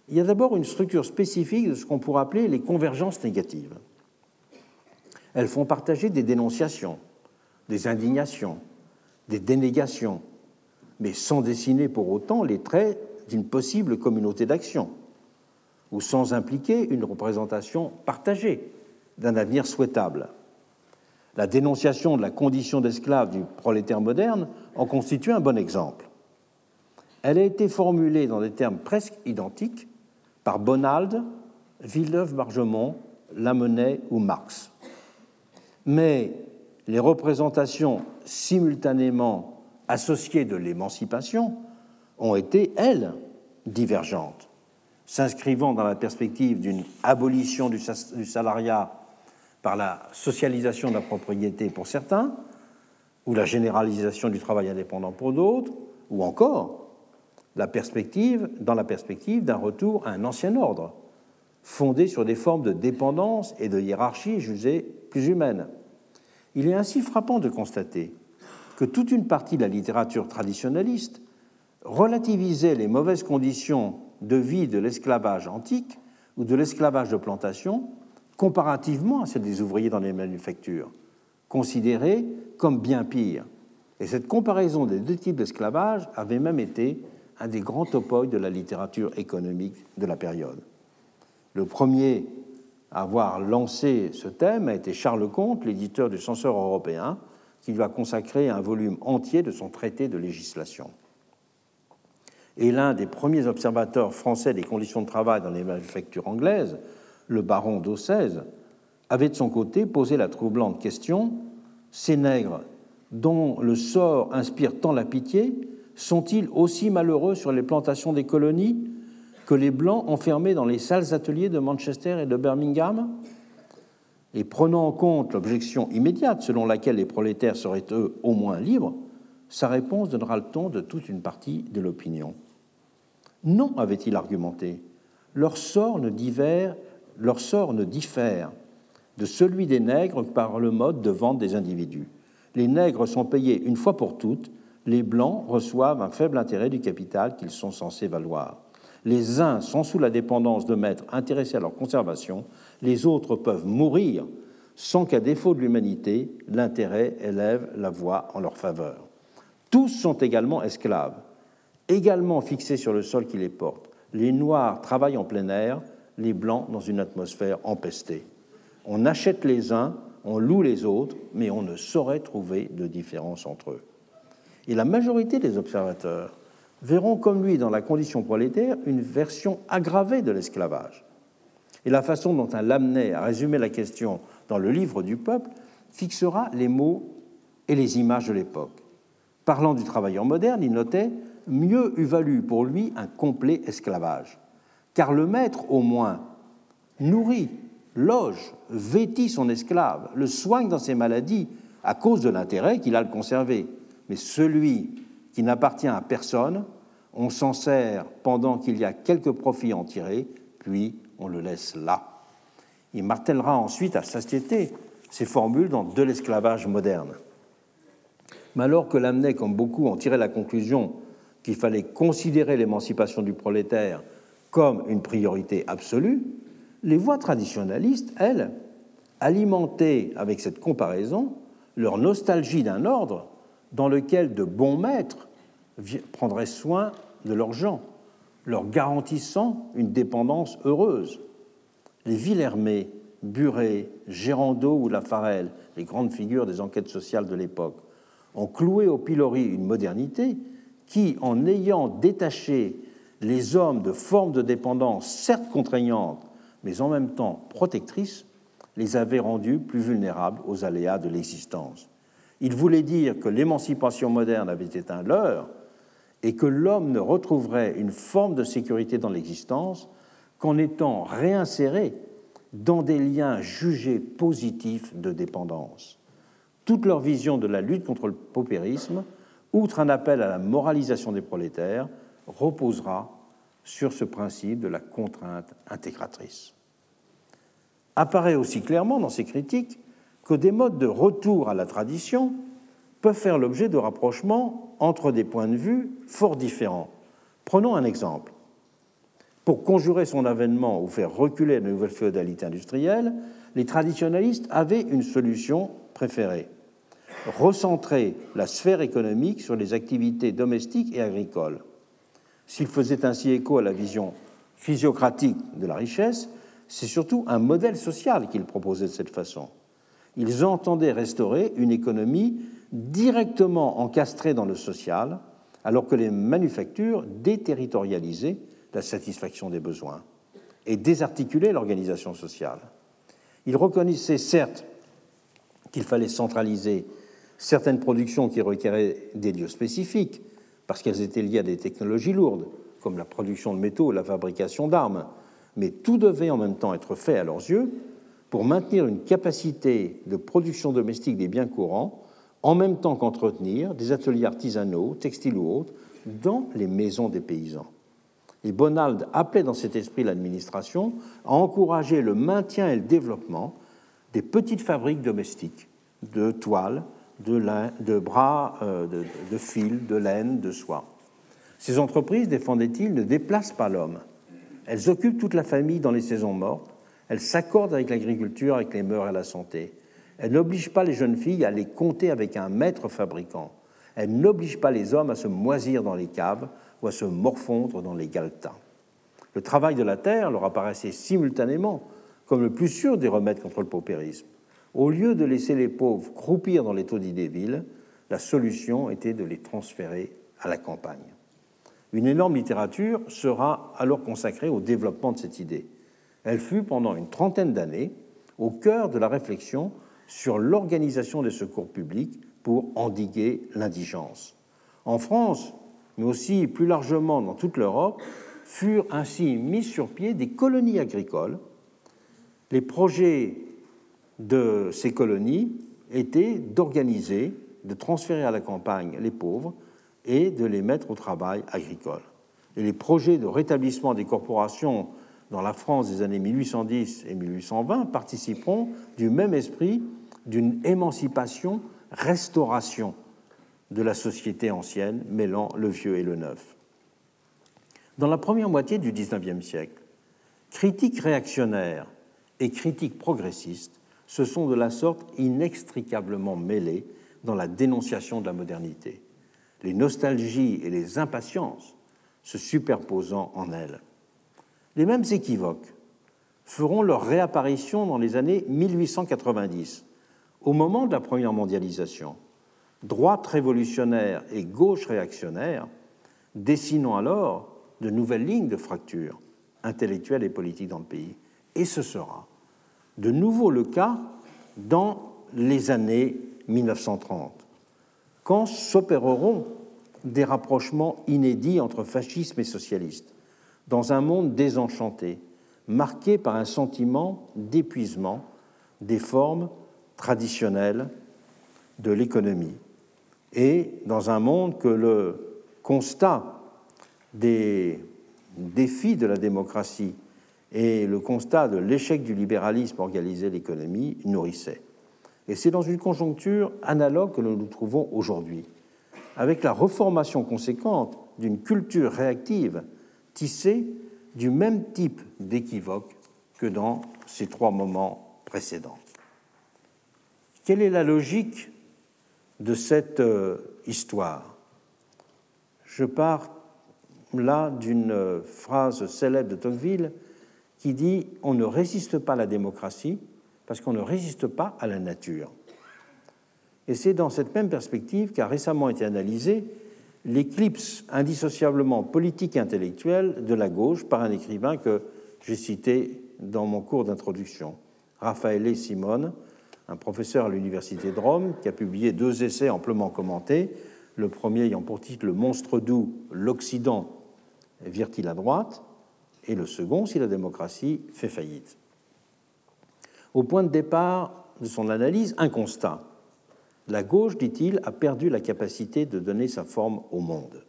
Il y a d'abord une structure spécifique de ce qu'on pourrait appeler les convergences négatives. Elles font partager des dénonciations, des indignations, des dénégations, mais sans dessiner pour autant les traits d'une possible communauté d'action, ou sans impliquer une représentation partagée d'un avenir souhaitable. La dénonciation de la condition d'esclave du prolétaire moderne en constitue un bon exemple. Elle a été formulée dans des termes presque identiques par Bonald, Villeneuve-Bargemont, Lamennais ou Marx. Mais les représentations simultanément associées de l'émancipation ont été, elles, divergentes, s'inscrivant dans la perspective d'une abolition du salariat par la socialisation de la propriété pour certains, ou la généralisation du travail indépendant pour d'autres, ou encore la perspective, dans la perspective d'un retour à un ancien ordre, fondé sur des formes de dépendance et de hiérarchie jugées plus humaines. Il est ainsi frappant de constater que toute une partie de la littérature traditionnaliste relativisait les mauvaises conditions de vie de l'esclavage antique ou de l'esclavage de plantation comparativement à celle des ouvriers dans les manufactures, considérées comme bien pires. Et cette comparaison des deux types d'esclavage avait même été un des grands topoïdes de la littérature économique de la période. Le premier avoir lancé ce thème a été Charles Comte, l'éditeur du censeur européen, qui lui a consacré un volume entier de son traité de législation. et l'un des premiers observateurs français des conditions de travail dans les manufactures anglaises, le baron d'Auxaise, avait de son côté posé la troublante question Ces nègres, dont le sort inspire tant la pitié, sont-ils aussi malheureux sur les plantations des colonies que les Blancs enfermés dans les sales ateliers de Manchester et de Birmingham Et prenant en compte l'objection immédiate selon laquelle les prolétaires seraient eux au moins libres, sa réponse donnera le ton de toute une partie de l'opinion. Non, avait-il argumenté, leur sort ne leur sort ne diffère de celui des nègres par le mode de vente des individus. Les nègres sont payés une fois pour toutes, les blancs reçoivent un faible intérêt du capital qu'ils sont censés valoir. Les uns sont sous la dépendance de maîtres intéressés à leur conservation, les autres peuvent mourir sans qu'à défaut de l'humanité, l'intérêt élève la voix en leur faveur. Tous sont également esclaves, également fixés sur le sol qui les porte. Les Noirs travaillent en plein air, les Blancs dans une atmosphère empestée. On achète les uns, on loue les autres, mais on ne saurait trouver de différence entre eux. Et la majorité des observateurs verront comme lui dans la condition prolétaire une version aggravée de l'esclavage. Et la façon dont un Lamennais a résumé la question dans le livre du peuple fixera les mots et les images de l'époque. Parlant du travailleur moderne, il notait Mieux eût valu pour lui un complet esclavage, car le maître, au moins, nourrit, loge, vêtit son esclave, le soigne dans ses maladies à cause de l'intérêt qu'il a à le conserver. Mais celui qui n'appartient à personne, on s'en sert pendant qu'il y a quelques profits à en tirer, puis on le laisse là. Il martèlera ensuite à satiété ces formules dans De l'esclavage moderne. Mais alors que l'amenait, comme beaucoup, en tirait la conclusion qu'il fallait considérer l'émancipation du prolétaire comme une priorité absolue, les voix traditionnalistes, elles, alimentaient avec cette comparaison leur nostalgie d'un ordre dans lequel de bons maîtres prendraient soin de leurs gens, leur garantissant une dépendance heureuse. Les Villermé, Buret, Gérando ou Lafarelle, les grandes figures des enquêtes sociales de l'époque, ont cloué au pilori une modernité qui, en ayant détaché les hommes de formes de dépendance certes contraignantes, mais en même temps protectrices, les avait rendus plus vulnérables aux aléas de l'existence. Il voulait dire que l'émancipation moderne avait été un leurre et que l'homme ne retrouverait une forme de sécurité dans l'existence qu'en étant réinséré dans des liens jugés positifs de dépendance. Toute leur vision de la lutte contre le paupérisme, outre un appel à la moralisation des prolétaires, reposera sur ce principe de la contrainte intégratrice. Apparaît aussi clairement dans ces critiques que des modes de retour à la tradition peuvent faire l'objet de rapprochements entre des points de vue fort différents. Prenons un exemple. Pour conjurer son avènement ou faire reculer la nouvelle féodalité industrielle, les traditionalistes avaient une solution préférée recentrer la sphère économique sur les activités domestiques et agricoles. S'ils faisaient ainsi écho à la vision physiocratique de la richesse, c'est surtout un modèle social qu'ils proposaient de cette façon. Ils entendaient restaurer une économie directement encastrée dans le social, alors que les manufactures déterritorialisaient la satisfaction des besoins et désarticulaient l'organisation sociale. Ils reconnaissaient certes qu'il fallait centraliser certaines productions qui requéraient des lieux spécifiques, parce qu'elles étaient liées à des technologies lourdes, comme la production de métaux la fabrication d'armes, mais tout devait en même temps être fait à leurs yeux pour maintenir une capacité de production domestique des biens courants, en même temps qu'entretenir des ateliers artisanaux, textiles ou autres, dans les maisons des paysans. Et Bonald appelait dans cet esprit l'administration à encourager le maintien et le développement des petites fabriques domestiques de toiles, de, bras, euh, de, de fil, de laine, de soie. Ces entreprises, défendait-il, ne déplacent pas l'homme. Elles occupent toute la famille dans les saisons mortes. Elles s'accordent avec l'agriculture, avec les mœurs et la santé. Elles n'obligent pas les jeunes filles à les compter avec un maître fabricant. Elles n'obligent pas les hommes à se moisir dans les caves ou à se morfondre dans les galetas. Le travail de la terre leur apparaissait simultanément comme le plus sûr des remèdes contre le paupérisme. Au lieu de laisser les pauvres croupir dans les taudis des villes, la solution était de les transférer à la campagne. Une énorme littérature sera alors consacrée au développement de cette idée. Elle fut pendant une trentaine d'années au cœur de la réflexion sur l'organisation des secours publics pour endiguer l'indigence. En France, mais aussi plus largement dans toute l'Europe, furent ainsi mis sur pied des colonies agricoles. Les projets de ces colonies étaient d'organiser, de transférer à la campagne les pauvres et de les mettre au travail agricole. Et les projets de rétablissement des corporations dans la France des années 1810 et 1820 participeront du même esprit d'une émancipation, restauration de la société ancienne, mêlant le vieux et le neuf. Dans la première moitié du XIXe siècle, critiques réactionnaires et critiques progressistes se sont de la sorte inextricablement mêlées dans la dénonciation de la modernité, les nostalgies et les impatiences se superposant en elles. Les mêmes équivoques feront leur réapparition dans les années 1890, au moment de la première mondialisation. Droite révolutionnaire et gauche réactionnaire dessinant alors de nouvelles lignes de fracture intellectuelle et politique dans le pays. Et ce sera de nouveau le cas dans les années 1930, quand s'opéreront des rapprochements inédits entre fascisme et socialiste, dans un monde désenchanté, marqué par un sentiment d'épuisement des formes traditionnelles de l'économie, et dans un monde que le constat des défis de la démocratie et le constat de l'échec du libéralisme organisé l'économie nourrissait. Et c'est dans une conjoncture analogue que nous nous trouvons aujourd'hui, avec la reformation conséquente d'une culture réactive tissée du même type d'équivoque que dans ces trois moments précédents. Quelle est la logique de cette euh, histoire? Je pars là d'une phrase célèbre de Tocqueville qui dit On ne résiste pas à la démocratie parce qu'on ne résiste pas à la nature. Et c'est dans cette même perspective qu'a récemment été analysé l'éclipse indissociablement politique et intellectuelle de la gauche par un écrivain que j'ai cité dans mon cours d'introduction, Raffaele Simone, un professeur à l'Université de Rome, qui a publié deux essais amplement commentés, le premier ayant pour titre Le monstre doux, l'Occident vire-t-il à droite? Et le second, Si la démocratie fait faillite. Au point de départ de son analyse, un constat. La gauche, dit-il, a perdu la capacité de donner sa forme au monde.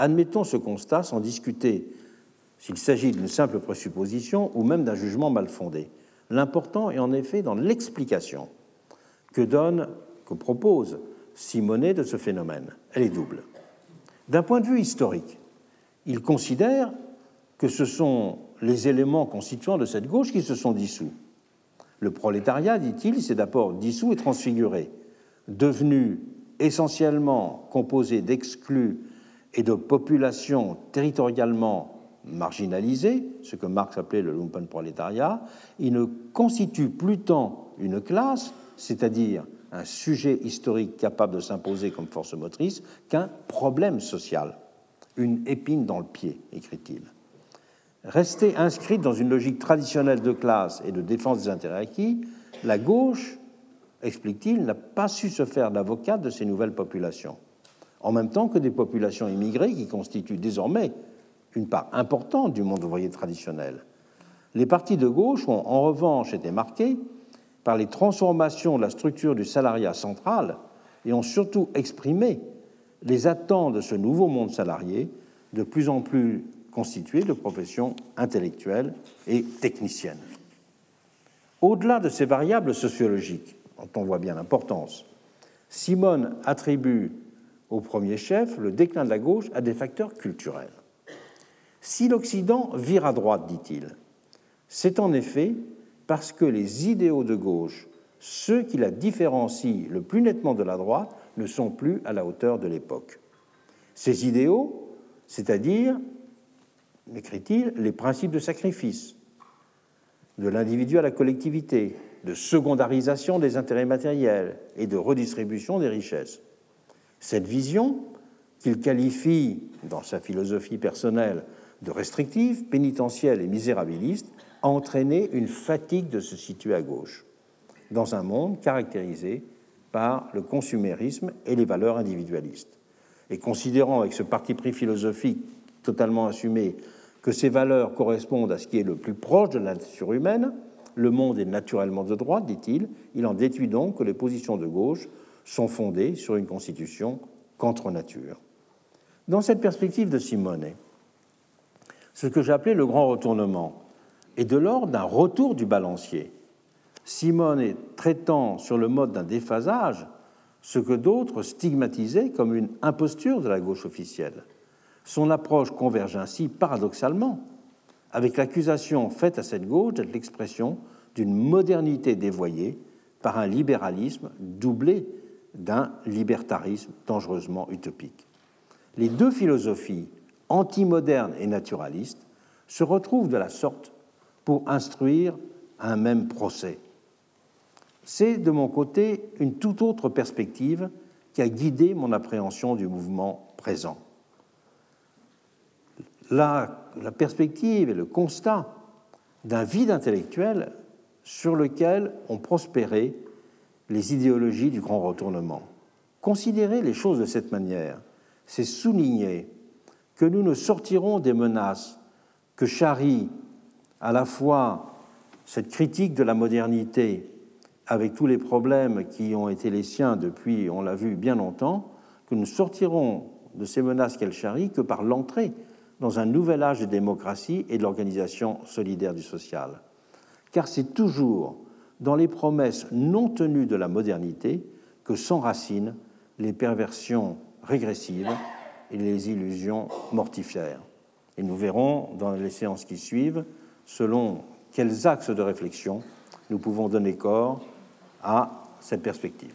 Admettons ce constat sans discuter s'il s'agit d'une simple présupposition ou même d'un jugement mal fondé. L'important est en effet dans l'explication que donne, que propose Simonet de ce phénomène. Elle est double. D'un point de vue historique, il considère que ce sont les éléments constituants de cette gauche qui se sont dissous. Le prolétariat, dit-il, s'est d'abord dissous et transfiguré devenu essentiellement composé d'exclus et de populations territorialement marginalisées, ce que Marx appelait le lumpenprolétariat, il ne constitue plus tant une classe, c'est-à-dire un sujet historique capable de s'imposer comme force motrice, qu'un problème social, une épine dans le pied, écrit-il. Restée inscrite dans une logique traditionnelle de classe et de défense des intérêts acquis, la gauche explique-t-il, n'a pas su se faire l'avocat de ces nouvelles populations, en même temps que des populations immigrées qui constituent désormais une part importante du monde ouvrier traditionnel. Les partis de gauche ont en revanche été marqués par les transformations de la structure du salariat central et ont surtout exprimé les attentes de ce nouveau monde salarié de plus en plus constitué de professions intellectuelles et techniciennes. Au-delà de ces variables sociologiques, on voit bien l'importance. Simone attribue au premier chef le déclin de la gauche à des facteurs culturels. Si l'Occident vire à droite, dit-il, c'est en effet parce que les idéaux de gauche, ceux qui la différencient le plus nettement de la droite, ne sont plus à la hauteur de l'époque. Ces idéaux, c'est-à-dire, écrit-il, les principes de sacrifice, de l'individu à la collectivité, de secondarisation des intérêts matériels et de redistribution des richesses. Cette vision qu'il qualifie, dans sa philosophie personnelle, de restrictive, pénitentielle et misérabiliste, a entraîné une fatigue de se situer à gauche, dans un monde caractérisé par le consumérisme et les valeurs individualistes. Et considérant avec ce parti pris philosophique totalement assumé que ces valeurs correspondent à ce qui est le plus proche de la nature humaine, le monde est naturellement de droite, dit-il, il en déduit donc que les positions de gauche sont fondées sur une constitution contre nature. Dans cette perspective de Simonet, ce que j'appelais le grand retournement est de l'ordre d'un retour du balancier. Simone traitant sur le mode d'un déphasage ce que d'autres stigmatisaient comme une imposture de la gauche officielle. Son approche converge ainsi paradoxalement avec l'accusation faite à cette gauche d'être l'expression d'une modernité dévoyée par un libéralisme doublé d'un libertarisme dangereusement utopique. Les deux philosophies, anti-modernes et naturalistes, se retrouvent de la sorte pour instruire un même procès. C'est de mon côté une toute autre perspective qui a guidé mon appréhension du mouvement présent. La, perspective et le constat d'un vide intellectuel sur lequel ont prospéré les idéologies du grand retournement. Considérer les choses de cette manière, c'est souligner que nous ne sortirons des menaces que charrie à la fois cette critique de la modernité avec tous les problèmes qui ont été les siens depuis, on l'a vu, bien longtemps, que nous sortirons de ces menaces qu'elle charrie que par l'entrée dans un nouvel âge de démocratie et de l'organisation solidaire du social. Car c'est toujours dans les promesses non tenues de la modernité que s'enracinent les perversions régressives et les illusions mortifères. Et nous verrons dans les séances qui suivent selon quels axes de réflexion nous pouvons donner corps à cette perspective.